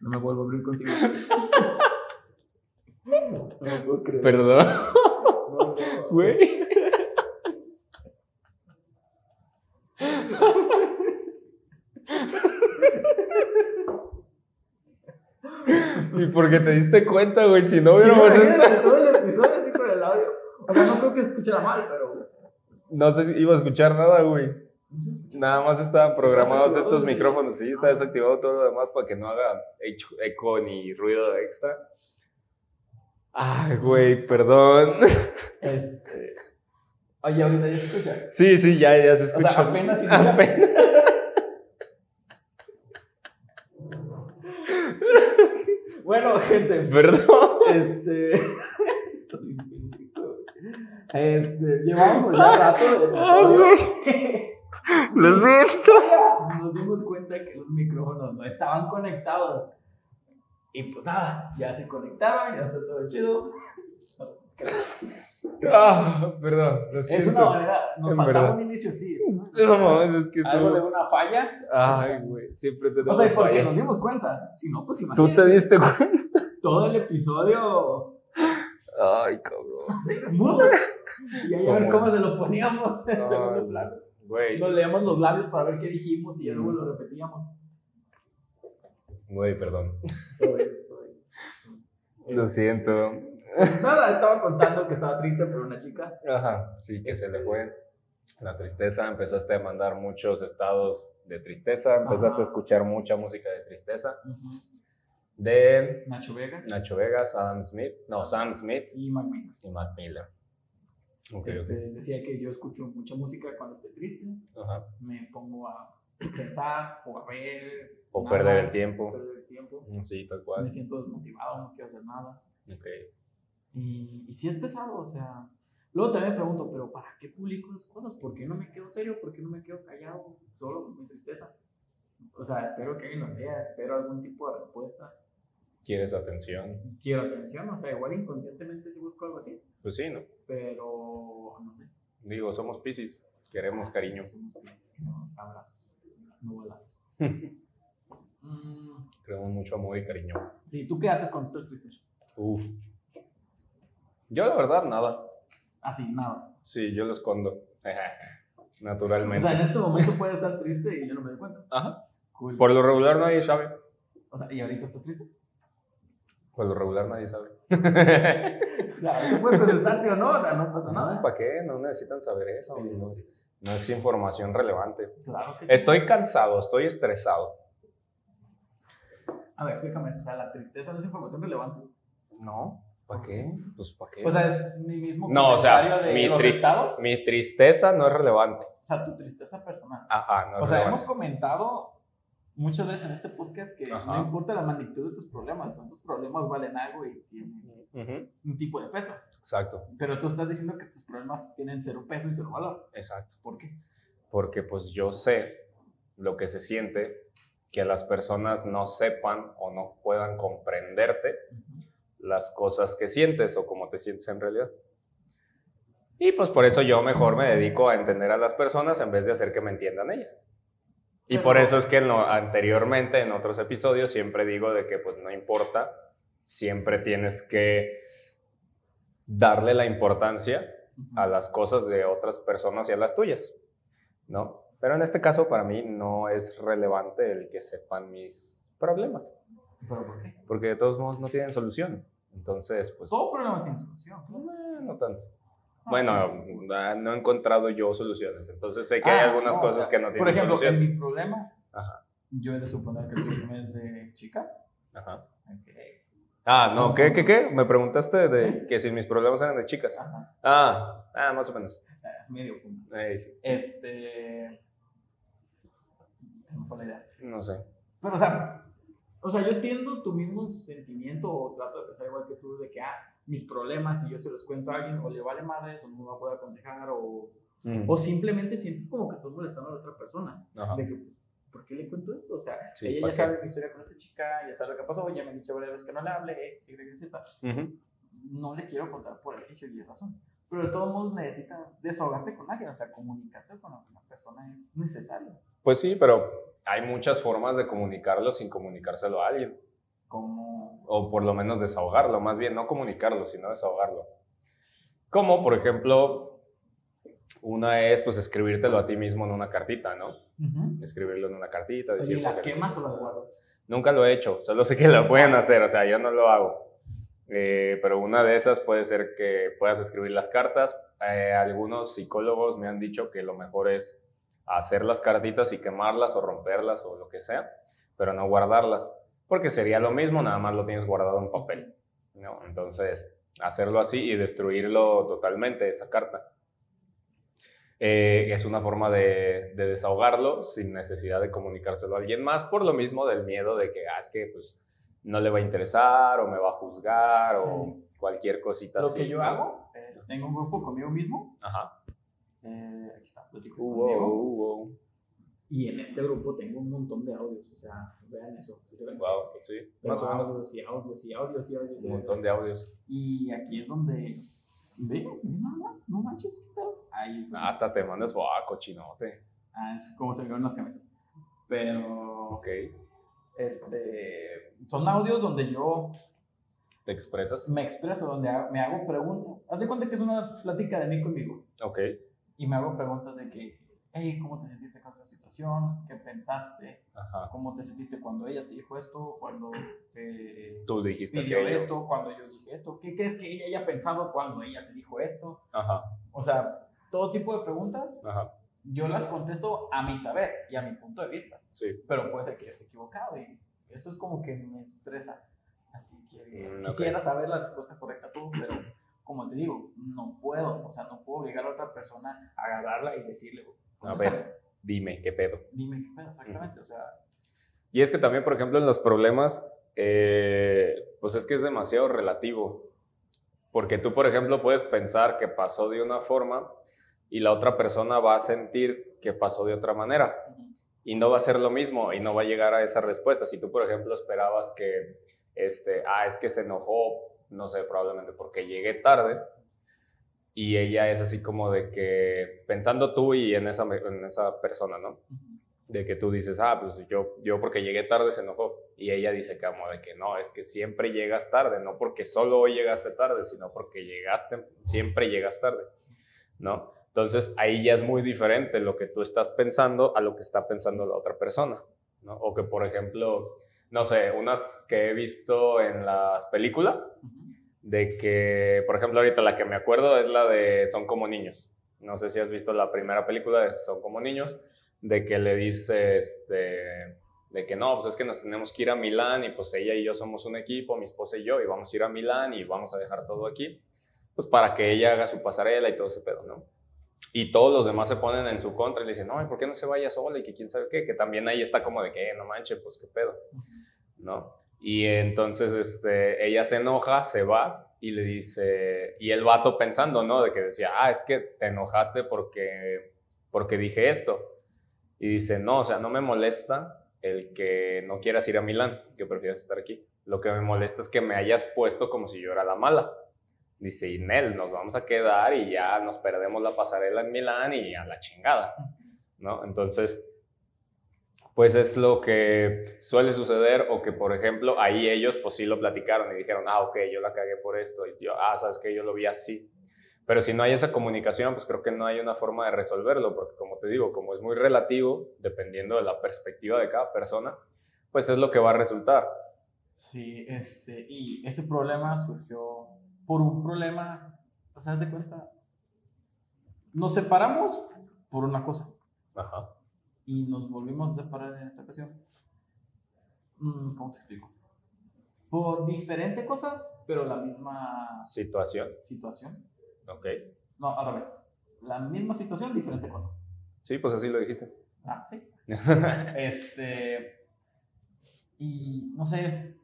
No me vuelvo a abrir contigo. No me puedo creer. Perdón. No, no. Güey. ¿Y por qué te diste cuenta, güey? Si no Sí, hubiéramos imagínate todo el episodio así con el audio. O sea, no creo que se escuchara mal, pero. No se iba a escuchar nada, güey. Nada más estaban programados estos micrófonos. Sí, está desactivado todo lo demás para que no haga echo- eco ni ruido extra. Ay, güey, perdón. Este. Oye, ahorita ya se escucha. Sí, sí, ya, ya se O escucha. sea, apenas inicia. Apenas. Bueno, gente, Perdón. este. Este, llevábamos ya rato de episodio. Lo siento. Nos dimos cuenta que los micrófonos no estaban conectados. Y pues nada, ya se conectaron, ya está todo chido. Ah, perdón, lo Es siento. una manera, nos En faltaba verdad. un inicio, sí. es una- No es que algo de tú. una falla. Ay, güey, siempre O tenemos sea, ¿y por qué fallas. nos dimos cuenta? Si no, pues Tú imagínate. te diste cuenta. Todo el episodio Ay, cabrón. Sí, mudos. Y ahí a ver ¿Cómo? cómo se lo poníamos en Ay. segundo plano. Güey, Nos leíamos los labios para ver qué dijimos y luego lo repetíamos. güey, perdón. Lo siento. Pues Nada, estaba contando que estaba triste por una chica. Ajá, sí, que se le fue la tristeza. Empezaste a mandar muchos estados de tristeza. Empezaste Ajá. a escuchar mucha música de tristeza. De Nacho Vegas. Nacho Vegas, Adam Smith. No, Sam Smith Y Mac Miller. y Matt Miller. Ok, Este, Decía que yo escucho mucha música cuando estoy triste. Ajá. Me pongo a pensar o a ver. O nada, perder el tiempo. Perder el tiempo. Mm, Sí, tal Me cual. siento desmotivado, no quiero hacer nada. Ok. Y, y sí es pesado, o sea. Luego también me pregunto, ¿pero para qué publico esas cosas? ¿Por qué no me quedo serio? ¿Por qué no me quedo callado? Solo con mi tristeza. O sea, espero que alguien lo lea, espero algún tipo de respuesta. ¿Quieres atención? Quiero atención, o sea, igual inconscientemente sí busco algo así, Pues sí, ¿no? pero no sé. Digo, somos Pisces. Queremos cariño. Sí, somos países que nos abrazos, no balazos. Mm, Queremos mucho amor y cariño. sí, ¿tú qué haces cuando estás triste? Uf. Yo, la verdad, nada. Así, nada. Sí, yo lo escondo. O Naturalmente. sea, en este momento puedes estar triste y yo no me doy cuenta. Ajá. Cool. Por lo regular nadie sabe. O sea, ¿y ahorita estás triste? Por lo regular nadie sabe. O sea, tú puedes contestar sí o no, o sea, no pasa nada. ¿Para qué? No necesitan saber eso. No, no es información relevante. Claro que sí. Estoy cansado, estoy estresado. A ver, explícame eso. O sea, la tristeza no es información relevante. No, ¿para qué? Pues ¿para qué? O sea, es mi mismo No, o sea, de mi los estados. mi tristeza no es relevante. O sea, tu tristeza personal. Ajá, no es O sea, hemos comentado muchas veces en este podcast que Ajá. no importa la magnitud de tus problemas, son tus problemas valen algo y tienen un tipo de peso. Exacto, Pero tú estás diciendo que tus problemas tienen cero peso y cero valor. exacto. ¿Por qué? Porque pues yo sé lo que se siente que las personas no sepan o no puedan comprenderte las cosas que sientes o cómo te sientes en realidad. Y pues por eso yo mejor me dedico a entender a las personas en vez de hacer que me entiendan ellas. Y Pero- por eso es que anteriormente, en otros episodios, siempre digo de que pues no importa, siempre tienes que darle la importancia a las cosas de otras personas y a las tuyas, ¿no? Pero en este caso para mí no es relevante el que sepan mis problemas, ¿Pero por qué? porque de todos modos no tienen solución. Entonces, pues... Todo problema tiene solución. eh, no tanto. Ah, Bueno, sí. ah, no he encontrado yo soluciones, entonces sé que Ah, hay algunas no, o cosas sea, que no tienen Por ejemplo, solución. en mi problema, Ajá, yo he de suponer que tu problema es de chicas. ajá. Ah, no, ¿qué, qué, qué? Me preguntaste de Sí. que si mis problemas eran de chicas. Ajá. Ah, ah, más o menos. Medio punto. Eh, sí, Este. Se me fue la idea. no sé. Pero, o sea, o sea, yo entiendo tu mismo sentimiento o trato de pensar igual que tú de que, ah, mis problemas, si yo se los cuento a alguien, o le vale madre, o no me va a poder aconsejar, o, Mm, o simplemente sientes como que estás molestando a la otra persona. Ajá. De que, pues, ¿por qué le cuento esto? O sea, Sí, ella ¿pa' ya qué? sabe mi historia con esta chica, ya sabe lo que pasó, ya me han dicho varias veces que no le hable, X, Y, Z. Ujú. No le quiero contar por el hecho y razón. Pero de todos modos necesitas desahogarte con alguien, o sea, comunicarte con la persona es necesario. Pues sí, pero hay muchas formas de comunicarlo sin comunicárselo a alguien. Como... O por lo menos desahogarlo, más bien no comunicarlo, sino desahogarlo. Como, por ejemplo, una es pues escribírtelo a ti mismo en una cartita, ¿no? Escribirlo en una cartita. ¿Y las quemas o las guardas? Nunca lo he hecho, solo sé que lo pueden hacer, o sea, yo no lo hago. Eh, pero una de esas puede ser que puedas escribir las cartas. Eh, algunos psicólogos me han dicho que lo mejor es hacer las cartitas y quemarlas o romperlas o lo que sea, pero no guardarlas, porque sería lo mismo, nada más lo tienes guardado en papel. ¿no? Entonces, hacerlo así y destruirlo totalmente, esa carta. Eh, es una forma de, desahogarlo sin necesidad de comunicárselo a alguien más, por lo mismo del miedo de que, ah, es que pues, no le va a interesar o me va a juzgar o cualquier cosita así. Lo que yo hago es, tengo un grupo conmigo mismo. Ajá. Eh, aquí está, platicas conmigo. Y en este grupo tengo un montón de audios, o sea, vean eso. ¿sí se ven? Wow, sí. Más o menos. Audios y audios y audios y audios. Un montón de audios. Y aquí es donde Ve, nada más, no manches, qué pedo. Ahí. Hasta te mandas, wow, cochinote. Ah, es como se ven las camisas. Pero. Ok. Este. Son audios donde yo. ¿Te expresas? Me expreso, donde me hago preguntas. Haz de cuenta que es una plática de mí conmigo. Ok. Y me hago preguntas de que hey, ¿cómo te sentiste con esta situación? ¿Qué pensaste? ¿Cómo te sentiste cuando ella te dijo esto? Cuando te Tú dijiste pidió esto, cuando yo dije esto. ¿Qué crees que ella haya pensado cuando ella te dijo esto? Ajá. O sea, todo tipo de preguntas. Ajá. Yo las contesto a mi saber y a mi punto de vista. Sí. Pero puede ser que esté equivocado y eso es como que me estresa. Así que mm, quisiera saber la respuesta correcta tú, pero como te digo, no puedo, o sea, no puedo obligar a otra persona a agarrarla y decirle, a ver, dime, ¿qué pedo? Dime, ¿qué pedo? Exactamente, o sea... Y es que también, por ejemplo, en los problemas, eh, pues es que es demasiado relativo. Porque tú, por ejemplo, puedes pensar que pasó de una forma y la otra persona va a sentir que pasó de otra manera. Y no va a ser lo mismo y no va a llegar a esa respuesta. Si tú, por ejemplo, esperabas que, este, ah, es que se enojó, no sé, probablemente porque llegué tarde, y ella es así como de que pensando tú y en esa, en esa persona, ¿no? De que tú dices, ah, pues yo, yo porque llegué tarde se enojó. Y ella dice como de que no, es que siempre llegas tarde, no porque solo hoy llegaste tarde, sino porque llegaste, siempre llegas tarde, ¿no? Entonces ahí ya es muy diferente lo que tú estás pensando a lo que está pensando la otra persona, ¿no? O que, por ejemplo, no sé, unas que he visto en las películas, de que, por ejemplo, ahorita la que me acuerdo es la de Son como niños. No sé si has visto la primera película de Son como niños, de que le dice, este, de que no, pues es que nos tenemos que ir a Milán y pues ella y yo somos un equipo, mi esposa y yo, y vamos a ir a Milán y vamos a dejar todo aquí, pues para que ella haga su pasarela y todo ese pedo, ¿no? Y todos los demás se ponen en su contra y le dicen, no, ¿por qué no se vaya sola? Y que quién sabe qué, que también ahí está como de que, eh, no manches, pues qué pedo, ¿no? Y entonces este, ella se enoja, se va y le dice, y el vato pensando, ¿no? De que decía, ah, es que te enojaste porque, porque dije esto. Y dice, no, o sea, no me molesta el que no quieras ir a Milán, que prefieras estar aquí. Lo que me molesta es que me hayas puesto como si yo era la mala. Dice, y nos vamos a quedar y ya nos perdemos la pasarela en Milán y a la chingada, ¿no? Entonces, pues es lo que suele suceder o que, por ejemplo, ahí ellos pues sí lo platicaron y dijeron, ah, ok, yo la cagué por esto y yo, ah, sabes que yo lo vi así. Pero si no hay esa comunicación, pues creo que no hay una forma de resolverlo, porque como te digo, como es muy relativo, dependiendo de la perspectiva de cada persona, pues es lo que va a resultar. Sí, este, y ese problema surgió por un problema, ¿te das de cuenta? Nos separamos por una cosa. Ajá y nos volvimos a separar en esta ocasión. Mm, ¿Cómo te explico? Por diferente cosa, pero la misma situación. Situación. Ok. No, al revés. La misma situación, diferente cosa. Sí, pues así lo dijiste. Ah, sí. este. Y no sé,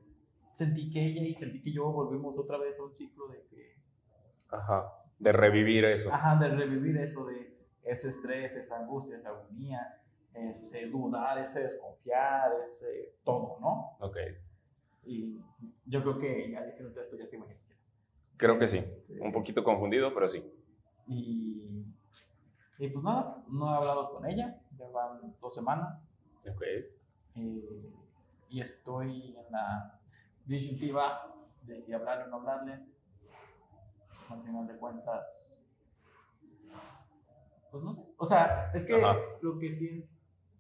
sentí que ella y sentí que yo volvimos otra vez a un ciclo de que. Ajá. De revivir eso. Ajá, de revivir eso, de ese estrés, esa angustia, esa agonía ese dudar, ese desconfiar, ese todo, ¿no? Ok. Y yo creo que ya diciendo esto ya te imaginas quién es. Creo que sí. Este, Un poquito confundido, pero sí. Y, y pues nada, no he hablado con ella, ya van dos semanas. Ok. eh, y estoy en la disyuntiva de si hablarle o no hablarle. Al final de cuentas, pues no sé. O sea, es que Ajá. lo que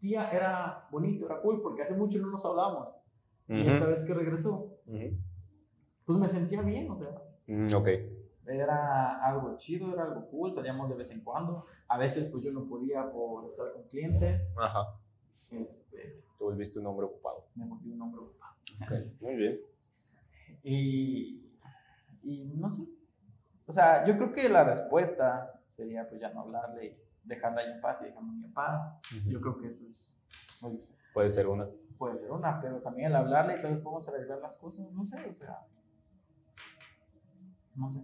sentía era bonito, era cool, porque hace mucho no nos hablábamos. Y Ujú, esta vez que regresó, ujú. pues me sentía bien, o sea. Mm, ok. Era algo chido, era algo cool, salíamos de vez en cuando. A veces pues yo no podía por estar con clientes. Ajá. Este, Tú volviste un hombre ocupado. me volví un hombre ocupado. Ok. Muy bien. Y, y no sé. O sea, yo creo que la respuesta sería pues ya no hablarle y dejarla ahí en paz y dejarme en paz. Yo creo que eso es, Puede ser una. puede ser una, pero también el hablarle y tal vez podemos arreglar las cosas, no sé, o sea, no sé.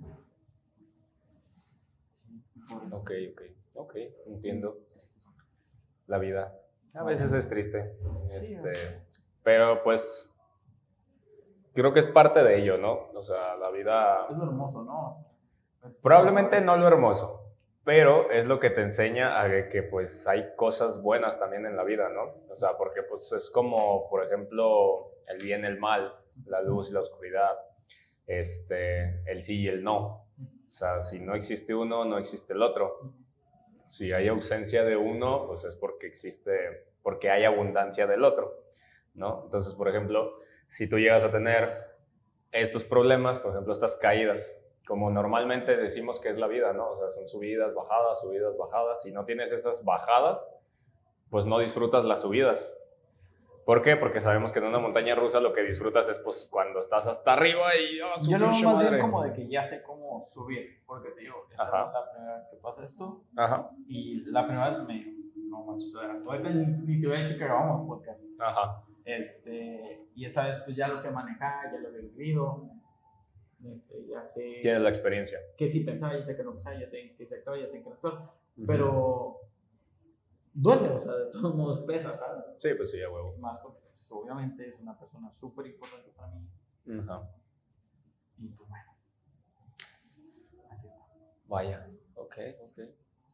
Sí, por eso. Ok, ok. Ok, entiendo. La vida. A veces es triste. Sí, Este, pero pues creo que es parte de ello, ¿no? O sea, la vida Es lo hermoso, ¿no? Probablemente no lo hermoso, pero es lo que te enseña a que, pues hay cosas buenas también en la vida, ¿no? O sea, porque pues es como, por ejemplo, el bien, el mal, la luz y la oscuridad, este, el sí y el no. O sea, si no existe uno, no existe el otro. Si hay ausencia de uno, pues es porque existe, porque hay abundancia del otro, ¿no? Entonces, por ejemplo, si tú llegas a tener estos problemas, por ejemplo, estas caídas, como normalmente decimos que es la vida, ¿no? O sea, son subidas, bajadas, subidas, bajadas. Si no tienes esas bajadas, pues no disfrutas las subidas. ¿Por qué? Porque sabemos que en una montaña rusa lo que disfrutas es pues cuando estás hasta arriba y oh, Yo lo veo más madre. bien como de que ya sé cómo subir, porque te digo, esta Ajá. es la primera vez que pasa esto, Ajá, y la primera vez me, no manches, ahorita ni, ni te hubiera dicho que grabamos podcast, ajá. este, y esta vez pues ya lo sé manejar, ya lo he vivido, este, ya sé Tienes la experiencia. qué sí pensaba, ya sé que no pensaba, ya sé en qué sector, ya sé en qué sector, pero duele, o sea, de todos modos pesa, ¿sabes? Sí, pues sí, a huevo. Más porque pues, obviamente es una persona súper importante para mí, y pues bueno, así está. Vaya, ok, ok.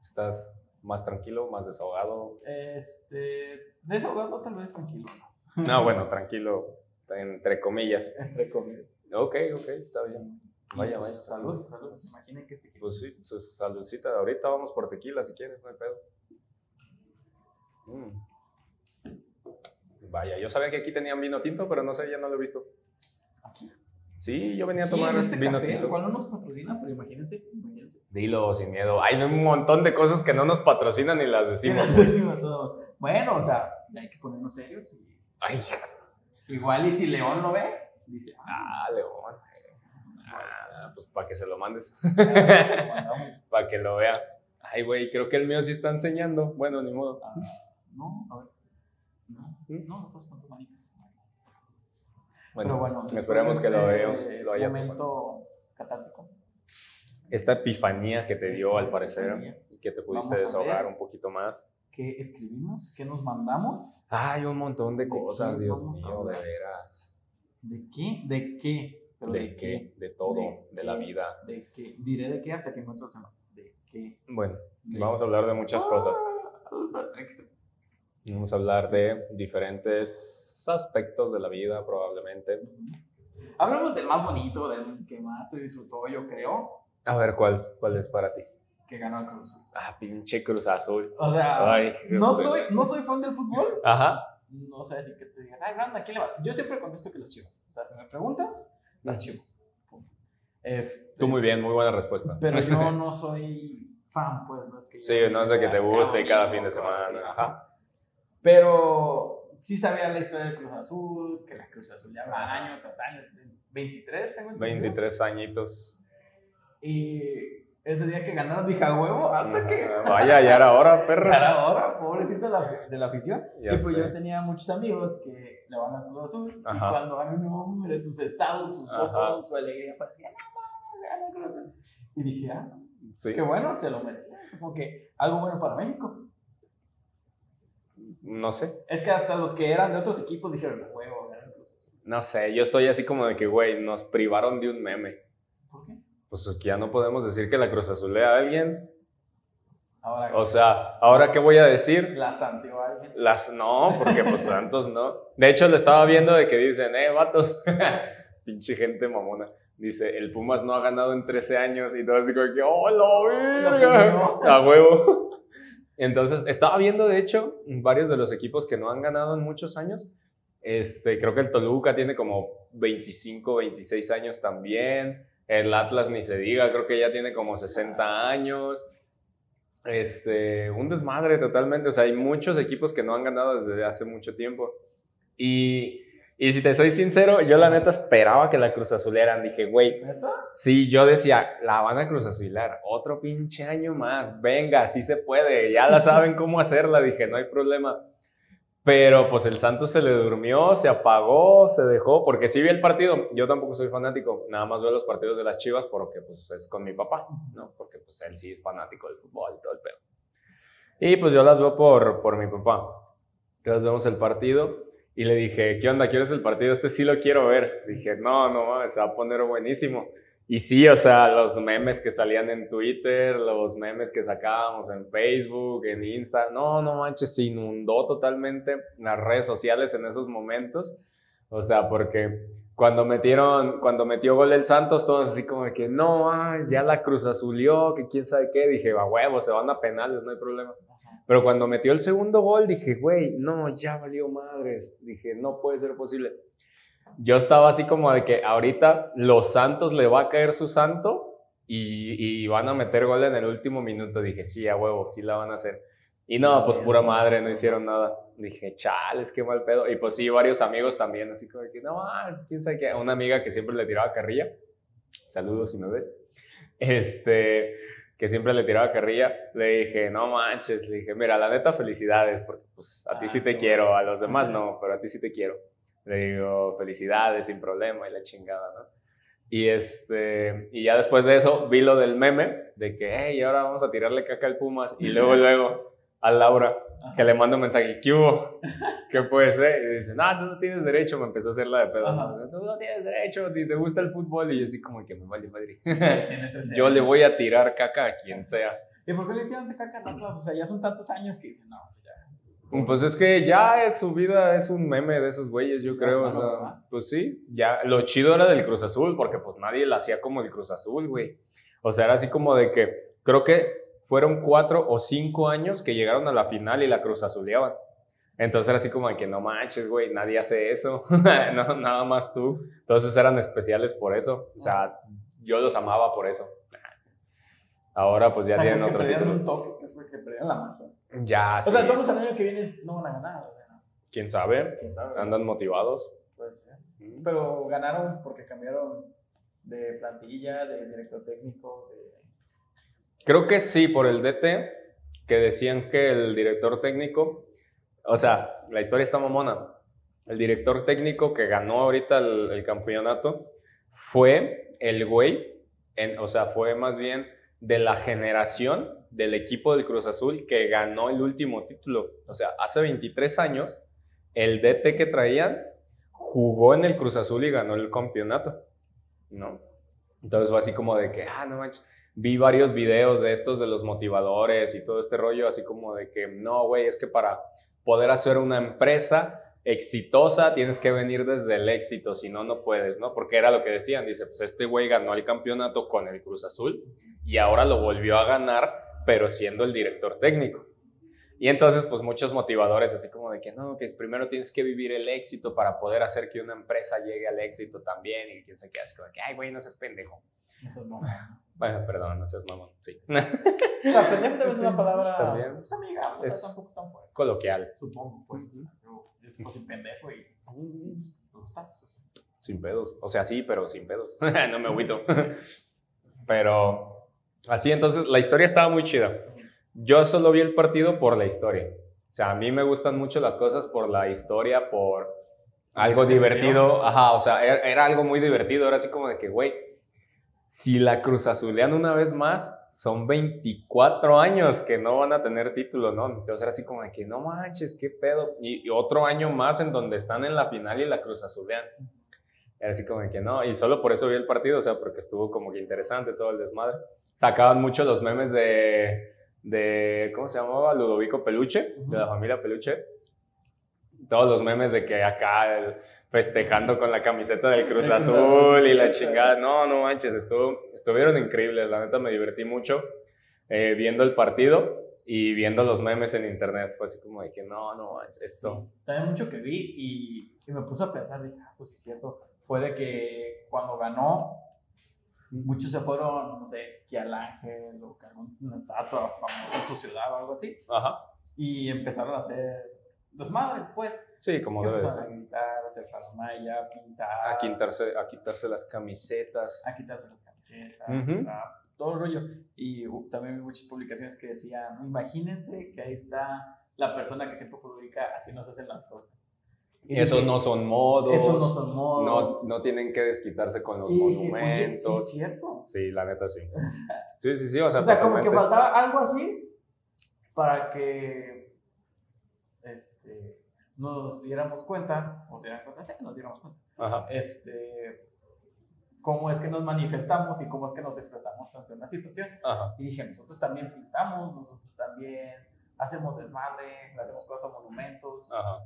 ¿Estás más tranquilo, más desahogado? Este, desahogado tal vez tranquilo, ¿no? No, bueno, tranquilo, entre comillas. Entre comillas. Ok, ok, está bien. Vaya, pues, vaya. Salud, salud. Imaginen que este Pues sí, su saludcita. Ahorita vamos por tequila si quieres, no hay pedo. Mm. Vaya, yo sabía que aquí tenían vino tinto, pero no sé, ya no lo he visto. Aquí. Sí, yo venía a tomar este vino café, tinto. el cual no nos patrocina, pero imagínense, imagínense. Dilo sin miedo. Hay un montón de cosas que no nos patrocinan y las decimos. Sí, decimos todos. Bueno, o sea, ya hay que ponernos serios. y- Ay, Igual y si León lo ve, dice, ah, ah, León. Ah, pues para que se lo mandes, para que lo vea. Ay, güey, creo que el mío sí está enseñando. Bueno, ni modo. Ah, no, a ver. No, ¿Mm? no, no puedes con tu manita. Bueno, Pero bueno, esperemos que lo este veamos, lo haya momento catártico. esta epifanía que te dio Esta al parecer, epifanía. que te pudiste desahogar un poquito más. ¿Qué escribimos? ¿Qué nos mandamos? Hay un montón de ¿De cosas, Dios mío, de veras. ¿De qué? ¿De qué? ¿Pero ¿De qué? De todo, ¿De de la vida. ¿De qué? Diré de qué hasta que encuentre los demás. ¿De qué? Bueno, vamos a hablar de muchas cosas. Ah. Vamos a hablar de diferentes aspectos de la vida, probablemente. Hablamos del más bonito, del que más se disfrutó, yo creo, A ver, ¿cuál, cuál es para ti? Que ganó el Cruz Azul. Ah, pinche Cruz Azul. O sea, Ay, no, soy, no soy fan del fútbol. Ajá. No sé si que te digas, ay, Branda, ¿a quién le vas? Yo siempre contesto que los chivas. O sea, si me preguntas, las chivas. Punto. Este, Tú muy bien, muy buena respuesta. Pero yo no soy fan, pues, es que yo Sí, no es de que te guste cada amigo, fin de semana. así, Ajá. Pero sí sabía la historia del Cruz Azul, que la Cruz Azul ya va año tras año. 23, tengo entendido. 23 añitos. Y ese día que ganaron dije a huevo, hasta que. Ah, Vaya, ya era hora, perros. Cada hora, pobrecito de la, de la afición. Ya y pues sé. yo tenía muchos amigos que le van al Cruz Azul. Ajá. Y cuando ganan un hombre, sus estados, sus fotos, su alegría, parecía, no mames, ganó el Cruz Azul. Y dije, ah, Sí. qué bueno, se lo merecía. Como que algo bueno para México. No sé. Es que hasta los que eran de otros equipos dijeron, huevo, ganó el Cruz Azul. No sé, yo estoy así como de que, güey, nos privaron de un meme. Pues que ya no podemos decir que la Cruz Azulea a alguien. Ahora, O sea, ¿ahora qué voy a decir? la santió a alguien. Las no, porque pues Santos no. De hecho, le estaba viendo de que dicen, eh, vatos, pinche gente mamona. Dice, el Pumas no ha ganado en 13 años y todo así como que, ¡oh, la verga! No. A huevo. Entonces, estaba viendo, de hecho, varios de los equipos que no han ganado en muchos años. Este, creo que el Toluca tiene como 25, 26 años también. El Atlas ni se diga, creo que ya tiene como 60 años. Este, un desmadre totalmente. O sea, hay muchos equipos que no han ganado desde hace mucho tiempo. Y, y si te soy sincero, yo la neta esperaba que la Cruz Azuleran. Dije, güey, ¿Neta? Sí, yo decía, la van a Cruz Azular, otro pinche año más, venga, sí se puede, ya la saben cómo hacerla, dije, no hay problema. Pero pues el Santos se le durmió, se apagó, se dejó, porque sí vi el partido, yo tampoco soy fanático, nada más veo los partidos de las Chivas porque pues es con mi papá, ¿no? Porque pues él sí es fanático del fútbol y todo el pedo. Y pues yo las veo por, por mi papá. Entonces vemos el partido y le dije, ¿qué onda? ¿Quieres el partido? Este sí lo quiero ver. Dije, no, no se va a poner buenísimo. Y sí, o sea, los memes que salían en Twitter, los memes que sacábamos en Facebook, en Insta, no, no manches, se inundó totalmente las redes sociales en esos momentos. O sea, porque cuando metieron, cuando metió gol el Santos, todos así como de que no, ay, ya la Cruz Azulió, que quién sabe qué. Dije, a huevo, se van a penales, no hay problema. Pero cuando metió el segundo gol, dije, güey, no, ya valió madres. Dije, no puede ser posible. Yo estaba así como de que ahorita los Santos le va a caer su santo y, y van a meter gol en el último minuto. Dije, sí, a huevo, sí la van a hacer. Y no, pues pura madre, no hicieron nada. Dije, chales, qué mal pedo. Y pues sí, varios amigos también, así como de que, no, quién sabe qué. Una amiga que siempre le tiraba carrilla. Saludos si me ves. Este, que siempre le tiraba carrilla, le dije, no manches, le dije, mira, la neta, felicidades, porque pues a ti Ah, sí te quiero, a los demás no, pero a ti sí te quiero. Le digo, felicidades, sin problema, y la chingada, ¿no? Y, este, y ya después de eso vi lo del meme, de que, hey, ahora vamos a tirarle caca al Pumas, y luego, luego, a Laura, que le mando un mensaje, ¿qué hubo? ¿Qué puede ser? Y dice, no, tú no tienes derecho, me empezó a hacer la de pedo. Ajá. Tú no tienes derecho, si te gusta el fútbol, y yo así como que me vale madre. Tiene 13 Yo le voy a tirar caca a quien sea. ¿Y por qué le tiran de caca a Atlas? O sea, ya son tantos años que dicen, no. Pues es que ya su vida es un meme de esos güeyes, yo creo. o sea, pues sí, ya. Lo chido era del Cruz Azul, porque pues nadie la hacía como el Cruz Azul, güey. O sea, era así como de que creo que fueron cuatro o cinco años que llegaron a la final y la Cruz Azuleaban. Entonces era así como de que no manches, güey, nadie hace eso. no, nada más tú. Entonces eran especiales por eso. O sea, yo los amaba por eso. Ahora pues ya o sea, tienen es que otro título. un toque, que es porque perdieron la magia. Ya, O sí. sea, todos el año que viene no van a ganar, o sea, ¿Quién sabe? quién sabe. Andan motivados. Puede ser. Pero ganaron porque cambiaron de plantilla, de director técnico, de... Creo que sí, por el DT, que decían que el director técnico, o sea, la historia está mamona. El director técnico que ganó ahorita el, el campeonato fue el güey, en, o sea, fue más bien de la generación del equipo del Cruz Azul que ganó el último título. O sea, hace 23 años, el DT que traían jugó en el Cruz Azul y ganó el campeonato, ¿no? Entonces fue así como de que, ah, no manches vi varios videos de estos de los motivadores y todo este rollo, así como de que no, güey, es que para poder hacer una empresa exitosa tienes que venir desde el éxito, si no, no puedes, ¿no? Porque era lo que decían, dice, pues este güey ganó el campeonato con el Cruz Azul y ahora lo volvió a ganar, pero siendo el director técnico. Y entonces, pues muchos motivadores así como de que no, que primero tienes que vivir el éxito para poder hacer que una empresa llegue al éxito también y quién se queda así como de que, ay, güey, no seas pendejo. Eso no. Bueno, perdón, no seas mamón, sí. O sea, pendejo es una palabra... también. Pues amigable, o sea, Es- tampoco es tan fuerte. Coloquial, Supongo, pues. Yo, yo tipo soy pendejo y... ¿Me gustas? O sea, sin pedos. O sea, sí, pero sin pedos. no me agüito. pero así, entonces, la historia estaba muy chida. Yo solo vi el partido por la historia. O sea, a mí me gustan mucho las cosas por la historia, por algo Se divertido. Ajá, o sea, era, era algo muy divertido. Era así como de que, güey, si la Cruz Azulean una vez más, son 24 años que no van a tener título, ¿no? Entonces era así como de que, no manches, qué pedo. Y, y otro año más en donde están en la final y la Cruz Azulean. Era así como de que no, y solo por eso vi el partido, o sea, porque estuvo como que interesante todo el desmadre. Sacaban mucho los memes de, de, ¿cómo se llamaba? Ludovico Peluche, de la familia Peluche. Todos los memes de que acá el, festejando con la camiseta del Cruz, Azul, y la chingada. No, no manches, estuvo, estuvieron increíbles. La neta me divertí mucho eh, viendo el partido y viendo los memes en internet. Fue así como de que no, no manches, esto. también mucho que vi y, y, me puse a pensar, dije, ah, pues es cierto. Fue de que cuando ganó, muchos se fueron, no sé, que al ángel o que una estatua famosa en su ciudad o algo así. Ajá. Y empezaron a hacer desmadre, pues. Sí, como debe ser. A gritar, a hacer faramaya, pintar. A quitarse, a quitarse las camisetas. A quitarse las camisetas. todo el rollo. Y uh, también vi muchas publicaciones que decían, imagínense que ahí está la persona que siempre publica, así nos hacen las cosas. Y esos no son modos. Esos no son modos. No, no tienen que desquitarse con los monumentos. sí, es cierto. Sí, la neta sí. sí, sí, sí. O sea, o sea como que faltaba algo así para que este, nos diéramos cuenta, o sea, sí, nos diéramos cuenta, Ajá. este, cómo es que nos manifestamos y cómo es que nos expresamos ante una situación. Ajá. Y dije, nosotros también pintamos, nosotros también hacemos desmadre, hacemos cosas a monumentos. Ajá.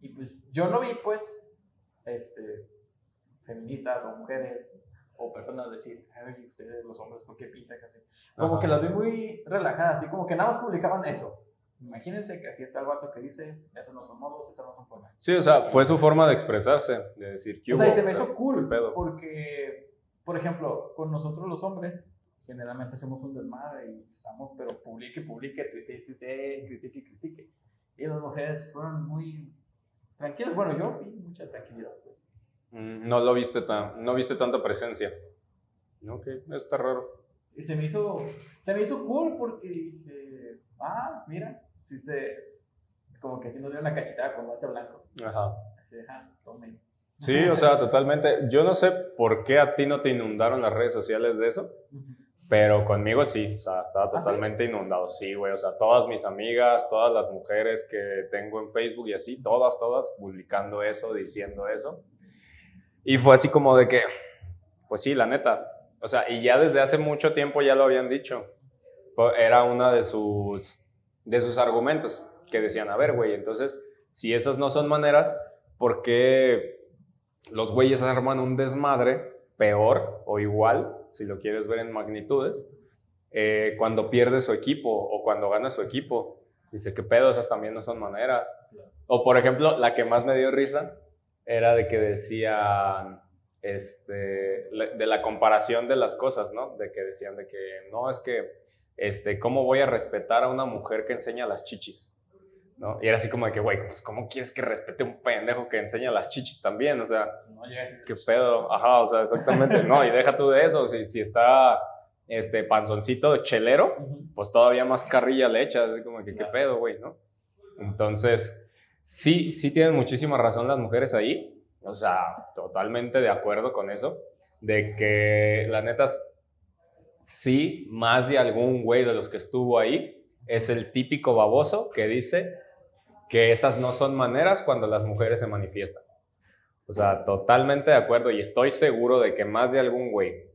Y pues yo no vi, pues, este, feministas o mujeres o personas decir, ay, ustedes los hombres, ¿por qué pintan así? Como que las vi muy relajadas, así como que nada más publicaban eso. Imagínense que así está el vato que dice, esos no son modos, esas no son formas. Sí, o sea, fue su forma de expresarse, de decir que O sea, y se me hizo cool, porque, por ejemplo, con nosotros los hombres, generalmente hacemos un desmadre y estamos, pero publique, publique, tuite, tuite, critique, critique. Y las mujeres fueron muy tranquilas. Bueno, yo vi mucha tranquilidad. Pues. Mm, no lo viste tan, no viste tanta presencia. Ok, eso está raro. Y se me hizo, se me hizo cool porque dije, ah, mira, sí se, como que sí nos dio una cachetada con bate blanco. Ajá. Así, ajá, tomen. Sí, o sea, totalmente. Yo no sé por qué a ti no te inundaron las redes sociales de eso, pero conmigo sí, o sea, estaba ¿Ah, totalmente inundado. Sí, güey, o sea, todas mis amigas, todas las mujeres que tengo en Facebook y así, todas, todas publicando eso, diciendo eso. Y fue así como de que, pues sí, la neta. O sea, y ya desde hace mucho tiempo ya lo habían dicho. Era una de sus de sus argumentos, que decían, a ver, güey, entonces, si esas no son maneras, ¿por qué los güeyes arman un desmadre peor o igual, si lo quieres ver en magnitudes, eh, cuando pierde su equipo o cuando gana su equipo? Dice, ¿qué pedo? Esas también no son maneras. O, por ejemplo, la que más me dio risa era de que decían, este, de la comparación de las cosas, ¿no? De que decían de que, no, es que este, ¿cómo voy a respetar a una mujer que enseña las chichis? ¿No? Y era así como de que, güey, pues, ¿cómo quieres que respete a un pendejo que enseña las chichis también? O sea, no ¿qué pedo? Ajá, o sea, exactamente. no, y deja tú de eso. Si, si está este panzoncito chelero, pues todavía más carrilla le echas, así como que, ¿qué pedo, güey? ¿No? Entonces, sí, sí tienen muchísima razón las mujeres ahí. O sea, totalmente de acuerdo con eso. De que, la neta, sí, más de algún güey de los que estuvo ahí es el típico baboso que dice que esas no son maneras cuando las mujeres se manifiestan. O sea, totalmente de acuerdo y estoy seguro de que más de algún güey,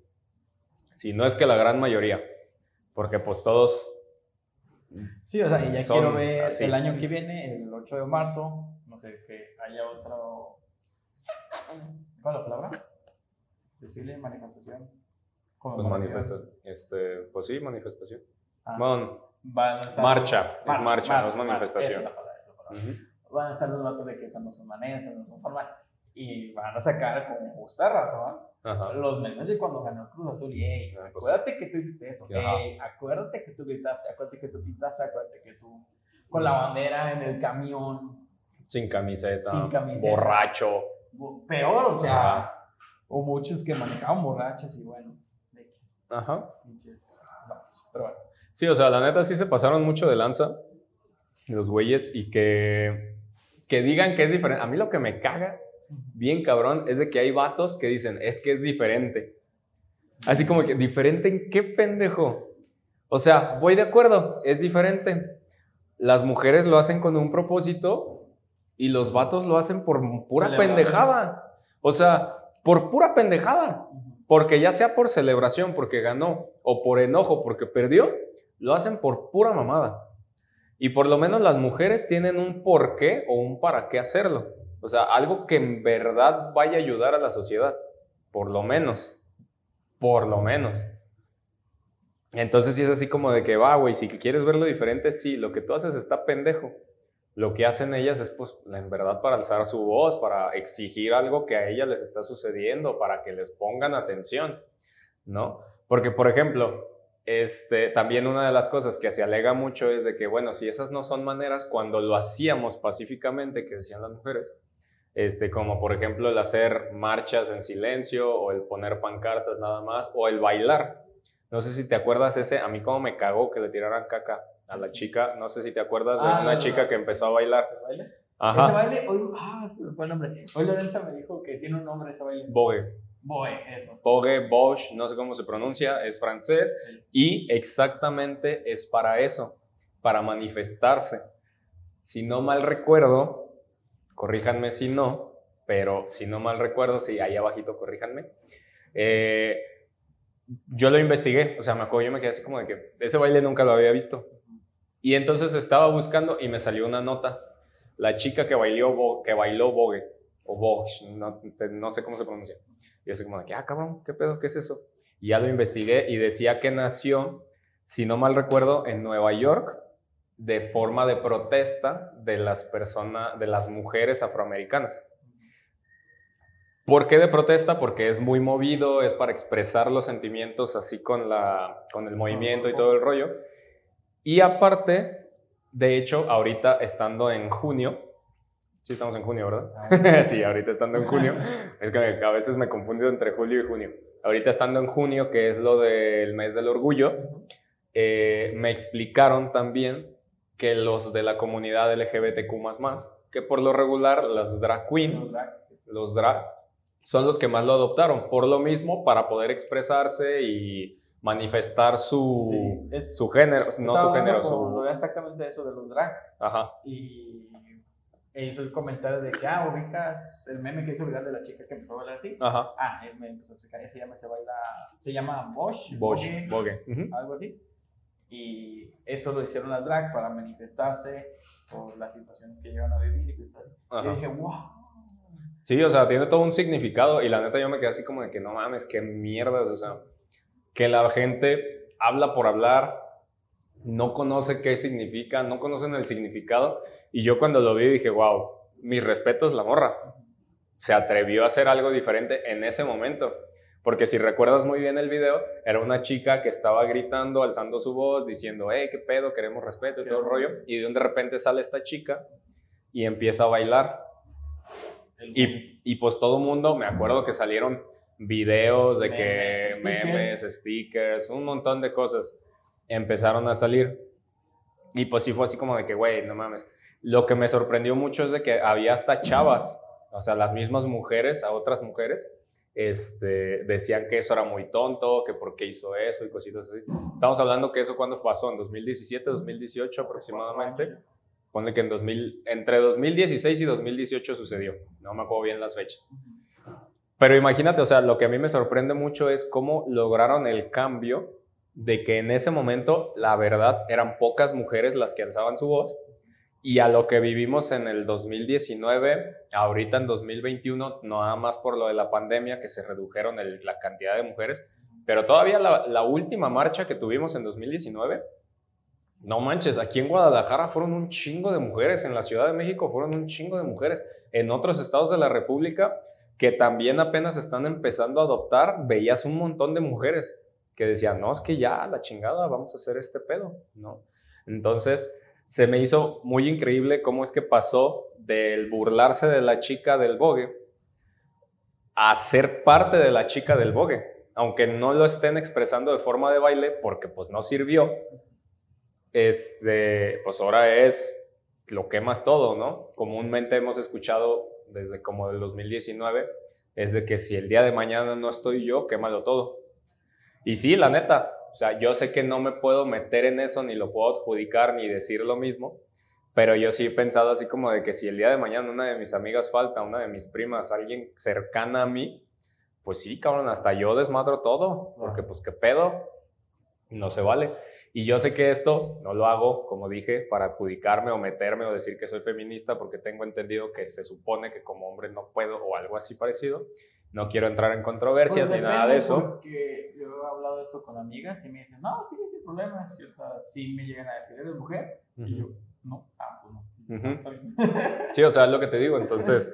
si no es que la gran mayoría, porque pues todos... Sí, o sea, y ya quiero ver el año que viene, el 8 de marzo, no sé, que haya otro... ¿Cuál es la palabra? Desfile, manifestación. Pues, este, pues sí, manifestación. Ah, van a estar marcha, marcha, es marcha, no es manifestación. Van a estar los datos de que esas no son maneras, esas no son formas. Y van a sacar con justa razón los memes de cuando ganó Cruz Azul. Y, hey, ah, pues acuérdate que tú hiciste esto. Hey, acuérdate que tú gritaste, acuérdate que tú pintaste, acuérdate que tú con la bandera en el camión. Sin camiseta. Sin camiseta. Borracho. Peor, o sea. O muchos que manejaban borrachos y bueno. Ajá. Pero bueno. Sí, o sea, la neta sí se pasaron mucho de lanza los güeyes y que, que digan que es diferente. A mí lo que me caga, bien cabrón, es de que hay vatos que dicen, es que es diferente. Así como que, ¿diferente en qué pendejo? O sea, voy de acuerdo, es diferente. Las mujeres lo hacen con un propósito y los vatos lo hacen por pura pendejada. O sea, por pura pendejada. Porque ya sea por celebración, porque ganó, o por enojo, porque perdió, lo hacen por pura mamada. Y por lo menos las mujeres tienen un por qué o un para qué hacerlo. O sea, algo que en verdad vaya a ayudar a la sociedad. Por lo menos. Por lo menos. Entonces sí es así como de que va, güey, si quieres verlo diferente, sí, lo que tú haces está pendejo. Lo que hacen ellas es, pues, en verdad para alzar su voz, para exigir algo que a ellas les está sucediendo, para que les pongan atención, ¿no? Porque, por ejemplo, este, también una de las cosas que se alega mucho es de que, bueno, si esas no son maneras, cuando lo hacíamos pacíficamente, que decían las mujeres, este, como por ejemplo el hacer marchas en silencio o el poner pancartas nada más o el bailar. No sé si te acuerdas ese, a mí como me cagó que le tiraran caca a la chica, no sé si te acuerdas de Ah, una no, chica no. que empezó a bailar. ¿Baile? Ese Ajá. baile, hoy, ah, se me fue el nombre. Hoy Lorenza me dijo que tiene un nombre ese baile. Bogue. Boy, eso. Bogue, Bosch, no sé cómo se pronuncia, es francés y exactamente es para eso, para manifestarse. Si no mal recuerdo, corríjanme si no, pero si no mal recuerdo, sí, ahí abajito corríjanme. eh, yo lo investigué, o sea, me acuerdo, yo me quedé así como de que ese baile nunca lo había visto. Y entonces estaba buscando y me salió una nota. La chica que bailó, que bailó Vogue, o Vogue, no, no sé cómo se pronuncia. Y yo así como ah, cabrón, ¿qué pedo? ¿Qué es eso? Y ya lo investigué y decía que nació, si no mal recuerdo, en Nueva York, de forma de protesta de las personas, de las mujeres afroamericanas. ¿Por qué de protesta? Porque es muy movido, es para expresar los sentimientos así con, la, con el movimiento y todo el rollo. Y aparte, de hecho, ahorita estando en junio, sí estamos en junio, ¿verdad? sí, ahorita estando en junio, es que a veces me confundo entre julio y junio. Ahorita estando en junio, que es lo del mes del orgullo, eh, me explicaron también que los de la comunidad LGBTQ++, que por lo regular las drag queen, Los drag, sí. los drag, son los que más lo adoptaron, por lo mismo, para poder expresarse y manifestar su, Sí, es- su género, no su género, su... exactamente eso de los drag. Ajá, Y e hizo el comentario de que, ah, ubicas el meme que hizo viral de la chica que empezó a bailar así. ajá, Ah, él me empezó a explicar, se llama, se baila, se llama Bosch, Bosch, Bogue, Bogue. ujú. algo así. Y eso lo hicieron las drag para manifestarse por las situaciones que llevan a vivir y cosas así. Y dije, wow. Sí, o sea, tiene todo un significado y la neta yo me quedé así como de que no mames, qué mierdas, o sea, que la gente habla por hablar, no conoce qué significa, no conocen el significado y yo cuando lo vi dije, wow, mis respetos la morra. Se atrevió a hacer algo diferente en ese momento. Porque si recuerdas muy bien el video, era una chica que estaba gritando, alzando su voz, diciendo, hey, qué pedo, queremos respeto y todo el rollo. Y de un de repente sale esta chica y empieza a bailar. Y, y pues todo mundo, me acuerdo que salieron videos de que Memes, stickers. memes, stickers, un montón de cosas empezaron a salir. Y pues sí fue así como de que, güey, no mames. Lo que me sorprendió mucho es de que había hasta chavas, o sea, las mismas mujeres, a otras mujeres, este, decían que eso era muy tonto, que por qué hizo eso y cositas así. Estamos hablando que eso cuando pasó, en 2017, 2018 aproximadamente. Ponle que en 2000, entre 2016 y 2018 sucedió. No me acuerdo bien las fechas. Pero imagínate, o sea, lo que a mí me sorprende mucho es cómo lograron el cambio de que en ese momento, la verdad, eran pocas mujeres las que alzaban su voz. Y a lo que vivimos en el 2019, ahorita en 2021, no nada más por lo de la pandemia, que se redujeron la cantidad de mujeres, pero todavía la, la última marcha que tuvimos en 2019, no manches, aquí en Guadalajara fueron un chingo de mujeres, en la Ciudad de México fueron un chingo de mujeres, en otros estados de la República que también apenas están empezando a adoptar, veías un montón de mujeres que decían, no, es que ya, la chingada, vamos a hacer este pedo, ¿no? Entonces, se me hizo muy increíble cómo es que pasó del burlarse de la chica del bogue a ser parte de la chica del bogue, aunque no lo estén expresando de forma de baile porque pues no sirvió, este, pues ahora es lo quemas todo, ¿no? Comúnmente hemos escuchado desde como del 2019, es de que si el día de mañana no estoy yo, quémalo todo. Y sí, la neta, o sea, yo sé que no me puedo meter en eso, ni lo puedo adjudicar, ni decir lo mismo, pero yo sí he pensado así como de que si el día de mañana una de mis amigas falta, una de mis primas, alguien cercana a mí, pues sí, cabrón, hasta yo desmadro todo, porque pues qué pedo, no se vale. Y yo sé que esto no lo hago, como dije, para adjudicarme o meterme o decir que soy feminista, porque tengo entendido que se supone que como hombre no puedo o algo así parecido. No quiero entrar en controversias Pues ni nada de eso. Porque yo he hablado esto con amigas y me dicen, no, sí, sin problemas. Y sí me llegan a decir, ¿eres mujer? Y yo, no, ah, pues no. Ujú. Está bien. Sí, o sea, es lo que te digo. Entonces,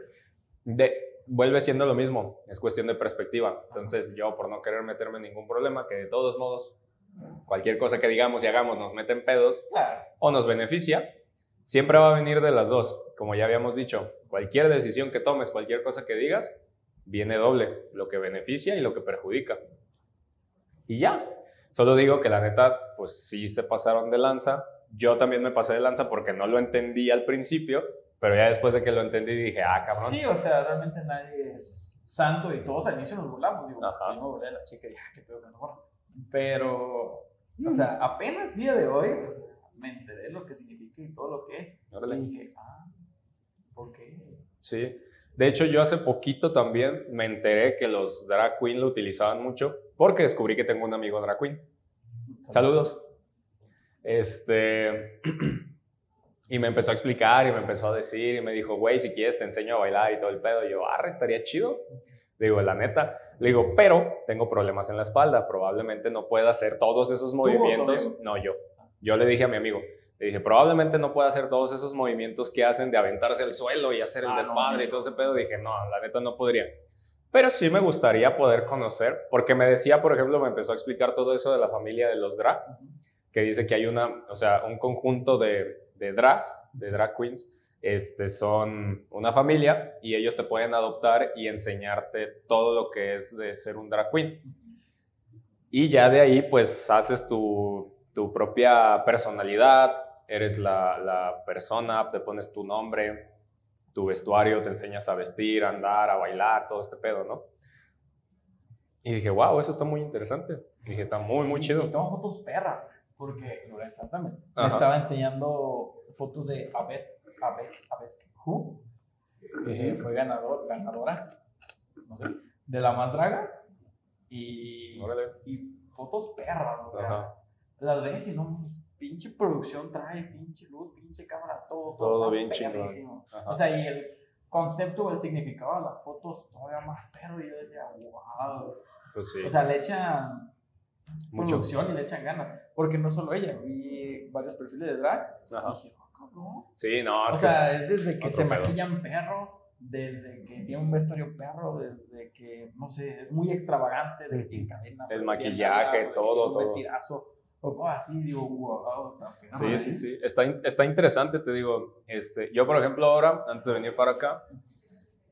de, vuelve siendo lo mismo. Es cuestión de perspectiva. Entonces, yo por no querer meterme en ningún problema, que de todos modos, cualquier cosa que digamos y hagamos nos mete en pedos Claro. o nos beneficia, siempre va a venir de las dos. Como ya habíamos dicho, cualquier decisión que tomes, cualquier cosa que digas, viene doble. Lo que beneficia y lo que perjudica. Y ya. Solo digo que la neta, pues sí se pasaron de lanza. Yo también me pasé de lanza porque no lo entendí al principio, pero ya después de que lo entendí dije, ah, cabrón. Sí, o sea, realmente nadie es santo y todos al inicio nos burlamos. Digo, pues, la chica y dije, ah, qué pedo que. Pero, o sea, apenas día de hoy me enteré de lo que significa y todo lo que es. Órale. Y dije, ah, ¿por qué? Sí. De hecho, yo hace poquito también me enteré que los drag queen lo utilizaban mucho porque descubrí que tengo un amigo drag queen. Saludos. Este. Y me empezó a explicar y me empezó a decir y me dijo, güey, si quieres te enseño a bailar y todo el pedo. Y yo, arre, estaría chido. Digo, la neta. Le digo, pero tengo problemas en la espalda. Probablemente no pueda hacer todos esos movimientos. No, yo. Yo le dije a mi amigo, le dije, probablemente no pueda hacer todos esos movimientos que hacen de aventarse al suelo y hacer el Ah, no, desmadre y no. todo ese pedo. Dije, no, la neta no podría. Pero sí me gustaría poder conocer, porque me decía, por ejemplo, me empezó a explicar todo eso de la familia de los drag, que dice que hay una, o sea, un conjunto de, de drags, de drag queens, este, son una familia y ellos te pueden adoptar y enseñarte todo lo que es de ser un drag queen. Y ya de ahí, pues, haces tu, tu propia personalidad, eres la, la persona, te pones tu nombre, tu vestuario, te enseñas a vestir, a andar, a bailar, todo este pedo, ¿no? Y dije, wow, eso está muy interesante. Y dije, está muy, muy chido. Y tomo fotos perras, porque Lorenza también me estaba enseñando fotos de Aves, Aves, Aves Who, que fue ganador, ganadora, no sé, de la más draga, y, y fotos perras, o sea, las ves y no, pinche producción trae, pinche luz, pinche cámara, todo, Todo está bien. Ajá. O sea, y el concepto o el significado de las fotos todavía más perro, y yo decía, wow. Pues sí. O sea, le echan Mucho. producción y le echan ganas. Porque no solo ella, vi varios perfiles de drag Ajá. y dije, cabrón. Sí, no, O sea, es desde que se pedo. maquillan perro, desde que tiene un vestuario perro, desde que, no sé, es muy extravagante, de que tiene cadenas. El tiene maquillaje, que todo, tiene Un todo. vestidazo, o cosas así, digo, wow, está perro. Sí, ¿eh? sí, sí. Está, está interesante, te digo. Este, yo, por ejemplo, ahora, antes de venir para acá,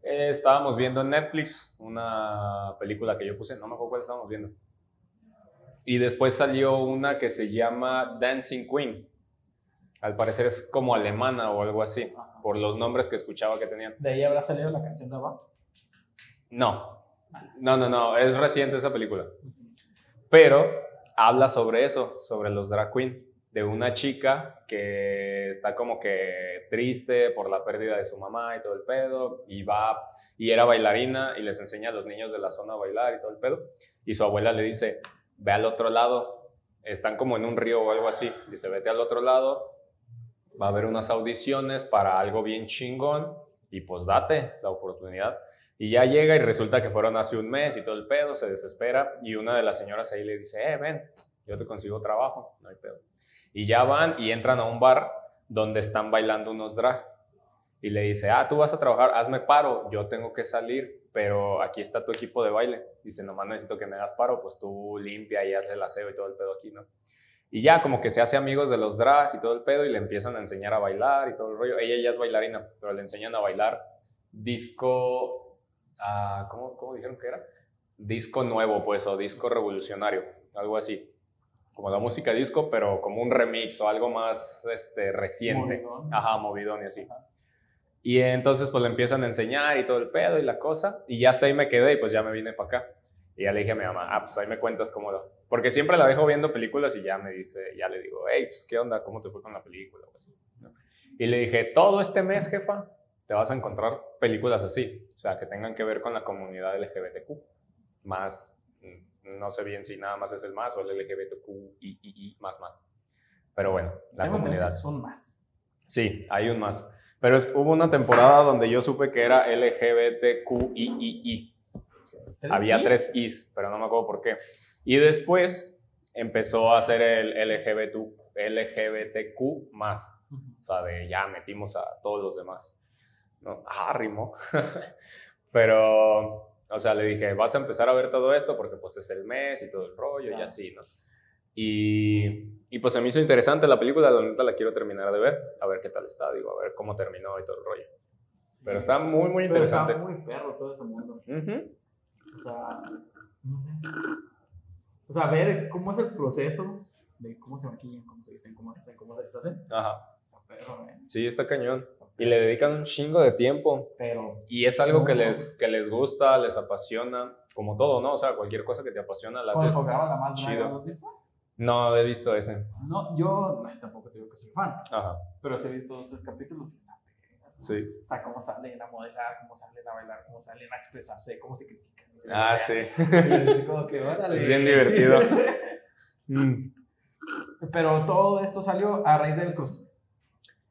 eh, estábamos viendo en Netflix una película que yo puse, no me acuerdo cuál estábamos viendo. Y después salió una que se llama Dancing Queen. Al parecer es como alemana o algo así, Ajá. por los nombres que escuchaba que tenían. De ahí habrá salido la canción de Ava. No, no, no, no, es reciente esa película. Pero habla sobre eso, sobre los drag queen, de una chica que está como que triste por la pérdida de su mamá y todo el pedo, y va, y era bailarina y les enseña a los niños de la zona a bailar y todo el pedo, y su abuela le dice, ve al otro lado, están como en un río o algo así, dice, vete al otro lado, va a haber unas audiciones para algo bien chingón, y pues date la oportunidad. Y ya llega y resulta que fueron hace un mes y todo el pedo, se desespera y una de las señoras ahí le dice, eh, ven, yo te consigo trabajo, no hay pedo. Y ya van y entran a un bar donde están bailando unos drag. Y le dice, ah, tú vas a trabajar, hazme paro, yo tengo que salir, pero aquí está tu equipo de baile. Dice, nomás necesito que me hagas paro, pues tú limpia y hazle el aseo y todo el pedo aquí, ¿no? Y ya como que se hace amigos de los drags y todo el pedo y le empiezan a enseñar a bailar y todo el rollo. Ella ya es bailarina, pero le enseñan a bailar disco, ah, ¿cómo, ¿cómo dijeron que era? Disco nuevo, pues, o disco revolucionario, algo así. Como la música disco, pero como un remix o algo más este, reciente. Movidón. Ajá, movidón y así. Ajá. Y entonces pues le empiezan a enseñar y todo el pedo y la cosa. Y ya hasta ahí me quedé y pues ya me vine para acá. Y ya le dije a mi mamá, ah, pues ahí me cuentas cómo lo... Porque siempre la dejo viendo películas y ya me dice, ya le digo, hey, pues qué onda, cómo te fue con la película o así. ¿no? Y le dije, todo este mes, jefa, te vas a encontrar películas así. O sea, que tengan que ver con la comunidad LGBTQ. Más, mm, no sé bien si nada más es el más o el LGBTQ y, y, y más más. Pero bueno, la Tengo comunidad. son más. Sí, hay un más. Pero es- hubo una temporada donde yo supe que era LGBTQII. Había Is? tres Is, pero no me acuerdo por qué. Y después empezó a hacer el LGBT, LGBTQ más. O sea, de ya metimos a todos los demás. ¿no? Ah, rimó. Pero, o sea, le dije, vas a empezar a ver todo esto porque pues es el mes y todo el rollo y Claro. así, ¿no? Y, y pues se me hizo interesante la película, la neta la quiero terminar de ver, a ver qué tal está, digo, a ver cómo terminó y todo el rollo. Sí. Pero está muy, muy Pero está interesante. muy perro todo ese mundo. Ujú. O sea, no sé. O sea, ver cómo es el proceso de cómo se maquillan, cómo se visten, cómo se hacen, cómo se deshacen. Ajá. Está perro, ¿eh? Sí, está cañón. Y le dedican un chingo de tiempo. Pero, Y es algo que les, que les gusta, les apasiona, como todo, ¿no? O sea, cualquier cosa que te apasiona la ¿con el haces. La Más Draga chido. lo has visto? No, he visto ese. No, yo tampoco te digo que soy fan, Ajá, pero sí he visto dos, tres capítulos y está. Sí. O sea, cómo salen a modelar, cómo salen a bailar, cómo salen a expresarse, cómo se critican. Ah, sí. Y así como que, órale. Es bien divertido. Mm. Pero todo esto salió a raíz del Cruz.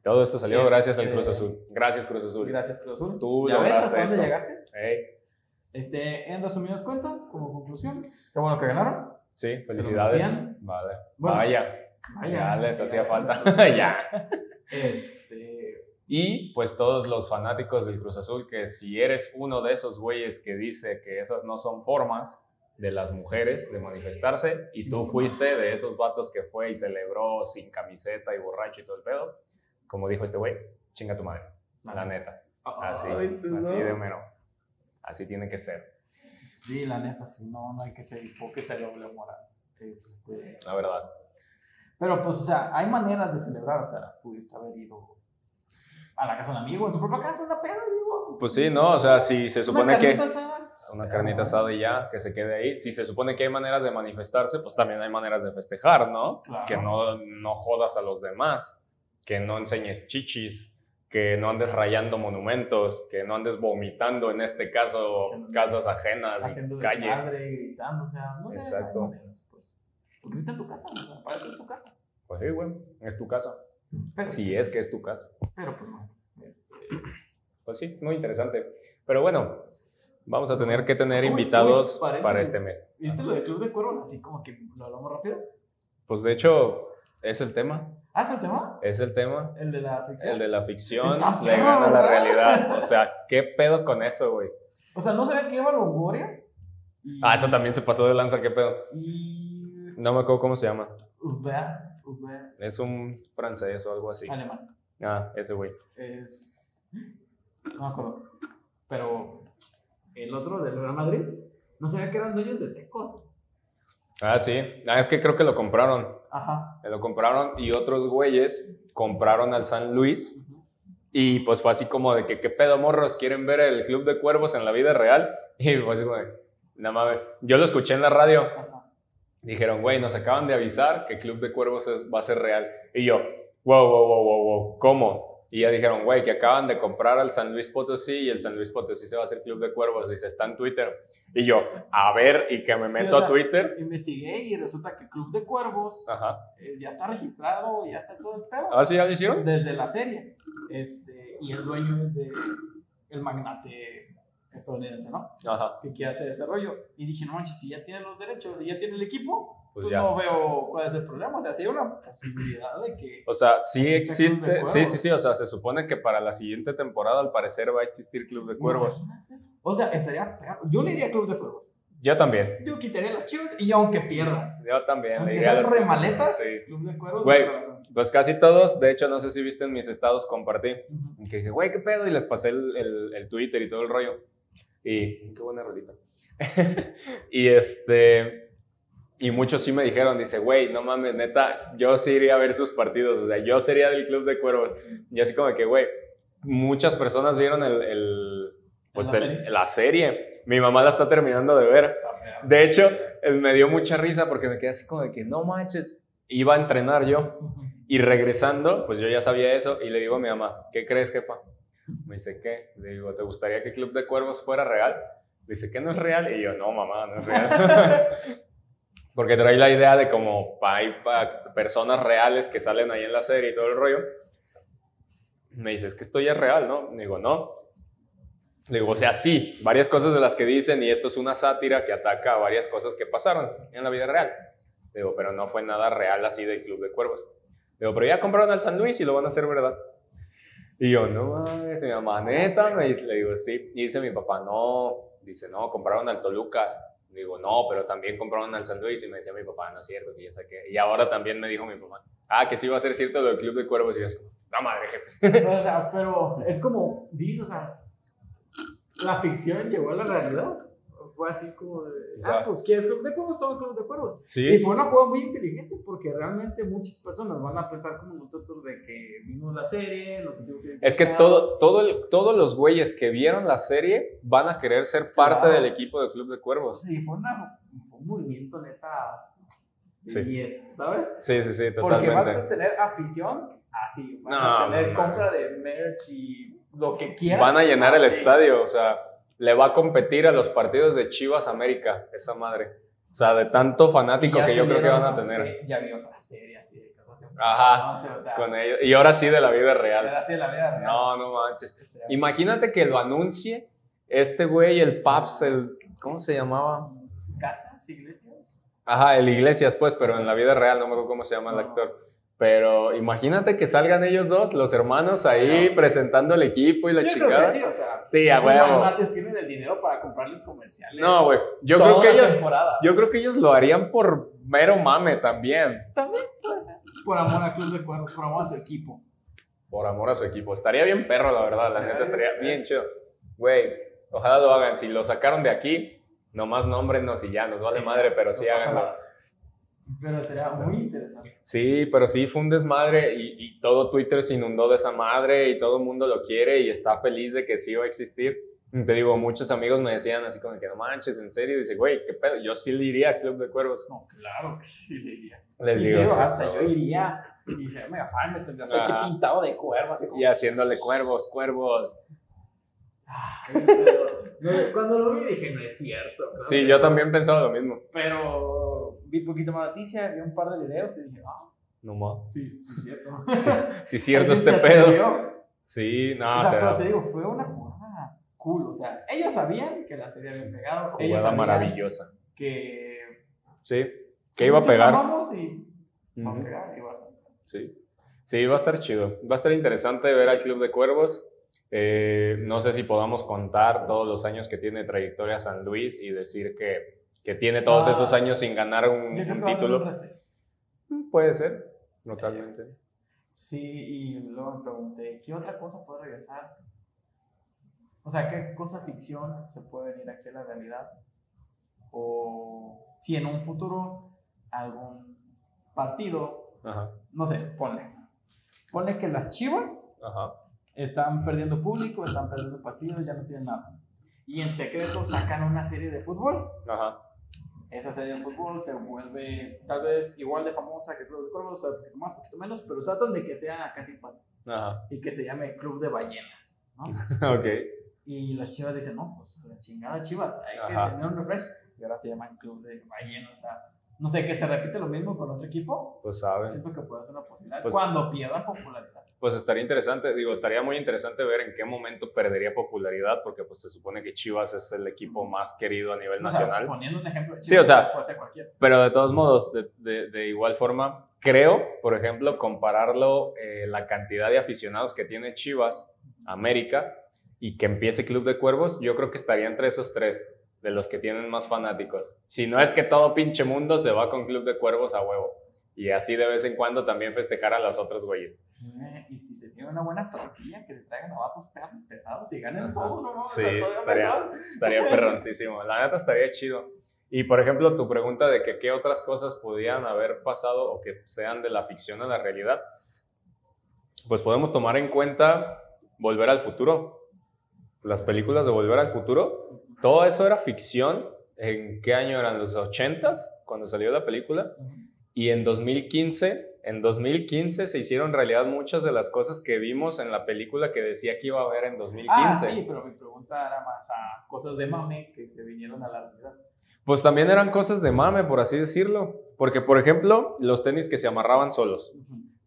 Todo esto salió Este- gracias al Cruz Azul. Gracias, Cruz Azul. Gracias, Cruz Azul. Tú ¿Ya ves hasta dónde esto. llegaste? Ey, Este, en resumidas cuentas, como conclusión, qué bueno que ganaron. sí, felicidades. Vale. Bueno, Vaya, Vaya, ya les hacía falta. ya. Este, Y pues todos los fanáticos del Cruz Azul, que si eres uno de esos güeyes que dice que esas no son formas de las mujeres de manifestarse, y tú fuiste de esos vatos que fue y celebró sin camiseta y borracho y todo el pedo, como dijo este güey, chinga tu madre, la neta. Así, Ay, este así de mero. Así tiene que ser, Sí, la neta, sí, no, no hay que ser hipócrita y doble moral. Este, la verdad. pero pues, o sea, hay maneras de celebrar, o sea, pudiste haber ido a la casa de un amigo, en tu propia casa, una peda, digo. Pues sí, ¿no? O sea, si se supone una que... carnita asada. Una carnita asada y ya, que se quede ahí. Si se supone que hay maneras de manifestarse, pues también hay maneras de festejar, ¿no? Claro. Que no, no jodas a los demás, que no enseñes chichis, que no andes rayando monumentos, que no andes vomitando, en este caso, no casas ajenas, haciendo calle. desmadre, gritando, o sea, no Exacto. maneras, pues. Pues grita en tu casa, o sea, para eso es tu casa. Pues sí, güey, es tu casa. Pero, Si es que es tu casa. pero pues bueno, este, Pues sí, muy interesante. Pero bueno, vamos a tener que tener Uy, invitados uy, para este mes. ¿viste lo del Club de Cuervos? Así como que lo hablamos rápido. Pues de hecho, es el tema. ¿Ah, es el tema? Es el tema. El de la ficción. El de la ficción Está le gana la realidad. O sea, ¿qué pedo con eso, güey? O sea, no sabía que iba a Longoria. Y, Ah, eso también se pasó de lanza, ¿qué pedo? Y. No me acuerdo cómo se llama. Es un francés o algo así. alemán. Ah, ese güey. Es. No me acuerdo. Pero el otro del Real Madrid, no sabía que eran dueños de Tecos. Ah, sí. Ah, es que creo que lo compraron. Ajá. Lo compraron y otros güeyes compraron al San Luis. Y pues fue así como de que, ¿qué pedo, morros? ¿Quieren ver el Club de Cuervos en la vida real? Y fue así como de, no mames. Yo lo escuché en la radio. Ajá. Dijeron, güey, nos acaban de avisar que Club de Cuervos es- va a ser real. Y yo, wow, wow, wow, wow, wow, ¿cómo? Y ya dijeron, güey, que acaban de comprar al San Luis Potosí y el San Luis Potosí se va a hacer Club de Cuervos. Dice, está en Twitter. Y yo, a ver, y que me Sí, meto o sea, a Twitter. Investigué y resulta que Club de Cuervos Ajá. eh, ya está registrado, ya está todo el pedo. ¿Ah, sí, ya lo hicieron? Desde la serie. Este, y el dueño es de el magnate estadounidense, ¿no? Ajá. Que quiere hacer ese rollo. Y dije, no manches, si ya tiene los derechos y ya tiene el equipo, Pues pues, ya. no veo cuál es el problema. O sea, sí hay una posibilidad de que. O sea, sí Existe. Sí, sí, sí. O sea, se supone que para la siguiente temporada, al parecer, va a existir Club de Cuervos. Imagínate. O sea, estaría. Yo le iría a Club de Cuervos. Yo también. Yo quitaría las chivas y aunque pierda. Yo también. Aunque diría sean los- remaletas, Sí. Club de Cuervos. Güey. Pues casi todos, de hecho, no sé si viste en mis estados, compartí. Ujú. Y que dije, güey, ¿qué pedo? Y les pasé el, el- el Twitter y todo el rollo. Y qué buena rolita. y este. Y muchos sí me dijeron, dice, güey, no mames, neta, yo sí iría a ver sus partidos. O sea, yo sería del Club de Cuervos. Y así como que, güey, muchas personas vieron el, el- pues ¿La el- serie? la serie. Mi mamá la está terminando de ver. De hecho, él me dio mucha risa porque me quedé así como de que, no manches, iba a entrenar yo. Y regresando, pues yo ya sabía eso y le digo a mi mamá, ¿qué crees, jefa? Me dice, ¿qué? Le digo, ¿te gustaría que Club de Cuervos fuera real? Dice, ¿qué no es real? Y yo, no, mamá, no es real. Porque trae la idea de como hay personas reales que salen ahí en la serie y todo el rollo. Me dice, es que esto ya es real, ¿no? Digo, no. Le digo, o sea, sí, varias cosas de las que dicen y esto es una sátira que ataca a varias cosas que pasaron en la vida real. Digo, pero no fue nada real así del Club de Cuervos. Digo, pero ya compraron al San y lo van a hacer verdad. Y yo, no mames, mi mamá, neta, me dice, le digo, sí. Y dice mi papá, no, dice, no, compraron al Toluca. Digo, no, pero también compraron al San. Y me decía mi papá, no es cierto, que ya saqué. Y ahora también me dijo mi papá, ah, que sí va a ser cierto lo del Club de Cuervos. Y yo, es como, no madre, jefe. O sea, pero es como, dices, o sea, la ficción llegó a la realidad. Fue así como de, ah, pues ¿quieres club de cuervos? Toma club de cuervos. Y Sí, fue una jugada muy inteligente porque realmente muchas personas van a pensar como nosotros de que vimos la serie, nos sentimos es que todo, todo el- todos los güeyes que vieron la serie van a querer ser parte Claro. del equipo del Club de Cuervos. Sí, fue, una, fue un movimiento neta de Sí. 10, ¿sabes? Sí, sí, sí, Porque van a totalmente. tener afición así, van No, a tener no, no. compra de merch y lo que quieran. Van a llenar el así. estadio, o sea, le va a competir a los partidos de Chivas América, esa madre. O sea, de tanto fanático que yo creo que van a tener. se- Ya vi otra serie así de. Ajá, No sé, o sea, con ellos. Y ahora sí de la vida real. era así de la vida real. No, no manches. Imagínate que lo anuncie este güey, el Paps, el. ¿Cómo se llamaba? Casas, iglesias. Ajá, el Iglesias, pues, pero en la vida real, no me acuerdo cómo se llama el No. actor. Pero imagínate que salgan ellos dos, los hermanos, ahí Sí. presentando el equipo y la Yo creo que sí, o sea. Sí, a esos magnates tienen el dinero para comprarles comerciales. No, güey. Yo toda creo que ellos. temporada. Yo creo que ellos lo harían por mero mame también. También puede ser. Por amor al club de cuervos, por amor a su equipo. Por amor a su equipo. Estaría bien perro, la verdad. La neta estaría bien. chido. Güey, ojalá lo hagan. Si lo sacaron de aquí, nomás nómbrenos y ya, nos vale Sí, madre, pero no sí pasa háganlo. Pero sería muy interesante. Sí, pero sí fue un desmadre y, y todo Twitter se inundó de esa madre y todo el mundo lo quiere y está feliz de que sí va a existir. Y Te digo, muchos amigos me decían así como que no manches, en serio. Dice, güey, qué pedo. Yo sí le iría a Club de Cuervos. No, claro que sí le iría. Les digo, digo, hasta yo iría y sería mega fan, me tendrías aquí Ajá. pintado de cuervo, así como. Y haciéndole cuervos, cuervos. Ay, pero- no, cuando lo vi dije, no es cierto. claro Sí, que yo no. también pensaba lo mismo. Pero vi poquito más noticia, vi un par de videos y dije, ah, No más. sí, sí, es cierto. Sí, cierto Alguien este pedo. atrevió. Sí, no, o o sea, sea, pero te digo, fue una jugada cool. O sea, ellos sabían que la serie había pegado. ellos jugada sabían maravillosa. Que. Sí, que iba a pegar. y va a Ujú. pegar y va a estar. Sí. Sí, va a estar chido. Va a estar interesante ver al Club de Cuervos. Eh, no sé si podamos contar todos los años que tiene trayectoria San Luis y decir que, que tiene todos Ah. esos años sin ganar un, Yo creo un que va a ser un título. reset. Mm, Puede ser, totalmente. Sí, y luego me pregunté, ¿qué otra cosa puede regresar? O sea, ¿qué cosa ficción se puede venir aquí a la realidad? O si en un futuro algún partido, Ajá, no sé, ponle. Ponle que las chivas ajá. están perdiendo público, están perdiendo partidos, ya no tienen nada. Y en secreto sacan una serie de fútbol. Ajá. Esa serie de fútbol se vuelve tal vez igual de famosa que Club de Cuervos, o sea, poquito más, poquito menos, pero tratan de que sea casi empate Ajá. y que se llame Club de Ballenas, ¿no? Ok. Y las chivas dicen, no, pues la chingada chivas, hay que tener un refresh. Y ahora se llaman Club de Ballenas, o sea, no sé, que se repite lo mismo con otro equipo. Pues saben. Siento que puede ser una posibilidad Pues- cuando pierdan popularidad. Pues estaría interesante, digo, estaría muy interesante ver en qué momento perdería popularidad, porque pues se supone que Chivas es el equipo más querido a nivel O sea, nacional. poniendo un ejemplo de Sí, o sea, puede ser cualquiera. Pero de todos modos, de, de- de igual forma, creo, por ejemplo, compararlo eh, la cantidad de aficionados que tiene Chivas, América, y que empiece Club de Cuervos, yo creo que estaría entre esos tres, de los que tienen más fanáticos. Si no es que todo pinche mundo se va con Club de Cuervos a huevo. Y así de vez en cuando también festejar a los otros güeyes. Eh, Y si se tiene una buena plantilla, que se traigan a vatos pesados y ganen Ajá. todo, ¿no? Sí, estaría-. Estaría perroncísimo. La neta estaría chido. Y por ejemplo, tu pregunta de que qué otras cosas podían haber pasado o que sean de la ficción a la realidad, pues podemos tomar en cuenta Volver al Futuro. Las películas de Volver al Futuro, todo eso era ficción. ¿En qué año eran? ¿Los 80s? Cuando salió la película. Y en 2015, en 2015 se hicieron realidad muchas de las cosas que vimos en la película que decía que iba a haber en 2015. Ah, sí, pero mi pregunta era más a cosas de mame que se vinieron a la realidad. Pues también eran cosas de mame, por así decirlo. Porque, por ejemplo, los tenis que se amarraban solos,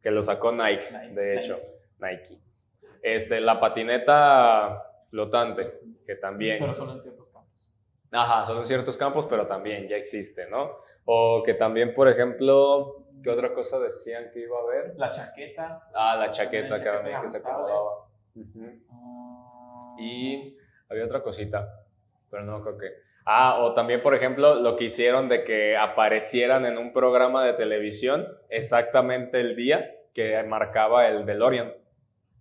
que los sacó Nike, Nike, de hecho, Nike. Nike. Este, la patineta flotante, que también. Pero solo en ciertos campos. Ajá, solo en ciertos campos, pero también ya existe, ¿no? O que también, por ejemplo, ¿qué otra cosa decían que iba a haber? La chaqueta. Ah, la chaqueta, La que chaqueta también que se acomodaba. Ah, Y había otra cosita, pero no creo que. Ah, o también, por ejemplo, lo que hicieron de que aparecieran en un programa de televisión exactamente el día que marcaba el DeLorean.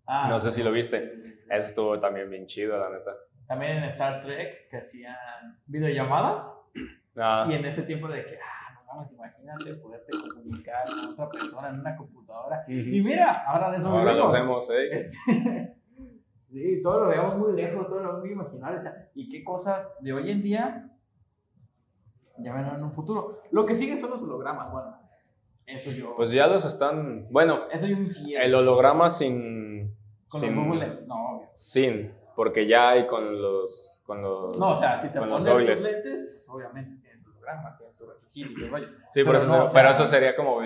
Ah, no sé si lo viste. sí, sí, sí. Eso estuvo también bien chido, la neta. También en Star Trek que hacían videollamadas Ah, y en ese tiempo de que, ah, no mames, imagínate poderte comunicar con otra persona en una computadora. Y ujú. mira, ahora de eso Ahora lo vivimos. hacemos, ¿eh? Este, sí, todo lo veamos muy lejos, todo lo vemos muy imaginario. O sea, y qué cosas de hoy en día ya ven en un futuro. Lo que sigue son los hologramas. Bueno, eso yo. Pues ya los están. Bueno, eso yo fiel. el holograma sin. Con sin, los Google Lens. No, obvio. Sin, porque ya hay con los. Con los No, o sea, si te con los pones tus lentes, pues obviamente tienes tu holograma, tienes tu refugio y rollo. Sí, por Pero eso, no, te- o sea- pero eso sería como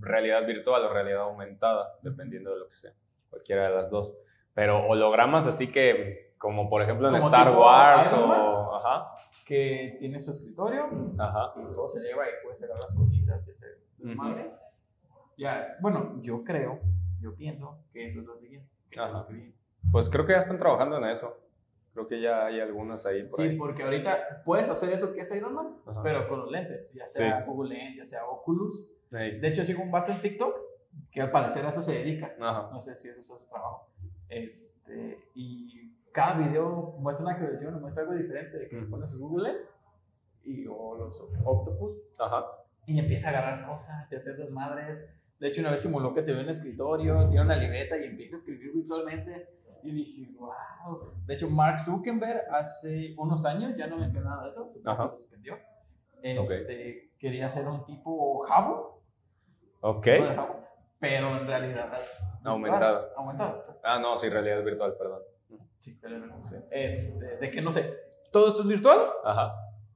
realidad virtual o realidad aumentada, dependiendo de lo que sea, cualquiera de las dos. Pero hologramas así que, como por ejemplo en Star Wars Iron Man. o... Ajá, Que tiene su escritorio ajá. y todo se eleva y puedes sacar las cositas y hacer Ujú. desmadres. Ya, bueno, yo creo, yo pienso que eso es lo siguiente. Ajá. Pues creo que ya están trabajando en eso. Creo que ya hay algunas ahí por Sí, ahí. porque ahorita puedes hacer eso que es Iron Man, Ajá. pero con los lentes, ya sea Sí. Google Lens, ya sea Oculus. De hecho, sigo un vato en TikTok que al parecer a eso se dedica. Ajá. No sé si eso es su trabajo. Este, y cada video muestra una actualización o muestra algo diferente de que se Ujú. pone sus Google Lens y, o los Octopus Ajá. y empieza a agarrar cosas y hacer desmadres. De hecho, una vez simuló que te ve en el escritorio, tiene una libreta y empieza a escribir virtualmente. Y dije, wow. De hecho, Mark Zuckerberg hace unos años ya no mencionó nada de eso, Ajá. suspendió. Este, Quería hacer un tipo Jabo, Ok. tipo Jabo, pero en realidad Aumentado. Aumentado. pues. Ah, no, sí, realidad virtual, perdón. Sí, realidad. Este, de que no sé, todo esto es virtual Ajá.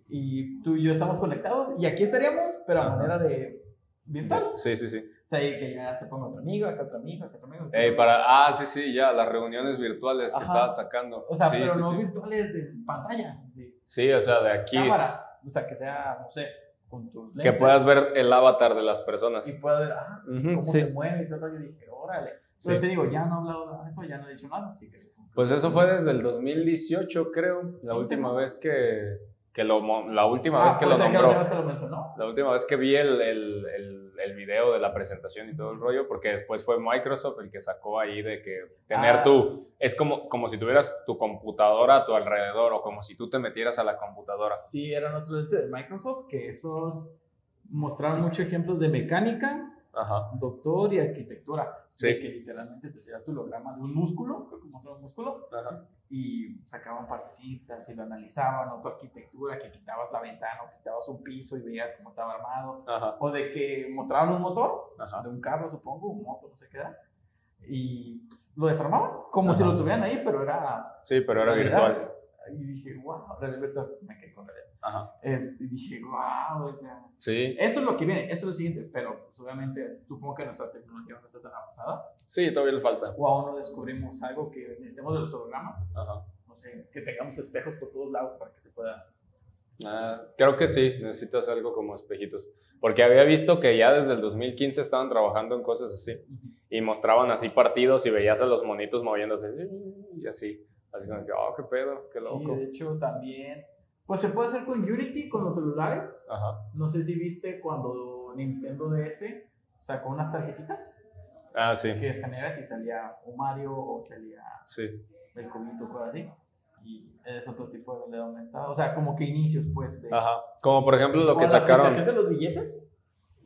y tú y yo estamos conectados y aquí estaríamos, pero a manera de virtual. Sí, sí, sí. O sea, y que ya se ponga otro amigo, acá otro amigo, acá otro amigo. Ey, para... Ah, sí, sí, ya, las reuniones virtuales que estabas sacando. O sea, sí, pero sí, no sí. virtuales de pantalla, de Sí, o sea, de aquí. cámara. O sea, que sea, no sé, con tus Que lentes. puedas ver el avatar de las personas. Y puedas ver, ah, cómo se mueve y todo rollo. Y dije, órale. Pero te digo, ya no he hablado de eso, ya no he dicho nada, así que. Pues eso fue desde el 2018, creo. La última vez que, que lo la última Ah, vez que lo puede ser que la nombró. última vez que lo mencionó. La última vez que vi el, el, el, el video de la presentación y todo el rollo, porque después fue Microsoft el que sacó ahí de que tener Ah. tu... Es como, como si tuvieras tu computadora a tu alrededor o como si tú te metieras a la computadora. Sí, eran otros de Microsoft, que esos mostraron muchos ejemplos de mecánica, Ajá. doctor y arquitectura. Sí. De que literalmente te hacía tu holograma de un músculo, creo que mostraba un músculo, Ajá. y sacaban partecitas y lo analizaban, o tu arquitectura, que quitabas la ventana, o quitabas un piso y veías cómo estaba armado, Ajá. o de que mostraban un motor, de un carro supongo, un moto, no sé qué era, y pues, lo desarmaban, como si lo tuvieran ahí, pero era... Sí, pero era realidad. virtual. Y dije, wow, virtual, me quedé con realidad. Este, y dije, wow, o sea, Sí. eso es lo que viene, eso es lo siguiente, pero pues, obviamente supongo que nuestra tecnología no está tan avanzada, Sí, todavía le falta. o aún no descubrimos algo que necesitemos de los hologramas, Ajá. no sé, que tengamos espejos por todos lados para que se pueda. Ah, creo que sí, necesitas algo como espejitos. Porque había visto que ya desde el 2015 estaban trabajando en cosas así. Y mostraban así partidos y veías a los monitos moviéndose y así. Así como que, oh, qué pedo, qué Sí, loco. de hecho también, pues se puede hacer con Unity, con los celulares. Ajá. No sé si viste cuando Nintendo DS sacó unas tarjetitas Ah, sí, que escaneabas y salía un Mario o salía sí. el cubito, cosas así. Y es otro tipo de realidad aumentada. O sea, como que inicios, pues. De, Ajá. Como por ejemplo lo que la sacaron. aplicación de los billetes.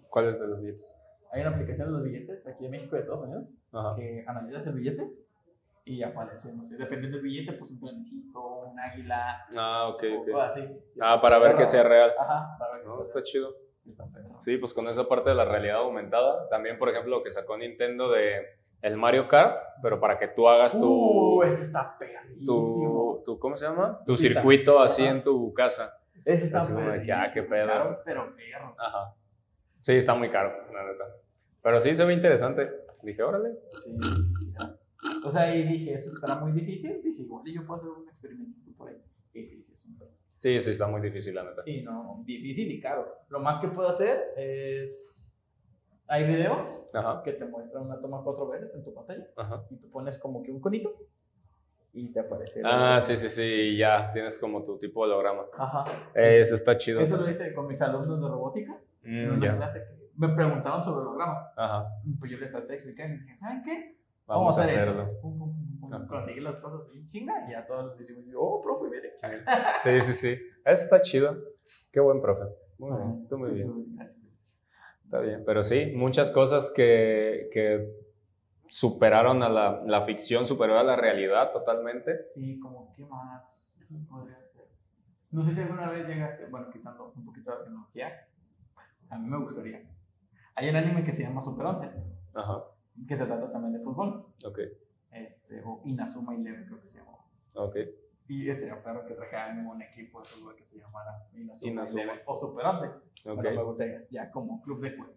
¿Cuál es de los billetes? Hay una aplicación de los billetes aquí en México y Estados Unidos Ajá. que analizas el billete y aparece, no sé, dependiendo del billete, pues un trencito, un águila, Ah, ok, o ok. así. Ah, para ver que sea real. Ajá, para ver que No, sea está real. chido. Está. Sí, pues con esa parte de la realidad aumentada. También, por ejemplo, lo que sacó Nintendo de el Mario Kart, pero para que tú hagas tu. Uh, ese está perrísimo. tu, tu- ¿cómo se llama? Tu Pista. circuito así Ajá. en tu casa. Ese está Así como de que, ah, qué perrísimo, pedo. caro, pero perro. Ajá. Sí, está muy caro, la neta. Pero sí se ve interesante. Dije, órale. Sí, sí, sí. O sea, y dije, eso estará muy difícil. Dije, igual yo puedo hacer un experimentito por ahí. Y sí, sí, es un. Sí, sí, está muy difícil, la neta. Sí, no, difícil y caro. Lo más que puedo hacer es. Hay videos Ajá, que te muestran una toma cuatro veces en tu pantalla ajá. y tú pones como que un conito y te aparece. Ah, sí, sí, sí, ya tienes como tu tipo de holograma. Ajá. Eh, Eso está chido. Eso lo hice con mis alumnos de robótica. en Mm, una ya. clase que me preguntaron sobre hologramas. Ajá. Pues yo les traté de explicar y les dije, ¿saben qué? Vamos, a hacer hacerlo. esto. Pum, pum, pum, las cosas bien chinga y ya todos les hicimos, oh, profe, mire. Sí, sí, sí. Eso está chido. Qué buen profe. Muy bien, tú muy bien. Gracias. Está bien. Pero sí, muchas cosas que, que superaron a la, la ficción, superó a la realidad totalmente. Sí, como, ¿qué más podría ser? No sé si alguna vez llegaste, bueno, quitando un poquito la tecnología, a mí me gustaría. Hay un anime que se llama Super 11, Ajá. Que se trata también de fútbol, Ok, este, o Inazuma Eleven creo que se llama. ok. Y este claro que trajera un equipo de fútbol que se llamara Inazuma, Inazuma. Eleven o Super 11. Ok. Bueno, me gustaría, ya como club de juego.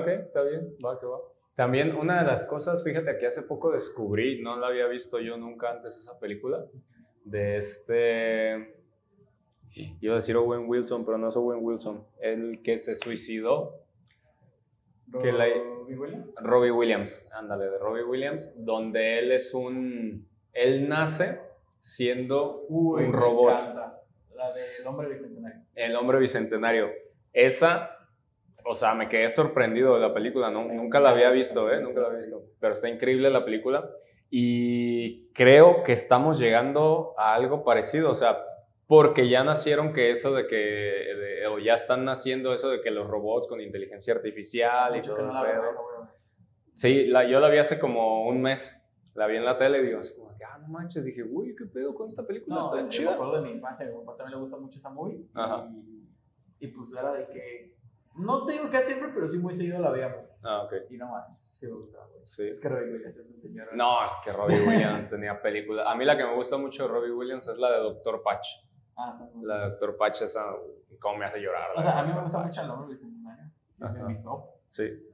Ok, está bien, va que va. También una de las cosas, fíjate que hace poco descubrí, no la había visto yo nunca antes esa película, de este, iba a decir Owen Wilson, pero no es Owen Wilson, el que se suicidó, Que la- ¿Robbie Williams? Robbie Williams, ándale, de Robbie Williams, donde él es un, él nace siendo Uy, un me robot, encanta. La del hombre bicentenario. el hombre bicentenario. Esa, o sea, me quedé sorprendido de la película, ¿no? nunca la había visto, ¿eh? Nunca la había visto, pero está increíble la película y creo que estamos llegando a algo parecido, o sea, porque ya nacieron que eso de que, de- o ya están naciendo eso de que los robots con inteligencia artificial y todo que el no la veo. Sí, la, yo la vi hace como un mes. La vi en la tele y digo, así como ah, no manches. Dije, uy, ¿qué pedo con esta película? No, Está es que me chida. acuerdo de mi infancia, a mi papá también le gusta mucho esa movie. Ajá. Y, y pues era de que, no te digo que siempre, pero sí muy seguido la veíamos. Ah, ok. Y no más, sí me gustaba, güey. Sí. Es que Robbie Williams es un señor. No, es que Robbie Williams tenía película. A mí la que me gusta mucho de Robbie Williams es la de Doctor Patch. Ah, está muy La Doctor Patch, esa, como me hace llorar. O sea, a mí me gusta mucho el nombre bicentenario. Sí, es mi top. Sí.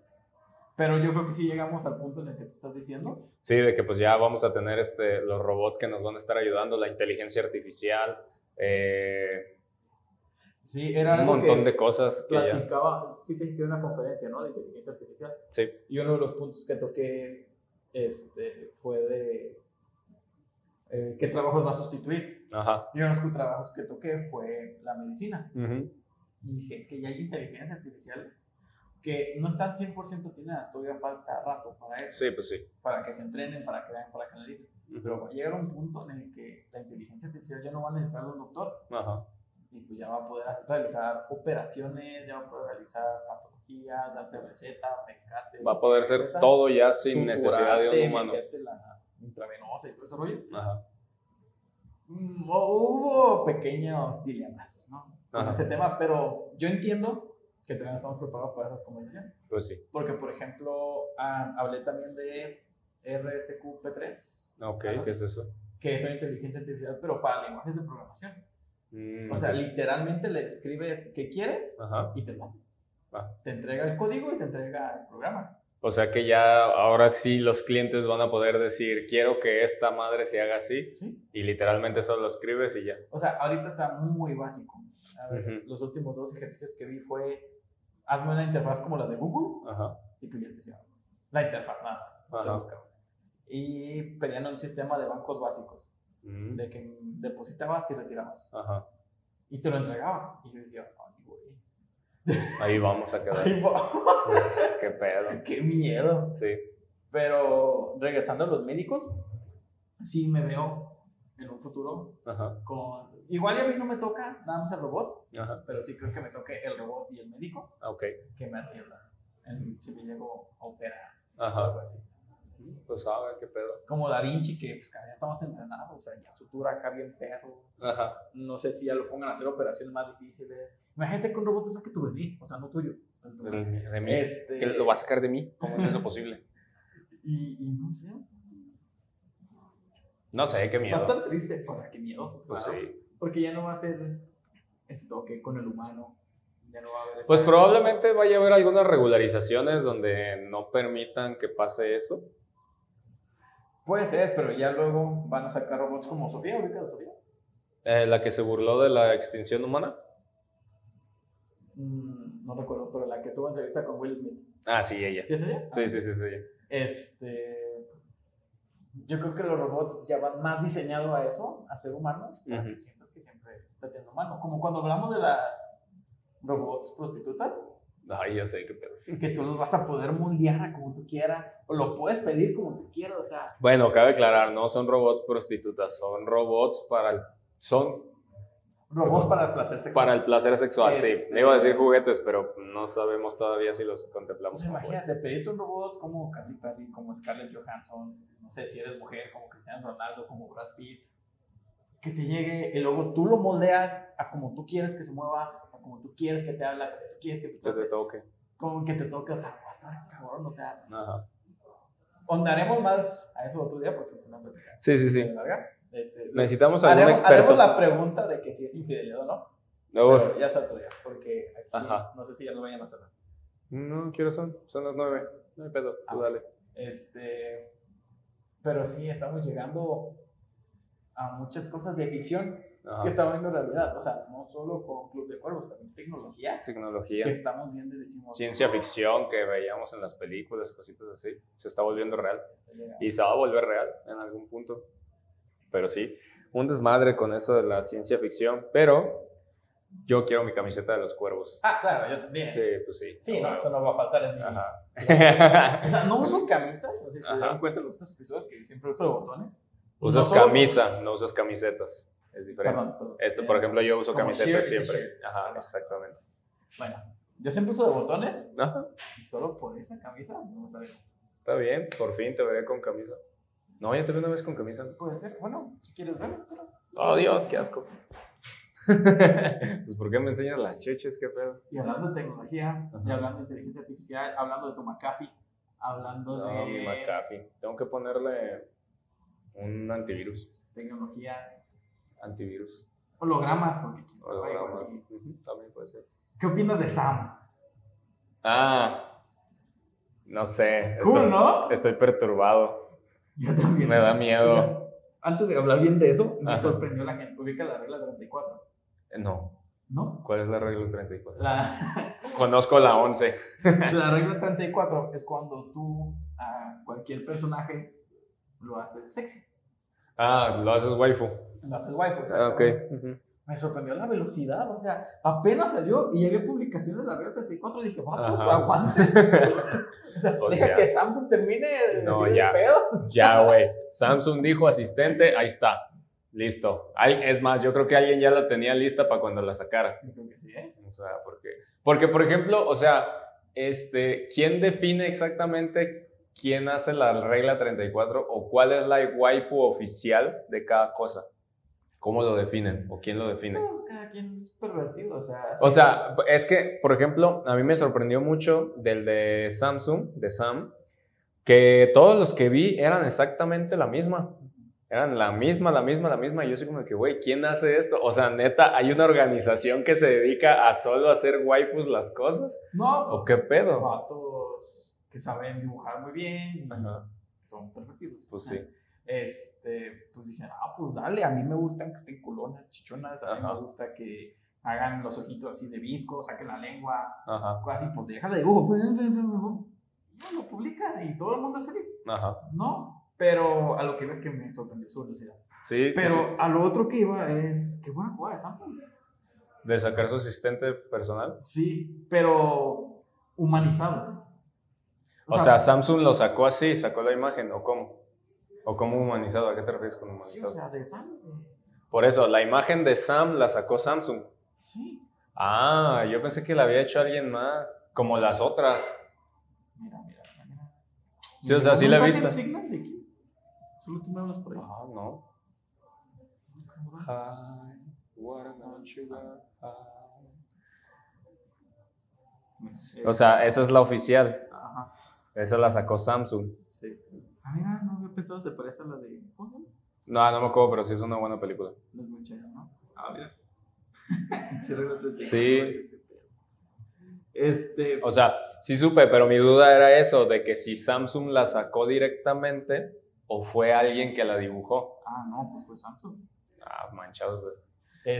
Pero yo creo que sí llegamos al punto en el que tú estás diciendo. Sí, de que pues ya vamos a tener este, los robots que nos van a estar ayudando, la inteligencia artificial, eh, Sí, era un algo montón que de cosas que ya. platicaba, sí te dije una conferencia, ¿no? De inteligencia artificial. Sí. Y uno de los puntos que toqué este, fue de eh, qué trabajos va a sustituir. Ajá. Y uno de los trabajos que toqué fue la medicina. Ujú. Y dije, es que ya hay inteligencias artificiales que no están 100% atinadas, todavía falta rato para eso, Sí, pues sí. para que se entrenen, para que vean, para que analicen. Pero va a llegar un punto en el que la inteligencia artificial ya no va a necesitar un doctor Ajá. y pues ya va a poder hacer- realizar operaciones, ya va a poder realizar patologías, darte receta, medicarte. Va a poder receta, todo ya sin necesidad de un humano. la intravenosa y todo ese rollo. Ajá. Mm, Hubo pequeños dilemas, ¿no? Con ese tema, pero yo entiendo que todavía no estamos preparados para esas conversaciones. Pues sí. Porque, por ejemplo, ah, hablé también de RSQP3, Ok, Algo ¿qué es eso? que es una inteligencia artificial, pero para lenguajes de programación. Mm, O sea, ok. literalmente le escribes qué quieres Ajá. y te lo hace. Ah. Te entrega el código y te entrega el programa. O sea que ya ahora sí los clientes van a poder decir, quiero que esta madre se haga así, ¿sí? y literalmente solo lo escribes y ya. O sea, ahorita está muy básico. A ver, Ujú. Los últimos dos ejercicios que vi fue, hazme una interfaz como la de Google Ajá. y pues ya te decía, la interfaz nada más. Ajá. Y pedían un sistema de bancos básicos, Mm, de que depositabas y retirabas. Ajá. Y te lo entregaba. Y yo decía. Ahí vamos a quedar. Ay, va. Qué pedo. qué miedo. Sí. Pero regresando a los médicos, sí me veo en un futuro Ajá. con... Igual a mí no me toca nada más el robot, Ajá. pero sí creo que me toque el robot y el médico Ok. que me atiendan. en- Si me llego a operar o Ajá. algo así. Pues a ver qué pedo. Como Da Vinci, que pues cada día está más entrenado, o sea, ya sutura acá bien perro. Ajá. No sé si ya lo pongan a hacer operaciones más difíciles. Imagínate que un robot te saque tu bebé, o sea, no tuyo. De, de mí. Este, ¿Qué lo va a sacar de mí? ¿Cómo es eso posible? y, y no sé, No sé, qué va a miedo. estar triste, o sea, qué miedo. Pues claro. sí. Porque ya no va a ser ese toque con el humano. Ya no va a haber Pues probablemente vaya a haber algunas regularizaciones donde no permitan que pase eso. Puede ser, pero ya luego van a sacar robots como Sofía, ahorita de Sofía. Eh, la que se burló de la extinción humana. Mm, no recuerdo, pero la que tuvo entrevista con Will Smith. Ah, sí, ella. ¿Sí es ella? Sí, sí, sí, sí. Este. Yo creo que los robots ya van más diseñados a eso, a ser humanos, para que Ujú. sientas que siempre está teniendo humano. Como cuando hablamos de las robots prostitutas, Ay, ya sé qué pedo. que tú los vas a poder moldear como tú quieras, o lo puedes pedir como tú quieras, o sea. Bueno, cabe aclarar, no son robots prostitutas, son robots para el, son Robots para el placer sexual. para el placer sexual, sí. Este- Le iba a decir juguetes, pero no sabemos todavía si los O contemplamos. sea, como imagínate, pedirte un robot como Katy Perry, como Scarlett Johansson, no sé si eres mujer, como Cristiano Ronaldo, como Brad Pitt, que te llegue y luego tú lo moldeas a como tú quieres que se mueva, como tú quieres que te habla, como tú quieres que te Que te toque, toque. como que te toque, o sea, va a estar cabrón, o sea, Ajá. hondaremos más a eso otro día porque es una plática Sí, sí, sí. Este, Necesitamos algún haremos, experto. haremos la pregunta de que si es infidelidad o no, pero ya es otro día, porque aquí Ajá. no sé si ya lo vayan a cerrar. No, quiero son, son las nueve. No hay pedo, tú Ah. dale. Este, pero sí, estamos llegando a muchas cosas de ficción Ajá. que estamos viendo realidad. O sea, no solo con Club de Cuervos, también tecnología Tecnología. que estamos viendo y decimos. Ciencia ficción que veíamos en las películas, cositas así, se está volviendo real. Y se va a volver real en algún punto. Pero sí, un desmadre con eso de la ciencia ficción. Pero yo quiero mi camiseta de los cuervos. Ah, claro, yo también. Sí, pues sí. Sí, no, eso no va a faltar en mi. Ajá. O sea, no uso camisas, no sé si se Ajá. dieron cuenta en los otros episodios que siempre uso botones. Usas No solo- camisa, no usas camisetas. Es diferente. Perdón, perdón. Este, por ejemplo, yo uso camisetas siempre. Ajá, exactamente. Bueno, yo siempre uso de botones Ajá, y solo por esa camisa vamos a ver. está bien, por fin te veré con camisa. No, ya te vi una vez con camisa. Puede ser, bueno, si quieres verlo, pero. Oh, Dios, qué asco. pues, ¿por qué me enseñas las cheches? ¿Qué pedo? Y hablando de tecnología, y hablando de inteligencia artificial, hablando de tu McAfee, hablando No, de mi McAfee. Tengo que ponerle un antivirus. tecnología, Antivirus. hologramas, porque quién sabe, Hologramas. También puede ser. ¿Qué opinas de Sam? Ah, no sé. Cool, estoy, ¿no? Estoy perturbado. Yo también. Me da O miedo. sea, antes de hablar bien de eso, me Ajá. sorprendió la gente. Ubica la regla 34, Eh, No. ¿no? ¿Cuál es la regla 34? La, Conozco la 11. la regla 34 es cuando tú a cualquier personaje lo haces sexy. Ah, lo haces waifu. Lo haces waifu. Ah, ok. Me sorprendió la velocidad, o sea, apenas salió y ya había publicaciones de la regla 34 y dije, vatos, Ajá. aguanten. o sea, Pues deja ya. que Samsung termine de No, ya. pedos. Ya, güey. Samsung dijo asistente, ahí está. Listo. Es más, yo creo que alguien ya la tenía lista para cuando la sacara. Creo que sí, ¿eh? O sea, porque, porque por ejemplo, o sea, este, ¿quién define exactamente quién hace la regla 34 o cuál es la waifu oficial de cada cosa? ¿Cómo lo definen o quién lo define? Pues, cada quien es pervertido, o sea. O sí. sea, es que, por ejemplo, a mí me sorprendió mucho del de Samsung, de Sam, que todos los que vi eran exactamente la misma. Eran la misma, la misma, la misma. Y yo soy como que, güey, ¿quién hace esto? O sea, neta, hay una organización que se dedica a solo hacer waifus las cosas. No, ¿O qué pedo? vatos que saben dibujar muy bien y son pervertidos. pues sí. Este, pues dicen, ah, pues dale, a mí me gustan que estén culonas, chichonas, a mí Ajá. me gusta que hagan los ojitos así de visco, saquen la lengua, Ajá, cosas así, pues déjala dibujo. Ya lo publican y todo el mundo es feliz. ajá. No, pero a lo que ves que me sorprendió su velocidad. Sí, Pero sí. a lo otro que iba es, qué buena jugada de Samsung. de sacar su asistente personal. Sí, pero humanizado. O sea, Samsung lo sacó así, sacó la imagen, ¿o cómo? ¿O cómo humanizado? ¿A qué te refieres con Sí, o humanizado? sea, de Sam. güey. Por eso, la imagen de Sam la sacó Samsung. Sí. Ah, yo pensé que la había hecho alguien más, como las otras. Mira, mira, mira. Sí, o sea, sí la he ¿Un mensaje visto. en Signal de aquí? Solo tú me hablas por ahí. Ah, no. Hi, what about you? Hi. O sea, esa es la oficial. Esa la sacó Samsung. sí. Ah, mira, no había pensado, se parece a la de. ¿Cómo se llama? No, no me acuerdo, pero sí es una buena película. Las muchachas, ¿no? Ah, mira. Sí. Este. O sea, sí supe, pero mi duda era eso, de que si Samsung la sacó directamente o fue alguien que la dibujó. Ah, no, pues fue Samsung. Ah, manchados.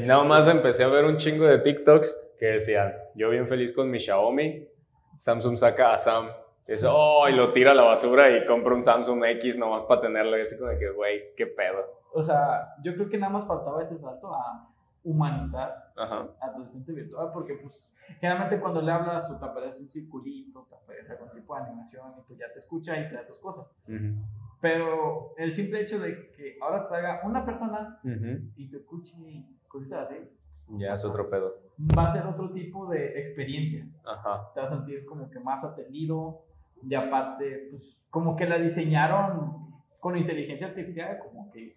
Nada más empecé a ver un chingo de TikToks que decían, yo bien feliz con mi Xiaomi, Samsung saca a Sam. Y eso, oh, y lo tira a la basura y compra un Samsung X nomás para tenerlo. Y así como de que, güey, qué pedo. O sea, yo creo que nada más faltaba ese salto a humanizar Ajá. a tu asistente virtual, porque pues generalmente cuando le hablas o te aparece un circulito, te aparece algún tipo de animación y pues ya te escucha y te da tus cosas. Ujú. Pero el simple hecho de que ahora te salga una persona Ujú. y te escuche cositas así, Ya es otro pedo. va a ser otro tipo de experiencia. Ajá. Te vas a sentir como que más atendido y aparte, pues como que la diseñaron con inteligencia artificial, como que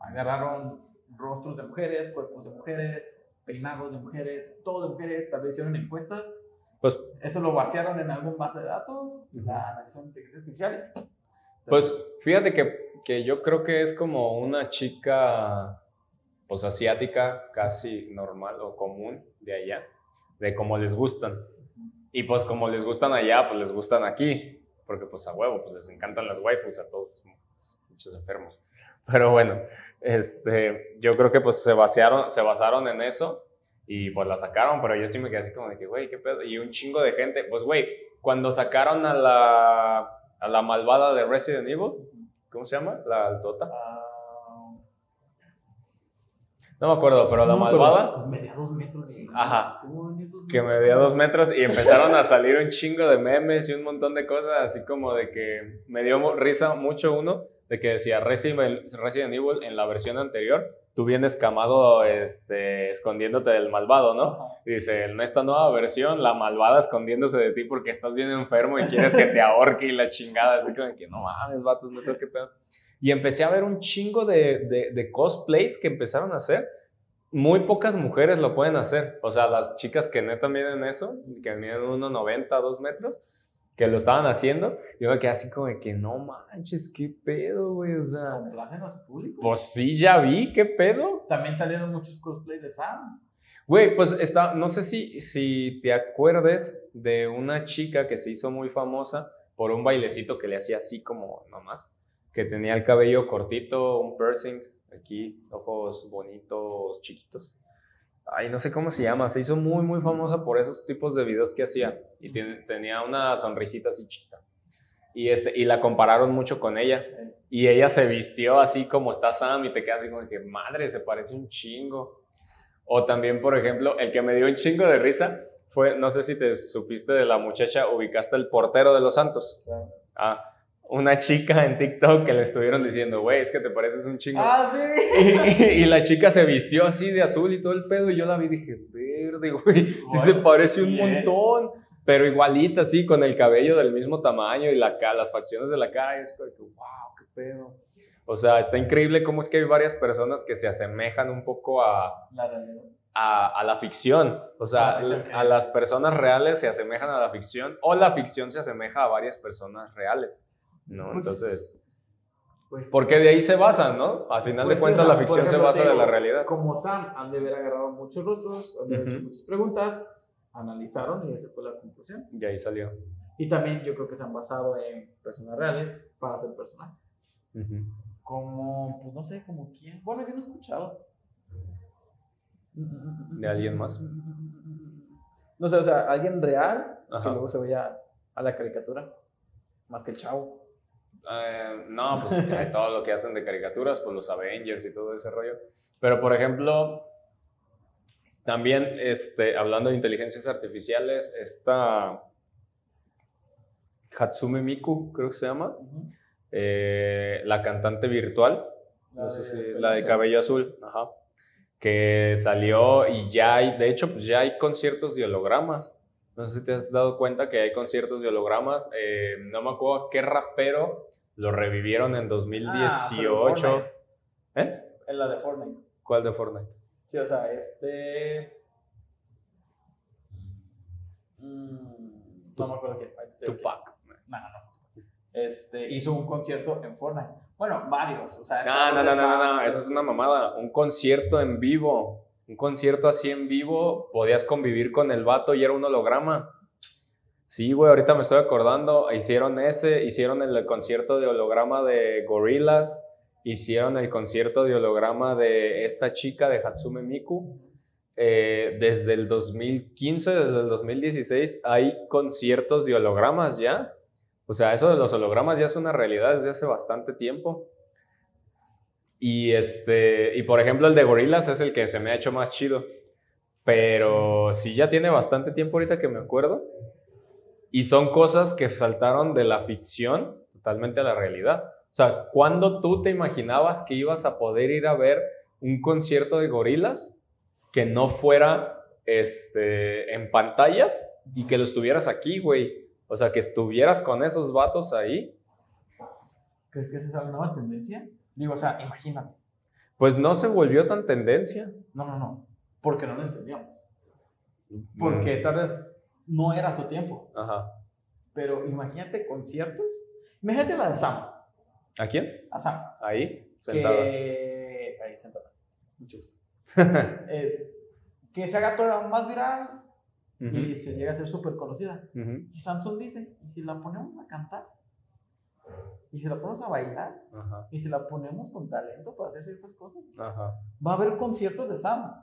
agarraron rostros de mujeres, cuerpos de mujeres, peinados de mujeres, todo de mujeres, tal vez hicieron encuestas, Pues, eso lo vaciaron en algún base de datos, Ujú. la analizaron en inteligencia artificial. pues fíjate que, que yo creo que es como una chica, pues asiática, casi normal o común de allá, de cómo les gustan. Y pues como les gustan allá, pues les gustan aquí, porque pues a huevo, pues les encantan las waifus a todos, muchos enfermos. Pero bueno, este, yo creo que pues se basearon, se basaron en eso y pues la sacaron, pero yo sí me quedé así como de que, güey, qué pedo. Y un chingo de gente, pues güey, cuando sacaron a la, a la malvada de Resident Evil, ¿cómo se llama? La altota. Ah, No me acuerdo, pero la no malvada Medía dos metros. de- Ajá. ¿Cómo medía dos que medía dos metros y empezaron a salir un chingo de memes y un montón de cosas, así como de que me dio risa mucho uno, de que decía Resident, Evil en la versión anterior, tú vienes camado este, escondiéndote del malvado, ¿no? Y dice, en esta nueva versión, la malvada escondiéndose de ti porque estás bien enfermo y quieres que te ahorque y la chingada, así como que no mames, vatos, no tengo que pedo. Y empecé a ver un chingo de, de, de cosplays que empezaron a hacer. Muy pocas mujeres lo pueden hacer. O sea, las chicas que neta miden eso, que miden 1,90, 2 metros, que lo estaban haciendo, yo me quedé así como de que no manches, qué pedo, güey. O sea, Complacen a su público. pues sí, ya vi, qué pedo. También salieron muchos cosplays de Sam. Güey, pues está, no sé si, si te acuerdes de una chica que se hizo muy famosa por un bailecito que le hacía así como nomás, que tenía el cabello cortito, un piercing aquí, ojos bonitos, chiquitos. Ay, no sé cómo se llama, se hizo muy, muy famosa por esos tipos de videos que hacía y tiene- tenía una sonrisita así chiquita. Y, este, y la compararon mucho con ella. Y ella se vistió así como está Sam y te quedas así como que, madre, se parece un chingo. O también, por ejemplo, el que me dio un chingo de risa fue, no sé si te supiste de la muchacha, ubicaste el portero de los Santos. Ah, una chica en TikTok que le estuvieron diciendo, güey, es que te pareces un chingo. Ah, sí. Y, y la chica se vistió así de azul y todo el pedo y yo la vi y dije, verde, güey, sí Bueno, se parece un sí es. montón. Pero igualita, así, con el cabello del mismo tamaño y la, las facciones de la cara. Y es como que, wow, qué pedo. O sea, está increíble cómo es que hay varias personas que se asemejan un poco a, La realidad. a, a la ficción. O sea, Ah, a las personas reales se asemejan a la ficción o la ficción se asemeja a varias personas reales. ¿No? Pues, Entonces, Pues, porque de ahí se basan, ¿no? Al final pues de cuentas, sí, o sea, la ficción por se ejemplo, basa te de la digo, realidad. Como Sam han de haber agarrado muchos rostros, han de haber hecho Ujú. muchas preguntas, analizaron y esa fue la conclusión. Y ahí salió. Y también yo creo que se han basado en personas reales para hacer personajes. Como, pues no sé, como quién. Bueno, yo no he escuchado. ¿De alguien más? No sé, o sea, alguien real que Ajá. luego se vaya a la caricatura. Más que el chavo. Eh, no, pues que todo lo que hacen de caricaturas, pues los Avengers y todo ese rollo. Pero, por ejemplo, también, este, hablando de inteligencias artificiales, esta Hatsume Miku, creo que se llama, eh, la cantante virtual, no sé si, la de cabello azul, ajá, que salió y ya hay, de hecho, pues ya hay conciertos de hologramas. No sé si te has dado cuenta que hay conciertos de hologramas. eh, no me acuerdo qué rapero lo revivieron en Ah, pero 2018. Fortnite. ¿Eh? En la de Fortnite. ¿Cuál de Fortnite? Sí, o sea, este. Mm, no me acuerdo quién. Tupac. No, no, no. Este, hizo un concierto en Fortnite. Bueno, varios. O sea, No, no, no, no, no, no, esa es una mamada. Un concierto en vivo Un concierto así en vivo, podías convivir con el vato y era un holograma. Sí, güey, ahorita me estoy acordando. Hicieron ese, hicieron el concierto de holograma de Gorillaz, hicieron el concierto de holograma de esta chica de Hatsume Miku. Eh, desde el 2015, desde el 2016, hay conciertos de hologramas ya. O sea, eso de los hologramas ya es una realidad desde hace bastante tiempo. Y, este, y por ejemplo, el de Gorillaz es el que se me ha hecho más chido. Pero sí ya tiene bastante tiempo ahorita que me acuerdo. Y son cosas que saltaron de la ficción totalmente a la realidad. O sea, ¿cuándo tú te imaginabas que ibas a poder ir a ver un concierto de gorilas que no fuera este, en pantallas y que lo estuvieras aquí, güey? O sea, que estuvieras con esos vatos ahí. ¿Crees que esa es una nueva tendencia? Digo, o sea, imagínate. Pues no se volvió tan tendencia. No, no, no. Porque no lo entendíamos. Porque tal vez no era su tiempo. Ajá. Pero imagínate conciertos. Imagínate la de Sam. ¿A quién? A Sam. Ahí, sentada. Que... Ahí, sentada. Mucho gusto. es, que se haga todavía más viral y se llega a ser súper conocida. Ujú. Y Samsung dice, ¿y si la ponemos a cantar? ¿Y si la ponemos a bailar? Ajá. ¿Y si la ponemos con talento para hacer ciertas cosas? Ajá. Va a haber conciertos de Sam.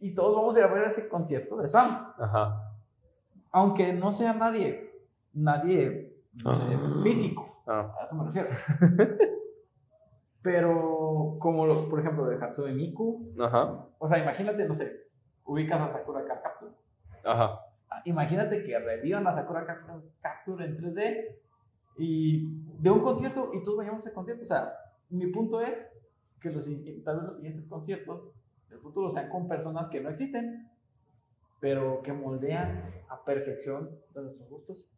Y todos vamos a ir a ver ese concierto de Sam. Ajá. Aunque no sea nadie, nadie, no sé, Ajá. físico. Ah. A eso me refiero. Pero, como lo- por ejemplo de Hatsune Miku, Ajá. o sea, imagínate, no sé, ubicas a Sakura Capture. Ajá. Ah, Imagínate que revivan a Sakura Capture en 3D y de un concierto y todos vayamos a ese concierto. O sea, mi punto es que los, tal vez los siguientes conciertos del futuro sean con personas que no existen, pero que moldean a perfección de nuestros gustos.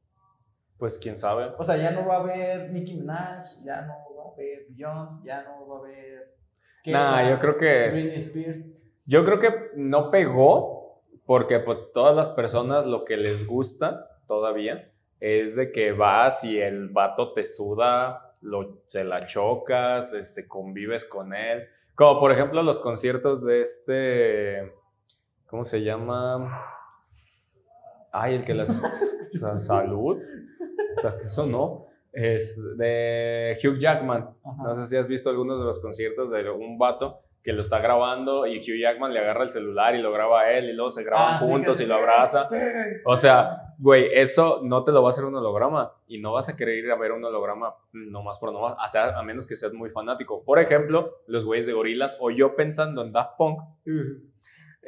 Pues quién sabe. O sea, ya no va a haber Nicki Minaj, ya no va a haber Beyoncé, ya no va a haber. Nah, yo creo que Britney es- Spears. Yo creo que no pegó porque pues todas las personas lo que les gusta todavía es de que vas y el vato te suda, lo, se la chocas, este, convives con él. Como por ejemplo los conciertos de este, ¿cómo se llama? Ay, el que las... sa- salud. Eso no. Es de Hugh Jackman. Ajá. No sé si has visto algunos de los conciertos de un vato que lo está grabando y Hugh Jackman le agarra el celular y lo graba a él y luego se graban Ah, sí, juntos que y sí, lo abraza. sí. O sea, güey, eso no te lo va a hacer un holograma y no vas a querer ir a ver un holograma nomás por nomás, o sea, a menos que seas muy fanático. Por ejemplo, los güeyes de gorilas o yo pensando en Daft Punk,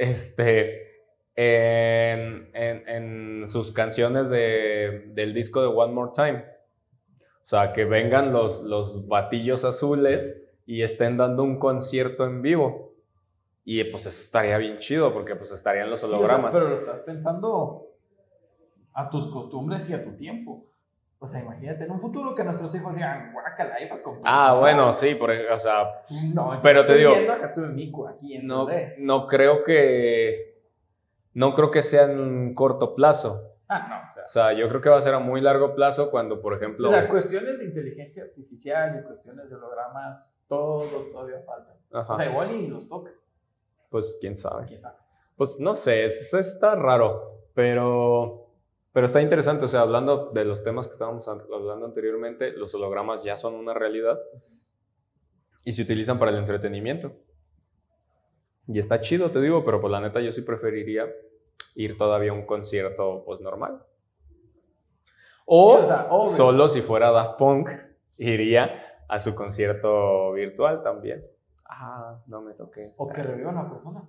este, en, en- en sus canciones de- del disco de One More Time. O sea, que vengan los, los batillos azules y estén dando un concierto en vivo. Y pues eso estaría bien chido porque pues estarían los Sí, o sea, hologramas. pero lo estás pensando a tus costumbres y a tu tiempo. O sea, imagínate en un futuro que nuestros hijos digan, guácala, ibas con Ah, personas". bueno, sí, por, o sea, No, yo Pero te digo- viendo a Hatsune Miku aquí en no, 3D. no creo que no creo que sea en corto plazo. Ah, no, o sea. O sea, yo creo que va a ser a muy largo plazo cuando, por ejemplo, O sea, cuestiones de inteligencia artificial y cuestiones de hologramas, todo todavía falta. ajá, O sea, igual y los toca, pues quién sabe. quién sabe. Pues no sé, es- está raro, pero, pero está interesante. O sea, hablando de los temas que estábamos an- hablando anteriormente, los hologramas ya son una realidad y se utilizan para el entretenimiento. Y está chido, te digo, pero pues la neta yo sí preferiría ir todavía a un concierto pues normal. O, Sí, o sea, obvio. solo si fuera Daft Punk, iría a su concierto virtual también. Ah, no me toques. O que revivan a personas.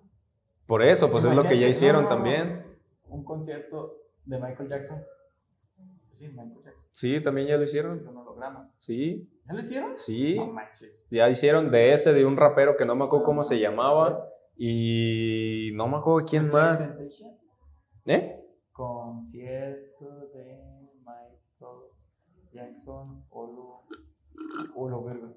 Por eso, pues es lo que ya hicieron no, no, no. también. Un concierto de Michael Jackson. Sí, Michael Jackson. Sí, también ya lo hicieron. un holograma. Sí, ¿Ya lo hicieron? sí. No manches. Ya hicieron de ese, de un rapero que no me acuerdo cómo se llamaba. Y no me acuerdo quién más. ¿Eh? Concierto de Michael Jackson. Olo. Olo, verga.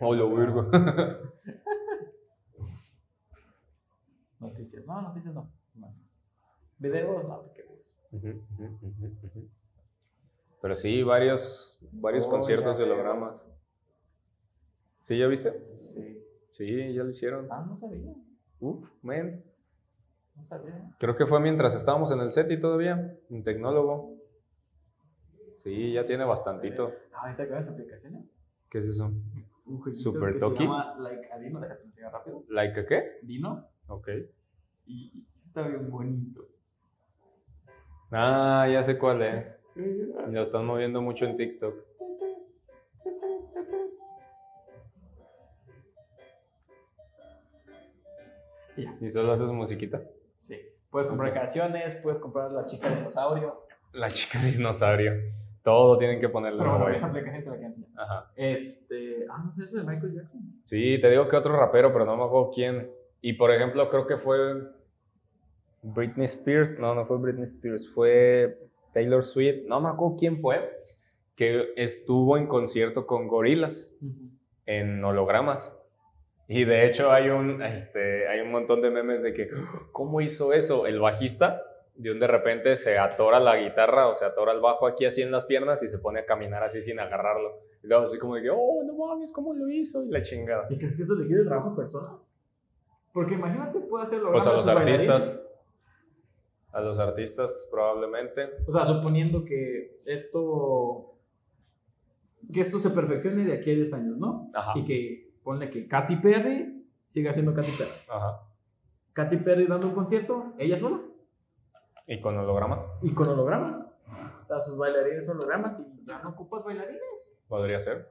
Oh, lo virgo. Noticias. No, noticias no. No. Videos, no, videos. Pero sí, varios, varios Oh, conciertos de hologramas. ¿Sí, ya viste? Sí. Sí, ya lo hicieron. Ah, no sabía. Uf, man. No sabía. Creo que fue mientras estábamos en el set y todavía, en tecnólogo. Sí, ya tiene bastantito. Ah, ¿Ahorita que las aplicaciones? ¿Qué es eso? Un Super que Toki. se llama Like a Dino, déjate enseñar rápido. ¿Like a qué? Dino. Ok. Y está bien bonito. Ah, ya sé cuál es. Lo están moviendo mucho en TikTok. ¿Y solo haces musiquita? Sí. Puedes comprar canciones, puedes comprar la chica dinosaurio. La chica dinosaurio. Todo tienen que ponerle Pero bueno, aplicación te la enseñar. Ajá. Este. Ah, no sé, eso de Michael Jackson. Sí, te digo que otro rapero, pero no me acuerdo quién. Y por ejemplo, creo que fue Britney Spears. No, no fue Britney Spears, fue Taylor Swift. No me acuerdo quién fue. Que estuvo en concierto con Gorilas en hologramas. Y de hecho hay un, este, hay un montón de memes de que, ¿cómo hizo eso? El bajista, de un de repente se atora la guitarra o se atora el bajo aquí así en las piernas y se pone a caminar así sin agarrarlo. Y luego así como de que, oh, no mames, ¿cómo lo hizo? Y la chingada. ¿Y crees que esto le quita trabajo a personas? Porque imagínate, puede hacerlo. Pues a los artistas, a los artistas probablemente. O sea, suponiendo que esto. Que esto se perfeccione de aquí a 10 años, ¿no? Ajá, Y que ponle que Katy Perry siga siendo Katy Perry. ajá. Katy Perry dando un concierto, ella sola. ¿Y con hologramas? Y con hologramas. O sea, sus bailarines hologramas y ya no ocupas bailarines. Podría ser.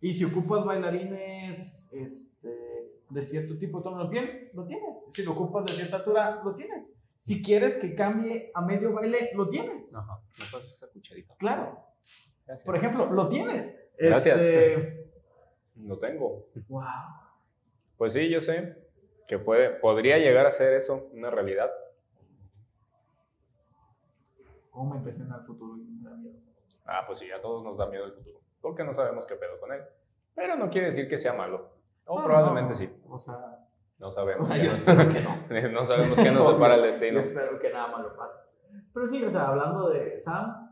Y si ocupas bailarines este, de cierto tipo de tono de piel, lo tienes. Si lo ocupas de cierta altura, lo tienes. Si quieres que cambie a medio baile, lo tienes. Ajá. ¿Me pasas esa cucharita? Claro. Gracias. Por ejemplo, lo tienes. Gracias. Este, Lo tengo. wow. Pues sí, yo sé que puede, podría llegar a ser eso, una realidad. Cómo me impresiona el futuro y me da miedo. Ah, pues sí, a todos nos da miedo el futuro, porque no sabemos qué pedo con él. Pero no quiere decir que sea malo. O No, probablemente no, sí, O sea, no sabemos. yo espero que no. no sabemos qué nos separa el destino. Yo espero que nada malo pase. Pero sí, o sea, hablando de Sam,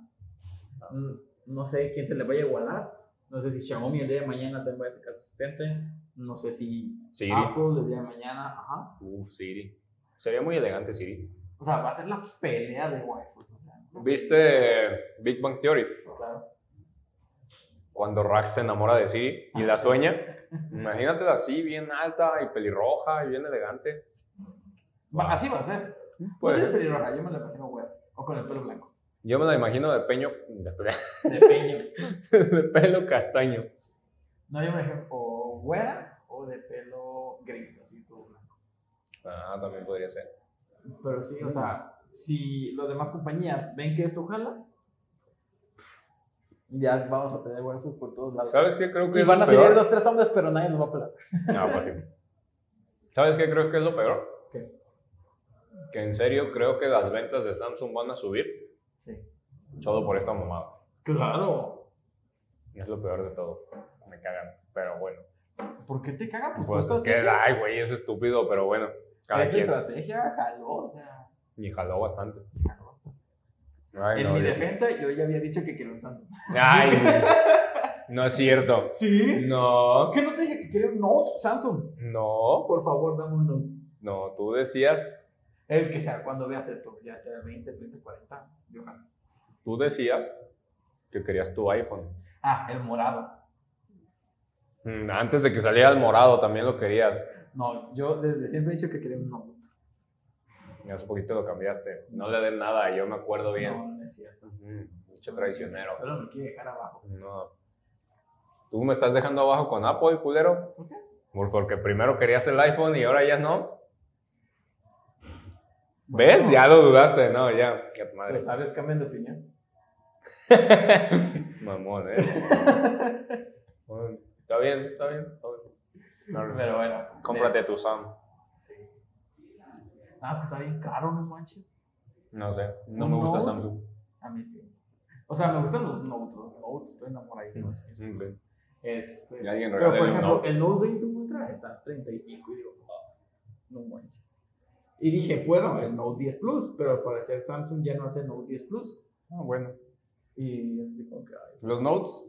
mm, no sé quién se le vaya a igualar. No sé si Xiaomi el día de mañana también vaya a sacar su asistente. No sé si Siri. Apple el día de mañana. Ajá. Uh, Siri. Sería muy elegante Siri. O sea, va a ser la pelea de waifus. O sea, ¿no? ¿Viste Big Bang Theory? Claro. Cuando Rax se enamora de Siri y Ah, la sí. sueña. Imagínatela así, bien alta y pelirroja y bien elegante. Así va a ser. Puede ser pelirroja, yo me la imagino güera. O con el pelo blanco. Yo me la imagino de peño, de, De peña. de pelo castaño. No, yo me imagino o güera o de pelo gris, así todo blanco. Ah, también podría ser. Pero sí, o sea, si las demás compañías ven que esto jala, ya vamos a tener waifus por todos lados. ¿Sabes qué creo que Y van a salir dos, tres hombres, pero nadie los va a pelar. No, sí. ¿Sabes qué creo que es lo peor? ¿Qué? Que en serio creo que las ventas de Samsung van a subir Sí. solo por esta mamada. Claro. Es lo peor de todo. Me cagan, pero bueno. ¿Por qué te caga? Pues, Pues es que, ay, güey, es estúpido, pero bueno. Esa quien. estrategia jaló, o sea, Y jaló bastante. jaló bastante. Ay, en no, mi defensa, yo ya había dicho que quería un Samsung. Ay, no es cierto. ¿Sí? No, ¿Qué no te dije que quería un Note Samsung? no, Por favor, dame un Note. no. Tú decías, El que sea, cuando veas esto, ya sea 20, 30, 40, yo jalo. tú decías que querías tu iPhone. Ah, el morado. Mm, Antes de que saliera el morado también lo querías. No, yo desde siempre he dicho que quería un Note. Hace poquito lo cambiaste. No le den nada, yo me acuerdo bien. No, no es cierto. Mucho traicionero. Solo me quiere dejar abajo. No. ¿Tú me estás dejando abajo con Apple, culero? ¿Por qué? Por- Porque primero querías el iPhone y ahora ya no. ¿Ves? Ya lo dudaste. No, ya. Madre. Pues sabes, cambian de opinión. Mamón, ¿eh? Bueno, está bien, está bien. está bien. No, Pero bueno. Cómprate es- tu Sam. Sí. Nada más que está bien caro, no manches. No sé, no ¿Un me gusta Note? Samsung. A mí sí. O sea, me gustan los Note. Los Note, estoy enamoradísimo. Mm, ok. Este, Y alguien pero por ejemplo, Note. el Note 20 Ultra está a 30 y pico. Y digo, "Ah, no manches. Y dije, bueno, el Note 10 Plus, pero al parecer Samsung ya no hace Note 10 Plus. Ah, bueno. Y así como que, ay, Los Notes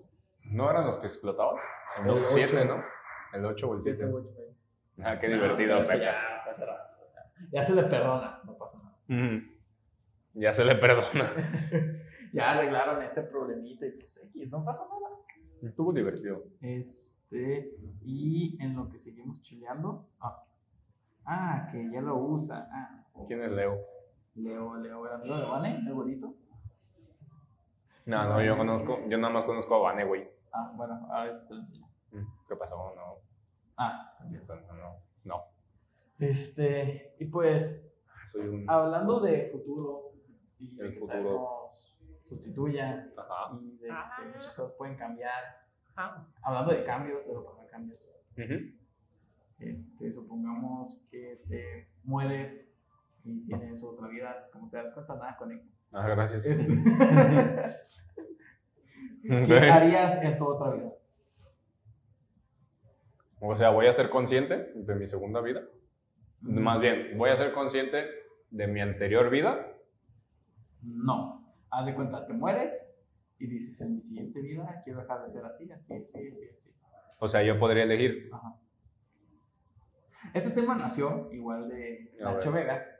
no eran los que explotaban. El El Note 7, 8. ¿no? El 8 o el 7. siete, ocho, ahí. Ah, qué No, divertido, Pepe. Ya, fue ya se le perdona, no pasa nada. Ya se le perdona. ya arreglaron ese problemita y pues X, no pasa nada. Estuvo divertido. Este, y en lo que seguimos chuleando. Ah, ah, que ya lo usa. Ah, ¿Quién es Leo? Leo, Leo, el amigo de Vane, el bonito. No, no, yo conozco, yo nada más conozco a Vane, güey. Ah, bueno, ahora te lo enseño. Mm, ¿Qué pasó? No, Ah, eso no. Este, y pues, Soy un... hablando de futuro y de que futuro. nos sustituya Ajá. y de que muchas cosas pueden cambiar. Hablando de cambios, de los cambios. Ujú. Este, supongamos que te mueres y tienes otra vida, como te das cuenta, nada conecta. Ah, gracias. Este. ¿Qué harías en tu otra vida? O sea, voy a ser consciente de mi segunda vida. Más bien, voy a ser consciente de mi anterior vida. No. Haz de cuenta, te mueres y dices en mi siguiente vida quiero dejar de ser así, así, así, así, así. O sea, yo podría elegir. Ajá. Este tema nació igual de Nacho. Vegas,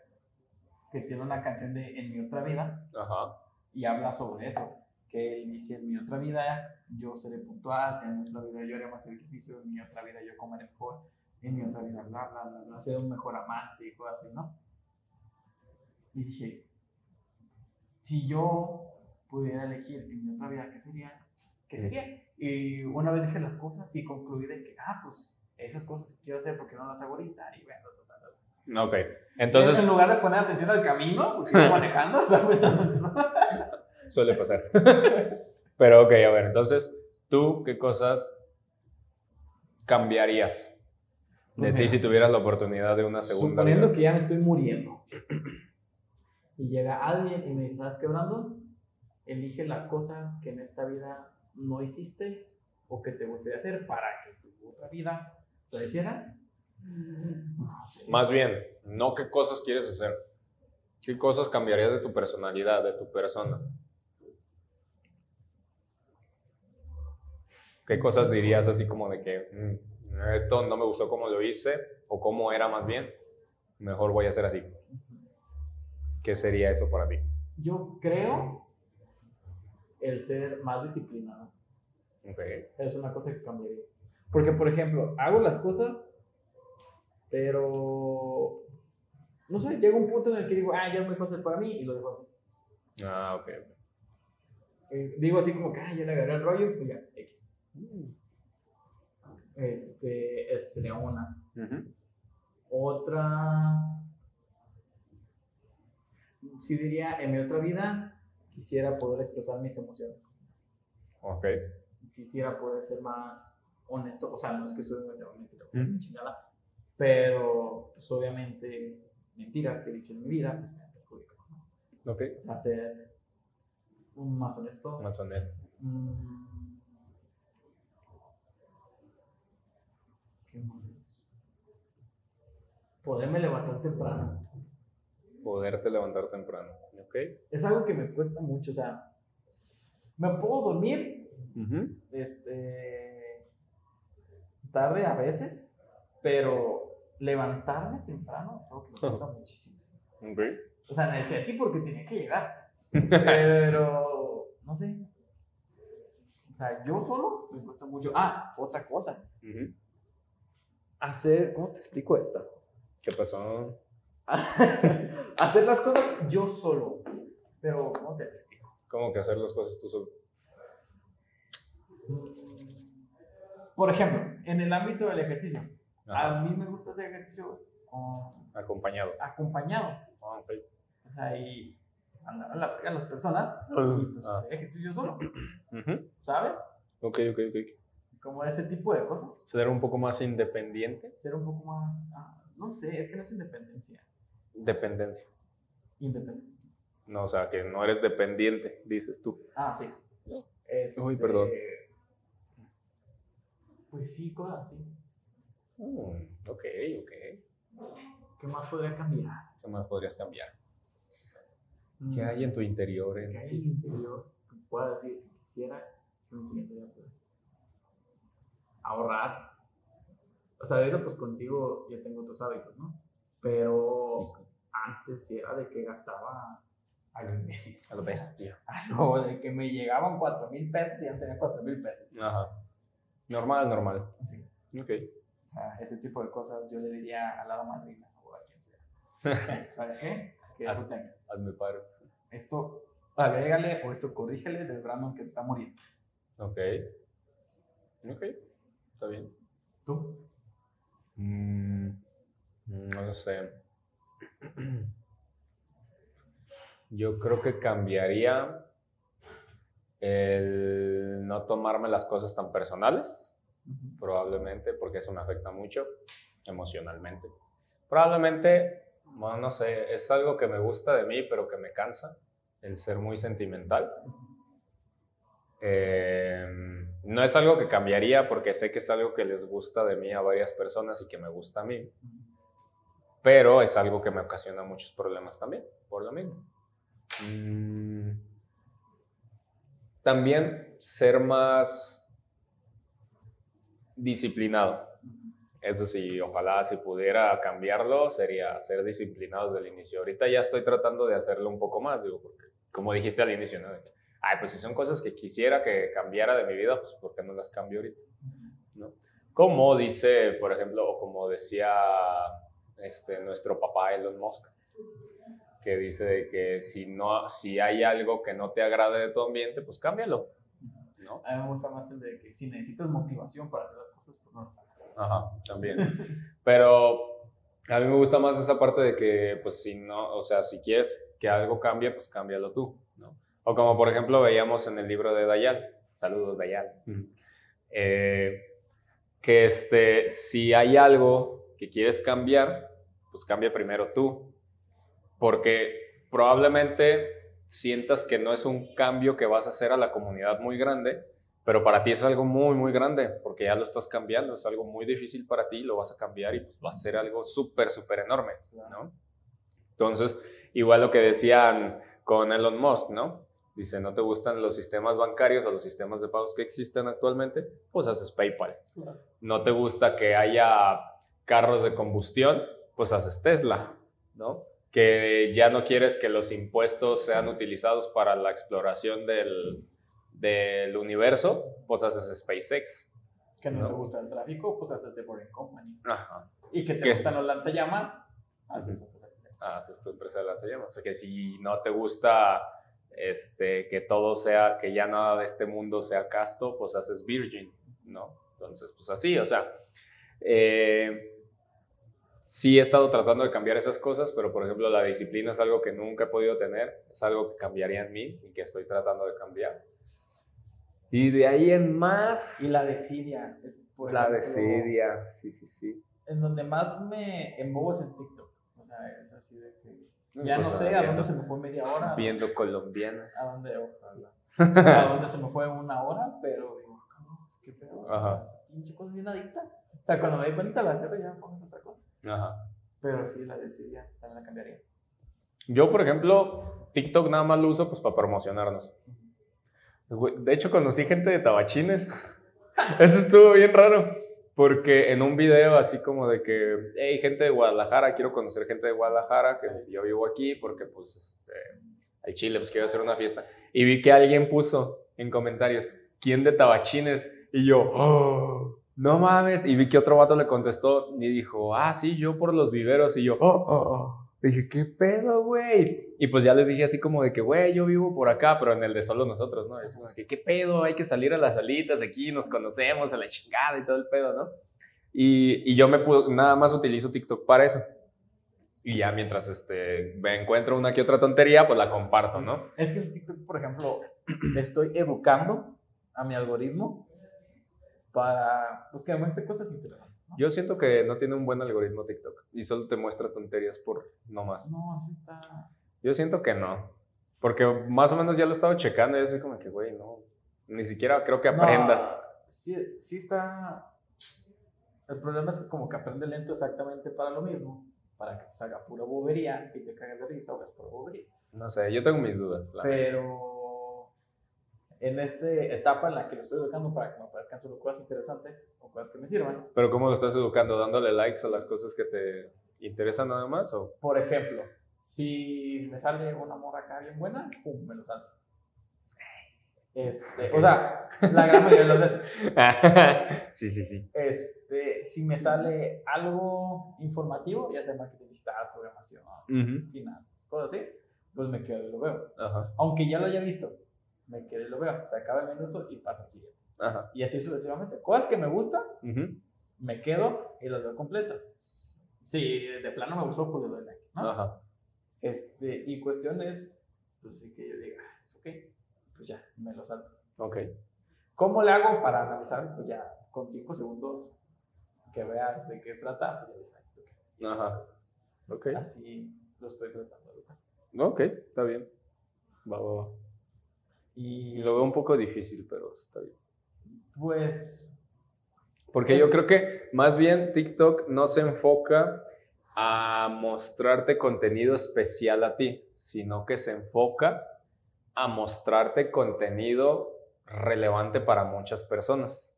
que tiene una canción de En mi otra vida Ajá. y habla sobre eso. Que él dice: En mi otra vida yo seré puntual, en mi otra vida yo haré más ejercicio, en mi otra vida yo comeré mejor, en mi otra vida bla, bla, bla, bla, seré un mejor amante y cosas así, ¿no? Y dije: Si yo pudiera elegir en mi otra vida, ¿qué sería? ¿Qué Sí. sería? Y una vez dije las cosas y concluí de que, ah, pues esas cosas que quiero hacer porque no las hago ahorita. Y bueno, total, total. Ok. Entonces, en lugar de poner atención al camino, porque iba manejando, estaba pensando en eso. suele pasar. Pero ok, a ver, entonces, ¿tú qué cosas cambiarías de ti si tuvieras la oportunidad de una segunda Suponiendo vida? que ya me estoy muriendo. Y llega alguien y me dice, ¿sabes qué, Brandon? Elige las cosas que en esta vida no hiciste o que te gustaría hacer para que tu otra vida lo hicieras. No sé. Más bien, no qué cosas quieres hacer. ¿Qué cosas cambiarías de tu personalidad, de tu persona? ¿Qué cosas dirías así como de que "Mm, esto no me gustó como lo hice o cómo era más bien? Mejor voy a hacer así. ¿Qué sería eso para ti? Yo creo el ser más disciplinado. Ok. Es una cosa que cambiaría. Porque, por ejemplo, hago las cosas, pero no sé, llega un punto en el que digo, ah, ya es muy fácil para mí y lo dejo así. Ah, ok. ok. Eh, digo así como que, ah, ya le agarré el rollo, pues ya, X. Este, esa sería una. Otra, sí diría, en mi otra vida quisiera poder expresar mis emociones. Ok. Quisiera poder ser más honesto. O sea, no es que soy un mentira, chingada. Pero, pues obviamente, mentiras que he dicho en mi vida, pues me han perjudicado. ¿no? Ok. O sea, ser más honesto. Más honesto. Mm. ¿Qué más? Poderme levantar temprano. Poderte levantar temprano. Ok. Es algo que me cuesta mucho, o sea, me puedo dormir este tarde a veces, pero levantarme temprano es algo que me cuesta muchísimo. Ok. O sea, en el SETI porque tenía que llegar, pero no sé. O sea, yo solo me cuesta mucho. Ah, otra cosa. Hacer, ¿cómo te explico esta? ¿Qué pasó? Hacer las cosas yo solo. Pero, ¿cómo te explico? ¿Cómo que hacer las cosas tú solo? Por ejemplo, en el ámbito del ejercicio. Ajá. A mí me gusta hacer ejercicio con- Acompañado. acompañado. Ah, ok. O sea, y andar a la verga a las personas y pues Ah. hacer ejercicio yo solo. ¿Sabes? Ok, ok, ok. Como ese tipo de cosas. Ser un poco más independiente. Ser un poco más. ah, no sé, es que no es independencia. Dependencia. Independencia. No, o sea, que no eres dependiente, dices tú. Ah, sí. Este, Uy, perdón. Pues sí, cosas así. Mm, ok, ok. ¿Qué más podría cambiar? ¿Qué más podrías cambiar? Mm, ¿Qué hay en tu interior? en ¿Qué hay ti? en mi interior que pueda decir que quisiera que mi siguiente fuera? Ahorrar. O sea, ahorita pues contigo ya tengo otros hábitos, ¿no? Pero antes sí era de que gastaba a lo imbécil. A lo bestia. A lo de que me llegaban 4 mil pesos y ya tenía 4 mil pesos. Ajá. Normal, normal. Sí. Ok. O sea, ese tipo de cosas yo le diría a la madrina o a quien sea. ¿Sabes qué? Que eso Haz- tenga. Hazme paro. Esto agrégale o esto corrígele del Brandon que se está muriendo. Ok. Ok. Está bien. ¿Tú? Mm, no lo sé. Yo creo que cambiaría el no tomarme las cosas tan personales, probablemente, porque eso me afecta mucho emocionalmente. Probablemente, bueno, no sé, es algo que me gusta de mí, pero que me cansa, el ser muy sentimental. Eh, no es algo que cambiaría porque sé que es algo que les gusta de mí a varias personas y que me gusta a mí, pero es algo que me ocasiona muchos problemas también, por lo mismo. Mm, También ser más disciplinado. Eso sí, ojalá si pudiera cambiarlo, sería ser disciplinado desde el inicio. Ahorita ya estoy tratando de hacerlo un poco más, digo, porque como dijiste al inicio, ¿no? Ay, pues si son cosas que quisiera que cambiara de mi vida, pues ¿por qué no las cambio ahorita? ¿No? Como dice, por ejemplo, o como decía este, nuestro papá Elon Musk, que dice que si, no, si hay algo que no te agrade de tu ambiente, pues cámbialo. ¿no? A mí me gusta más el de que si necesitas motivación para hacer las cosas, pues no las hagas. Ajá, también. Pero a mí me gusta más esa parte de que, pues, si no, o sea, si quieres que algo cambie, pues cámbialo tú. O como por ejemplo veíamos en el libro de Dayal, saludos Dayal, eh, que este, si hay algo que quieres cambiar, pues cambia primero tú, porque probablemente sientas que no es un cambio que vas a hacer a la comunidad muy grande, pero para ti es algo muy, muy grande, porque ya lo estás cambiando, es algo muy difícil para ti, lo vas a cambiar y pues va a ser algo súper, súper enorme, ¿no? Entonces, igual lo que decían con Elon Musk, ¿no? Dice, ¿no te gustan los sistemas bancarios o los sistemas de pagos que existen actualmente? Pues haces PayPal. ¿No te gusta que haya carros de combustión? Pues haces Tesla, ¿no? Que ya no quieres que los impuestos sean utilizados para la exploración del, del universo, pues haces SpaceX. Que no, No. te gusta el tráfico, pues haces The Boring Company. Ajá. Y que te ¿Qué? gustan los lanzallamas, haces Ujú. haces tu empresa de lanzallamas. O sea, que si no te gusta este, que todo sea, que ya nada de este mundo sea casto, pues haces Virgin, ¿no? Entonces, pues así, o sea, eh, sí he estado tratando de cambiar esas cosas, pero por ejemplo, la disciplina es algo que nunca he podido tener, es algo que cambiaría en mí y que estoy tratando de cambiar. Y de ahí en más, Y la desidia. Es, por la ejemplo, desidia, sí, sí, sí. En donde más me embobo es en TikTok. O sea, es así de que. Ya no Pues, sé a viendo- dónde se me fue media hora. Viendo colombianas. A dónde, ojalá. a dónde se me fue una hora, pero digo, qué pedo. Ajá. Pinche cosa bien adicta. O sea, cuando me di cuenta la cierro ya pones otra cosa. Ajá. Pero sí, la desidia también la cambiaría. Yo, por ejemplo, TikTok nada más lo uso pues para promocionarnos. De hecho, conocí gente de tabachines. Eso estuvo bien raro. Porque en un video así como de que, hey, gente de Guadalajara, quiero conocer gente de Guadalajara, que yo vivo aquí porque pues este, Chile, pues quiero hacer una fiesta. Y vi que alguien puso en comentarios, ¿quién de tabachines? Y yo, "Oh, no mames. Y vi que otro vato le contestó y dijo, ah, sí, yo por los viveros. Y yo, oh, oh, oh. Dije, ¿qué pedo, güey? Y pues ya les dije así como de que, güey, yo vivo por acá, pero en el de solo nosotros, ¿no? Es como que, ¿qué pedo? Hay que salir a las salitas aquí, nos conocemos, a la chingada y todo el pedo, ¿no? Y, y yo me puedo, nada más utilizo TikTok para eso. Y ya mientras este, me encuentro una que otra tontería, pues la comparto, Sí. ¿no? Es que en TikTok, por ejemplo, estoy educando a mi algoritmo para pues, que me muestre cosas interesantes. ¿No? Yo siento que no tiene un buen algoritmo TikTok y solo te muestra tonterías por no más. No, sí está. Yo siento que no. Porque más o menos ya lo he estado checando y así como que, güey, no. Ni siquiera creo que aprendas. No, sí, sí está. El problema es que, como que aprende lento exactamente para lo mismo, para que te salga pura bobería y te cagues de risa o ves pura bobería. No sé, yo tengo mis dudas. la. Pero en esta etapa en la que lo estoy educando para que me parezcan solo cosas interesantes o cosas que me sirvan. Pero ¿cómo lo estás educando? ¿Dándole likes a las cosas que te interesan nada más? O? Por ejemplo, si me sale una morra acá bien buena, pum, me lo salto. Este, o sea, la gran mayoría de las veces. sí, sí, sí. Este, si me sale algo informativo, ya sea marketing digital, programación, finanzas, cosas así, pues me quedo y lo veo. Aunque ya lo haya visto, me quedo y lo veo. Se acaba el minuto y pasa el siguiente. Y así sucesivamente. Cosas que me gustan, me quedo y las veo completas. Si de plano me gustó, pues les doy like. Ajá. Este, y cuestión es, pues sí que yo diga, ah, es ok pues ya, me lo salto. Ok. ¿Cómo le hago para analizar? Pues ya, con cinco segundos que veas de qué trata, pues ya dices, esto qué. Ajá. Ok. Así lo estoy tratando de. Ok, está bien. Va, va, va. Y lo veo un poco difícil, pero está bien. Pues. Porque yo creo que más bien TikTok no se enfoca a mostrarte contenido especial a ti, sino que se enfoca a mostrarte contenido relevante para muchas personas.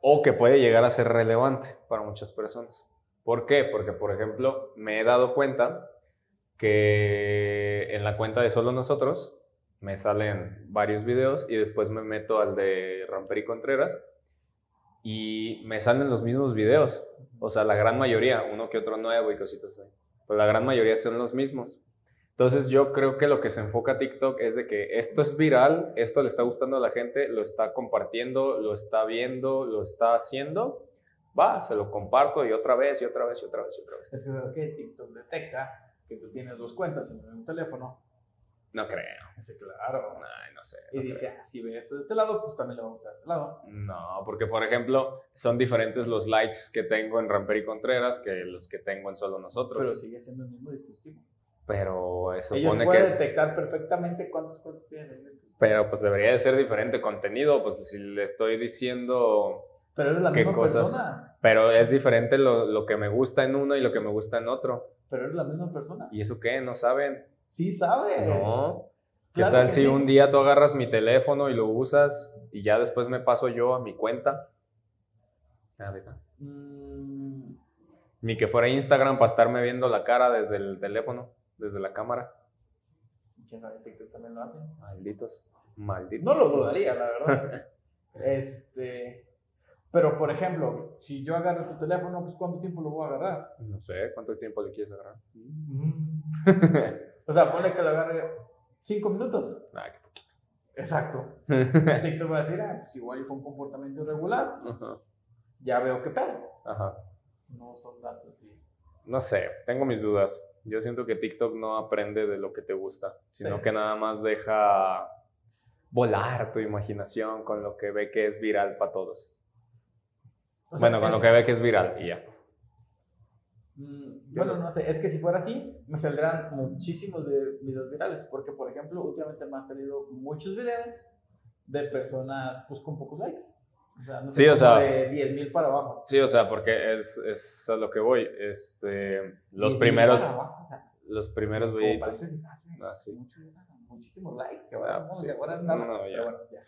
O que puede llegar a ser relevante para muchas personas. ¿Por qué? Porque, por ejemplo, me he dado cuenta que en la cuenta de solo nosotros me salen varios videos y después me meto al de Ramper y Contreras y me salen los mismos videos. O sea, la gran mayoría, uno que otro nuevo y cositas así. Pero la gran mayoría son los mismos. Entonces yo creo que lo que se enfoca TikTok es de que esto es viral, esto le está gustando a la gente, lo está compartiendo, lo está viendo, lo está haciendo, va, se lo comparto y otra vez y otra vez y otra vez y otra. Es que TikTok detecta que tú tienes dos cuentas en un teléfono. No creo. Sí, claro. Ay, no sé. y dice, ah, si ve esto de este lado, pues también le va a gustar de este lado. No, porque por ejemplo, son diferentes los likes que tengo en Ramper y Contreras que los que tengo en solo nosotros. Pero sigue siendo el mismo dispositivo. Pero eso Ellos pueden detectar perfectamente cuántas cuentas tienen. Pero pues debería de ser diferente contenido, pues si le estoy diciendo... Pero eres la misma persona. Pero es diferente lo, lo, que me gusta en uno y lo que me gusta en otro. Pero eres la misma persona. ¿Y eso qué? ¿No saben? Sí saben. No. ¿Qué tal si un día tú agarras mi teléfono y lo usas y ya después me paso yo a mi cuenta? Ah, mm. Ni que fuera Instagram para estarme viendo la cara desde el teléfono desde la cámara. ¿Quién sabe? TikTok también lo hace. Malditos. Malditos. No lo dudaría, la verdad. este. Pero, por ejemplo, si yo agarro tu teléfono, pues ¿cuánto tiempo lo voy a agarrar? No sé, ¿cuánto tiempo le quieres agarrar? o sea, pone que lo agarre cinco minutos. Ah, qué poquito. Exacto. TikTok va a decir, ah, pues igual fue un comportamiento irregular. Ya veo qué pedo. Ajá. No son datos, sí. No sé, tengo mis dudas. Yo siento que TikTok no aprende de lo que te gusta, sino que nada más deja volar tu imaginación con lo que ve que es viral para todos. bueno, con lo que ve que es viral y ya. Mm, bueno, no sé, es que si fuera así, me saldrán muchísimos videos virales, porque por ejemplo, últimamente me han salido muchos videos de personas pues con pocos likes. O sea, no sé, sí, o sea, de 10 mil para abajo. Sí, o sea, porque es, es a lo que voy. Este, los primeros. Abajo, o sea, los primeros videitos. Ah, sí. Muchísimos likes. Ahora, sí. ahora no, no, ya. Pero, bueno, ya,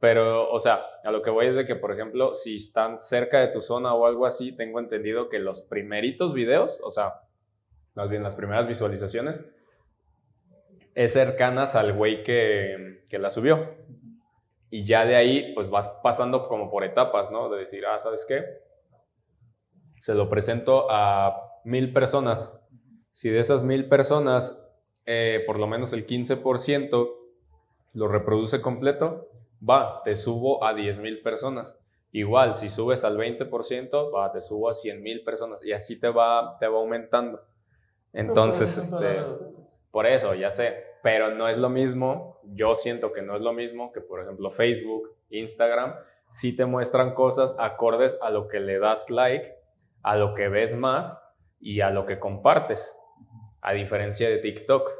pero, o sea, a lo que voy es de que, por ejemplo, si están cerca de tu zona o algo así, tengo entendido que los primeritos videos, o sea, más bien las primeras visualizaciones, es cercanas al güey que, que la subió. Y ya de ahí, pues vas pasando como por etapas, ¿no? De decir, ah, ¿sabes qué? Se lo presento a mil personas. Si de esas mil personas, eh, por lo menos el 15% lo reproduce completo, va, te subo a 10 mil personas. Igual, si subes al 20%, va, te subo a 100 mil personas. Y así te va, te va aumentando. Entonces, este, por eso, ya sé pero no es lo mismo, yo siento que no es lo mismo que, por ejemplo, Facebook, Instagram, sí te muestran cosas acordes a lo que le das like, a lo que ves más y a lo que compartes, a diferencia de TikTok.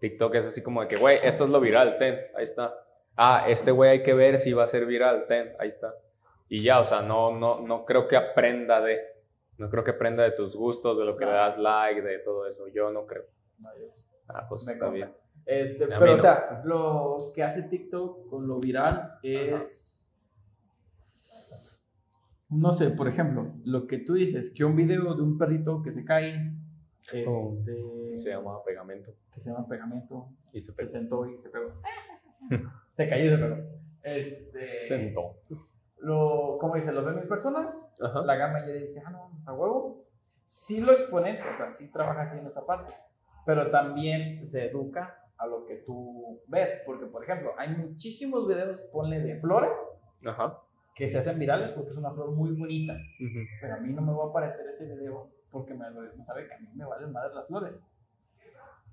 TikTok es así como de que, güey, esto es lo viral, ten, ahí está. Ah, este güey hay que ver si va a ser viral, ten, ahí está. Y ya, o sea, no, no, no creo que aprenda de, no creo que aprenda de tus gustos, de lo que le das like, de todo eso. Yo no creo. Ah, pues está bien. Este, pero, o no. sea, lo que hace TikTok con lo viral es. No sé, por ejemplo, lo que tú dices, que un video de un perrito que se cae, Oh, Se llama pegamento. que se llama pegamento, Y se se sentó y se pegó. se cayó y se pegó. Este, Sentó. lo, como dice, lo ven mil personas, Ajá. la gama ya dice, ah, no, vamos a huevo. Sí lo exponencia, o sea, sí trabaja así en esa parte, pero también se educa a lo que tú ves, porque por ejemplo, hay muchísimos videos, ponle de flores, Ajá. que se hacen virales porque es una flor muy bonita, Ujú. pero a mí no me va a aparecer ese video porque me sabe que a mí me valen madre las flores.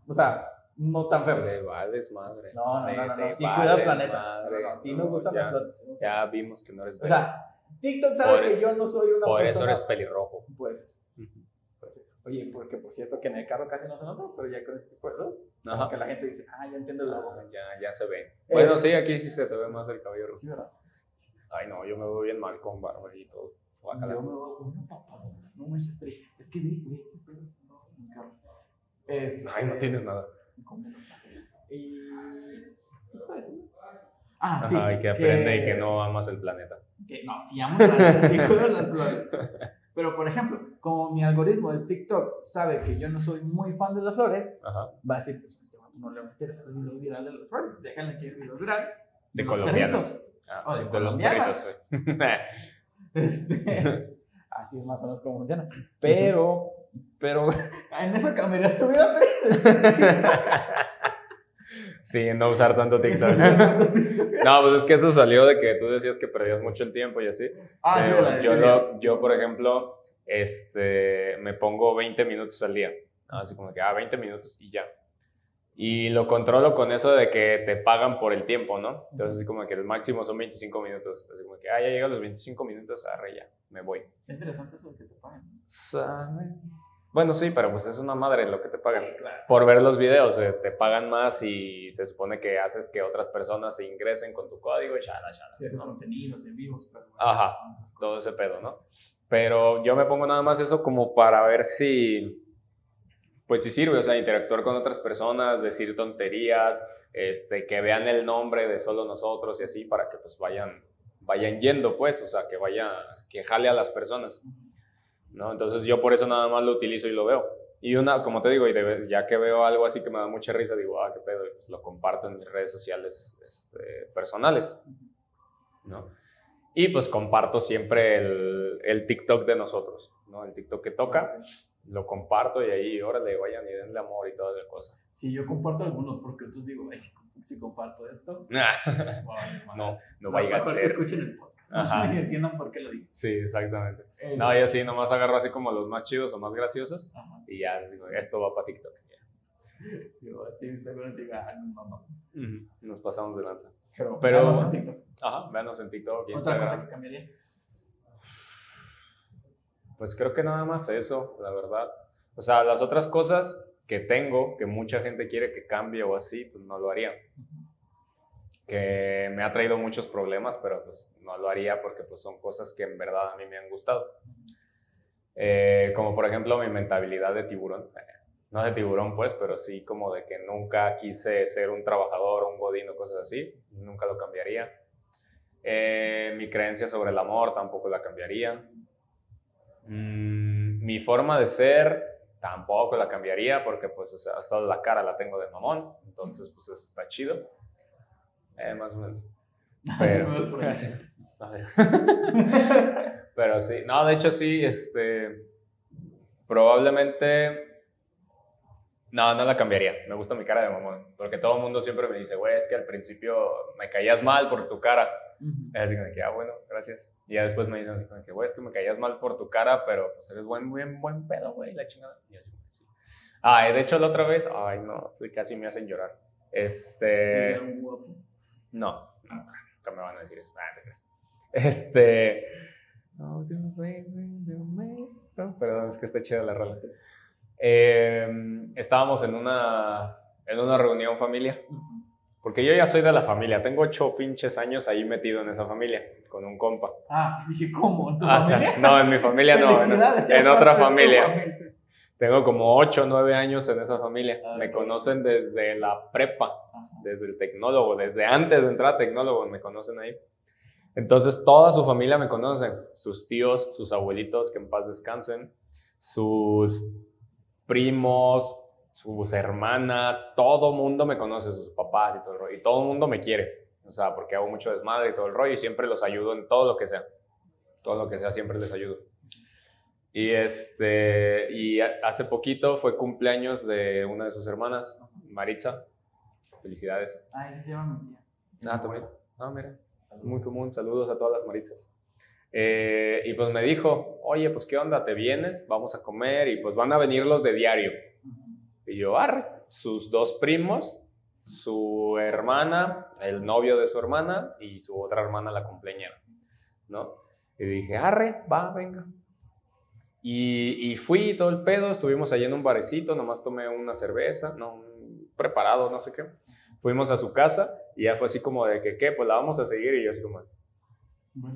O sea, no tan feo. Le vales madre. No, no, no, no, no, sí cuida el planeta. No, no, sí me gustan ya, las flores. Ya vimos que no eres O sea, TikTok sabe que yo no soy una Por eso persona... eres pelirrojo. Puede ser. Puede ser. Oye, porque por cierto que en el carro casi no se nota, pero ya con este tipo de Ajá. que la gente dice, ah, ya entiendo el logo. Ah, Ya, ya se ve. Bueno, sí, aquí sí se te ve más el cabello rojo. Sí, ¿verdad? Ay, no, yo me veo bien mal con barba y todo. Yo me voy con una papada. No manches, pero es que vi, vi ese pedo no, en el carro. Es, Ay, no tienes nada. papada. Y... Ah, sí. Ajá, y que aprende y que no amas el planeta. que no, sí amo las, sí cuido las flores. Pero, por ejemplo, como mi algoritmo de TikTok sabe que yo no soy muy fan de las flores, Ajá. va a decir, pues, este no le interesa el video viral de las flores, déjale enseñar el video viral. De los colombianos. Ah, O de sí, de los colombianas. perritos, sí. Este, así es más o menos como funciona. Pero, pero, en eso cambiarías tu vida, Sí, no usar tanto TikTok. No, pues es que eso salió de que tú decías que perdías mucho el tiempo y así. ah, sí, Pero de yo, lo- yo, por ejemplo, este, me pongo 20 minutos al día. Así como que, ah, 20 minutos y ya. Y lo controlo con eso de que te pagan por el tiempo, ¿no? Entonces, así como que el máximo son 25 minutos. Así como que, ah, ya llegan los 25 minutos, arre, ya, me voy. Qué interesante eso de que te pagan. ¿Sabe? Bueno, sí, pero pues es una madre lo que te pagan. Sí, claro. Por ver los videos, eh, te pagan más y se supone que haces que otras personas se ingresen con tu código y chala, chala. Si haces ¿no? contenidos en vivos, pero. Ajá. todo ese pedo, ¿no? Pero yo me pongo nada más eso como para ver si, pues si sirve, o sea, interactuar con otras personas, decir tonterías, este, que vean el nombre de solo nosotros y así para que pues vayan, vayan yendo, pues, o sea, que vaya, que jale a las personas, ¿no? Entonces yo por eso nada más lo utilizo y lo veo. Y una, como te digo, y ya que veo algo así que me da mucha risa, digo, ah, qué pedo, pues lo comparto en mis redes sociales este, personales, ¿no? Y pues comparto siempre el, el TikTok de nosotros, ¿no? El TikTok que toca, lo comparto y ahí, órale, vayan y denle amor y toda la cosa. Sí, yo comparto algunos porque otros digo, ay, si, si comparto esto, no, vale, no no, vaya a mejor que ser. escuchen el podcast. Ajá. Y entiendan por qué lo digo. Sí, exactamente. No, yo sí, nomás agarro así como los más chidos o más graciosos Ajá. y ya, esto va para TikTok. Ya. Sí, seguro sí, ah, Nos pasamos de lanza. Pero, Pero- veamos en TikTok. Ajá, véanos en TikTok Otra cosa Instagram. que cambiarías. Pues creo que nada más eso, la verdad. O sea, las otras cosas que tengo, que mucha gente quiere que cambie o así, pues no lo haría. Que me ha traído muchos problemas, pero pues no lo haría porque pues son cosas que en verdad a mí me han gustado. Eh, como por ejemplo mi mentalidad de tiburón. No de tiburón pues, pero sí como de que nunca quise ser un trabajador, un godín o cosas así. Nunca lo cambiaría. Eh, mi creencia sobre el amor tampoco la cambiaría. Mm, mi forma de ser tampoco la cambiaría porque pues o sea, solo la cara la tengo de mamón, entonces pues eso está chido. Eh, más o menos. Pero, ver. Pero sí, no, de hecho sí, este, probablemente, no, no la cambiaría. Me gusta mi cara de mamón, porque todo el mundo siempre me dice, güey, es que al principio me caías mal por tu cara. Ujú. Es así como que, ah, bueno, gracias. Y ya después me dicen así como que, güey, es que me caías mal por tu cara, pero pues eres buen, buen, buen pedo, güey, la chingada. Y así, sí. Ah, y de hecho la otra vez, ay, no, casi me hacen llorar. Este, Era un guapo. no, nunca, nunca me van a decir eso. Ah, te crees. Este, no, perdón, es que está chida la rola. Eh, estábamos en una, en una reunión familia. Porque yo ya soy de la familia, tengo ocho pinches años ahí metido en esa familia, con un compa. Ah, dije, ¿cómo? ¿En tu Ah, o sea, familia? no, en mi familia no, en, otra familia. familia. Tengo como 8 o 9 años en esa familia. Ah, me conocen desde la prepa, Ajá. desde el tecnólogo, desde antes de entrar a tecnólogo, me conocen ahí. Entonces, toda su familia me conoce. Sus tíos, sus abuelitos, que en paz descansen, sus primos, sus hermanas, todo mundo me conoce, sus papás y todo el rollo. Y todo el mundo me quiere. O sea, porque hago mucho desmadre y todo el rollo y siempre los ayudo en todo lo que sea. Todo lo que sea, siempre les ayudo. Y este, y hace poquito fue cumpleaños de una de sus hermanas, Maritza. Felicidades. Ay, sí se llama mi tía. Ah, también. Ah, mira. Muy común. Saludos a todas las Maritzas. Eh, y pues me dijo, oye, pues qué onda, ¿te vienes? Vamos a comer y pues van a venir los de diario. Y yo, arre, sus dos primos, su hermana, el novio de su hermana y su otra hermana, la cumpleañera, ¿no? Y dije, arre, va, venga. Y, y fui todo el pedo, estuvimos allí en un barecito, nomás tomé una cerveza, no, un preparado, no sé qué. Fuimos a su casa y ya fue así como de que, ¿qué? Pues la vamos a seguir y yo así como,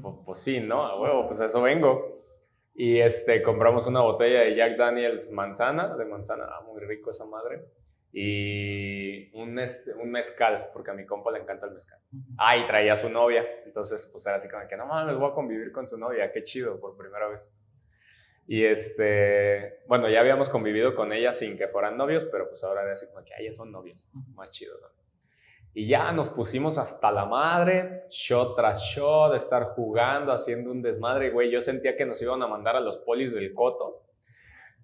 pues, pues sí, ¿no? A huevo, pues a eso vengo. Y este, compramos una botella de Jack Daniels manzana, de manzana, ah, muy rico esa madre. Y un, este, un mezcal, porque a mi compa le encanta el mezcal. Ah, y traía a su novia. Entonces, pues era así como que, no mames, voy a convivir con su novia, qué chido, por primera vez. Y este, bueno, ya habíamos convivido con ella sin que fueran novios, pero pues ahora era así como que, ah, ya son novios, más chido, ¿no? Y ya nos pusimos hasta la madre, shot tras shot, de estar jugando, haciendo un desmadre. Güey, yo sentía que nos iban a mandar a los polis del coto.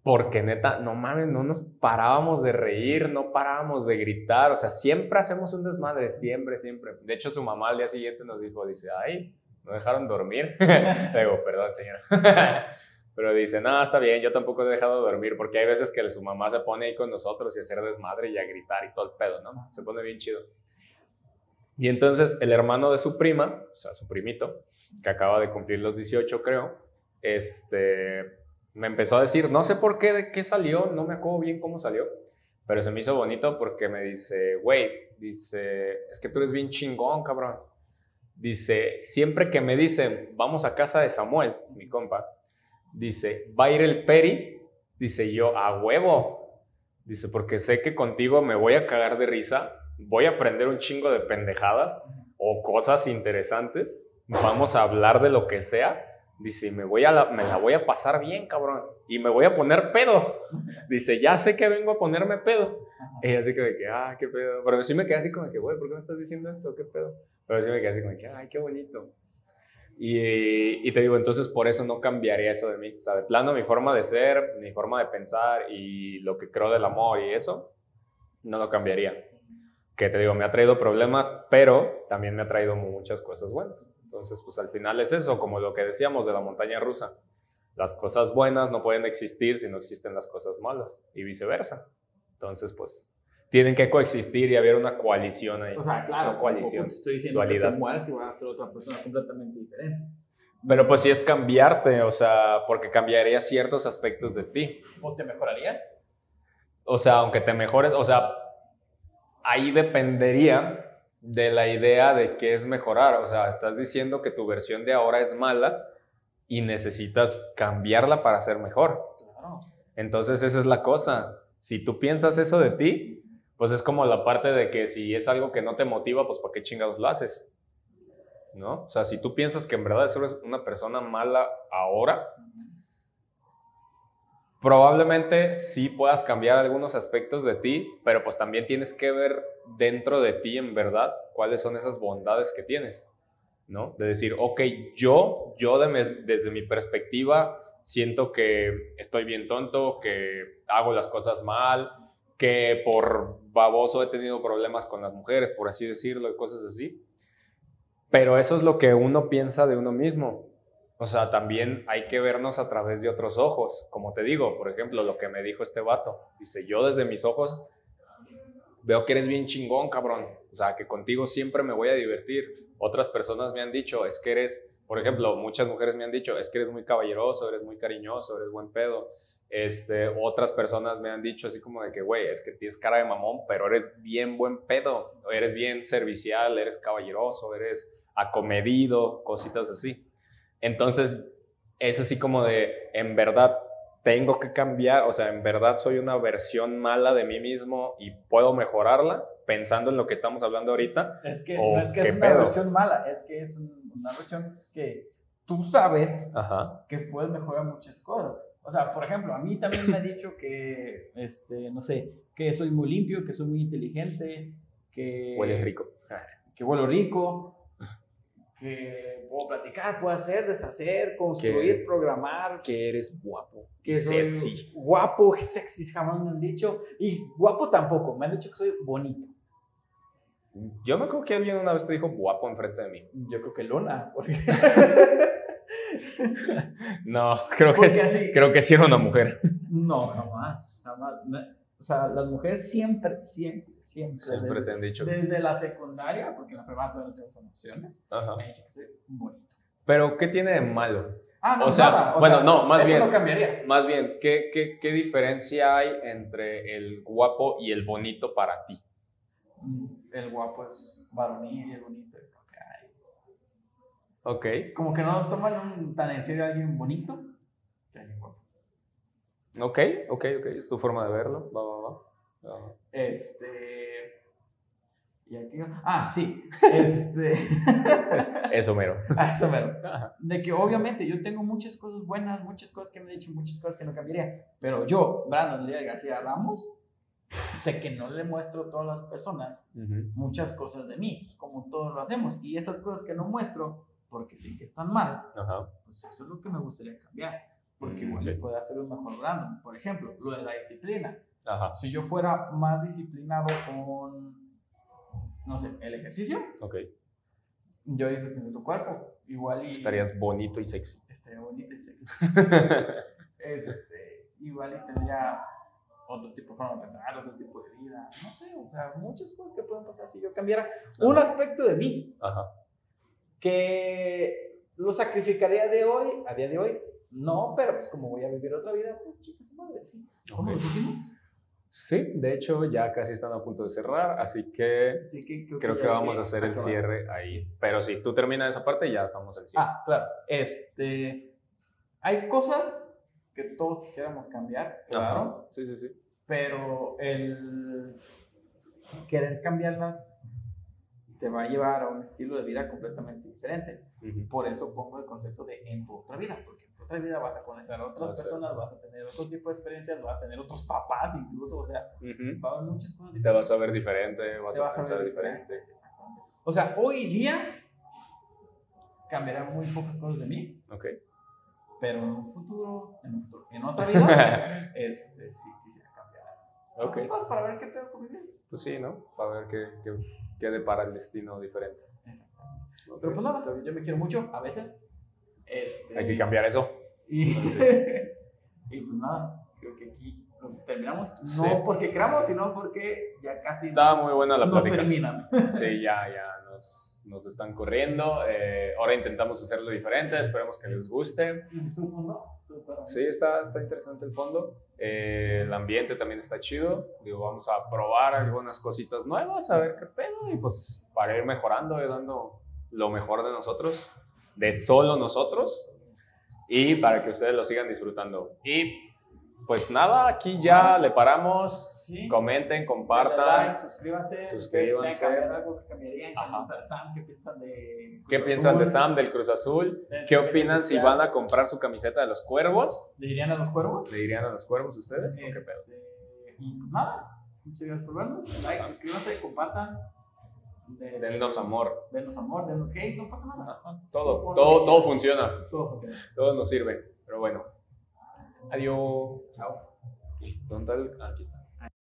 Porque neta, no mames, no nos parábamos de reír, no parábamos de gritar. O sea, siempre hacemos un desmadre, siempre, siempre. De hecho, su mamá al día siguiente nos dijo, dice, ay, no dejaron dormir. Le digo, perdón, señora. Pero dice, no, está bien, yo tampoco he dejado dormir, porque hay veces que su mamá se pone ahí con nosotros y hacer desmadre y a gritar y todo el pedo, ¿no? Se pone bien chido. Y entonces el hermano de su prima, o sea, su primito, que acaba de cumplir los 18, creo, este, me empezó a decir, no sé por qué, de qué salió, no me acuerdo bien cómo salió, pero se me hizo bonito porque me dice, güey, dice, es que tú eres bien chingón, cabrón. Dice, siempre que me dicen, vamos a casa de Samuel, mi compa, dice, va a ir el Peri, dice yo, a huevo. Dice, porque sé que contigo me voy a cagar de risa, voy a aprender un chingo de pendejadas o cosas interesantes, vamos a hablar de lo que sea. Dice, me, voy a la, me la voy a pasar bien, cabrón, y me voy a poner pedo. Dice, ya sé que vengo a ponerme pedo. Y así como que, ah, qué pedo. Pero sí me quedé así como que, güey, ¿por qué me estás diciendo esto? ¿Qué pedo? Pero sí me quedé así como que, ay, qué bonito. Y, y te digo, entonces por eso no cambiaría eso de mí. O sea, de plano, mi forma de ser, mi forma de pensar y lo que creo del amor y eso, no lo cambiaría. Que te digo, me ha traído problemas, pero también me ha traído muchas cosas buenas. Entonces, pues al final es eso, como lo que decíamos de la montaña rusa. Las cosas buenas no pueden existir si no existen las cosas malas y viceversa. Entonces, pues tienen que coexistir y haber una coalición ahí. O sea, claro, No coalición, estoy diciendo que dualidad. te mueras y vas a ser otra persona completamente diferente. Pero pues sí es cambiarte, o sea, porque cambiaría ciertos aspectos de ti. ¿O te mejorarías? O sea, aunque te mejores, o sea, ahí dependería de la idea de qué es mejorar. O sea, estás diciendo que tu versión de ahora es mala y necesitas cambiarla para ser mejor. Entonces esa es la cosa. Si tú piensas eso de ti, pues es como la parte de que si es algo que no te motiva, pues ¿para qué chingados lo haces? ¿No? O sea, si tú piensas que en verdad eres una persona mala ahora, probablemente sí puedas cambiar algunos aspectos de ti, pero pues también tienes que ver dentro de ti en verdad cuáles son esas bondades que tienes, ¿no? De decir, ok, yo, yo desde mi perspectiva siento que estoy bien tonto, que hago las cosas mal, que por baboso he tenido problemas con las mujeres, por así decirlo, cosas así. Pero eso es lo que uno piensa de uno mismo. O sea, también hay que vernos a través de otros ojos. Como te digo, por ejemplo, lo que me dijo este vato. Dice, yo desde mis ojos veo que eres bien chingón, cabrón. O sea, que contigo siempre me voy a divertir. Otras personas me han dicho, es que eres, por ejemplo, muchas mujeres me han dicho, es que eres muy caballeroso, eres muy cariñoso, eres buen pedo. Este, otras personas me han dicho así como de que, güey, es que tienes cara de mamón, pero eres bien buen pedo, eres bien servicial, eres caballeroso, eres acomedido, cositas así. Entonces, es así como de, en verdad, tengo que cambiar, o sea, en verdad soy una versión mala de mí mismo y puedo mejorarla pensando en lo que estamos hablando ahorita. Es que ¿O no es que es una pedo? versión mala, es que es un- una versión que tú sabes Ajá. que puedes mejorar muchas cosas. O sea, por ejemplo, a mí también me ha dicho que, este, no sé, que soy muy limpio, que soy muy inteligente, que... Huele rico. Que huelo rico, que puedo platicar, puedo hacer, deshacer, construir, Que- programar, Que eres guapo. que soy sexy. guapo, sexy, jamás me han dicho. Y guapo tampoco, me han dicho que soy bonito. Yo me acuerdo que alguien una vez te dijo guapo enfrente de mí. Yo creo que Luna, porque, No, creo que, Porque sí- así- creo que sí era una mujer. no, jamás, jamás. O sea, las mujeres siempre, siempre, siempre, Siempre desde, te han dicho. desde la secundaria, porque en la primaria todavía no tengo esas nociones, Ajá. me han dicho que soy bonito. Pero, ¿qué tiene de malo? Ah, no, O sea, nada, o bueno, sea, no, más eso bien. no cambiaría. Más bien, ¿qué, qué, qué diferencia hay entre el guapo y el bonito para ti? Mm, El guapo es varonil y el bonito es Ok, como que no toman un- tan en serio a alguien bonito que a alguien guapo. Ok, ok, ok, es tu forma de verlo. Va, va, va. va. Este. ¿Y aquí? Ah, sí. Este. Eso mero. Ah, eso mero. De que obviamente yo tengo muchas cosas buenas, muchas cosas que me he dicho, muchas cosas que no cambiaría. Pero yo, Brandon Díaz García Ramos, sé que no le muestro a todas las personas Ujú. muchas cosas de mí, pues, como todos lo hacemos. Y esas cosas que no muestro, porque sé que están mal, Ajá. pues eso es lo que me gustaría cambiar. Porque Mm, igual ok. le puede hacer un mejor Brandon. Por ejemplo, lo de la disciplina. Ajá. Si yo fuera más disciplinado con, no sé, el ejercicio, Ok. yo iría teniendo tu cuerpo.Igual y... Estarías bonito y sexy. Estaría bonito y sexy. Este, igual y tendría otro tipo de forma de pensar, otro tipo de vida. No sé, o sea, muchas cosas que pueden pasar si yo cambiara un aspecto de mí Ajá. que lo sacrificaría de hoy, a día de hoy. No, pero pues como voy a vivir otra vida, pues chicas, madre, sí. ¿Somos los últimos? Sí, de hecho ya casi están a punto de cerrar, así que Así que creo, creo que vamos a hacer el acabar. cierre ahí. Pero si tú terminas esa parte, ya estamos al cierre. Ah, claro. Este, hay cosas que todos quisiéramos cambiar, claro, Ajá. Sí, sí, sí. pero el querer cambiarlas te va a llevar a un estilo de vida completamente diferente. Ujú. Por eso pongo el concepto de en tu otra vida, porque en tu otra vida vas a conocer a otras personas, vas a tener otro tipo de experiencias, vas a tener otros papás incluso, o sea, Ujú. va a haber muchas cosas Te vas a ver diferente, vas te a vas a ver diferente. diferente. Exactamente. O sea, hoy día cambiarán muy pocas cosas de mí, Ok. pero en un futuro, en, un futuro, en otra vida, este, sí quisiera cambiar. Ok. Más para ver qué pedo con mi vida. Pues sí, ¿no? Para ver qué, qué, qué depara el destino diferente. Exactamente. Pero pues nada, yo me quiero mucho a veces. Este, Hay que cambiar eso. Y, y pues nada, creo que aquí terminamos. No Sí. porque queramos, sino porque ya casi Estaba nos, muy buena la nos terminan. Sí, ya, ya nos, nos están corriendo. Eh, ahora intentamos hacerlo diferente, esperemos que les guste. ¿Y si estuvo fondo? Sí, está, está interesante el fondo. Eh, el ambiente también está chido. Digo, vamos a probar algunas cositas nuevas, a ver qué pedo. Y pues para ir mejorando y dando lo mejor de nosotros, de solo nosotros. Y para que ustedes lo sigan disfrutando. Y pues nada, aquí ya le paramos. Sí. Comenten, Denle like, compartan. suscríbanse. Si Suscríbanse. algo que cambiarían. ¿Qué piensan de Sam? ¿Qué piensan de ¿Qué Cruz piensan de Azul? Sam del Cruz Azul? ¿Qué opinan si van a comprar su camiseta de los cuervos? ¿Le dirían a los cuervos? ¿Le dirían a los cuervos ustedes? ¿O qué Este, pedo? Y pues nada, muchas gracias por vernos. Like, suscríbanse, compartan. De- Dennos amor. Denos amor, denos hate, no pasa nada. Ajá, Todo, todo, todo quieras. funciona. Todo funciona. Todo nos sirve. Pero bueno. Adiós. Chao. ¿Dónde está el- ah, Aquí está.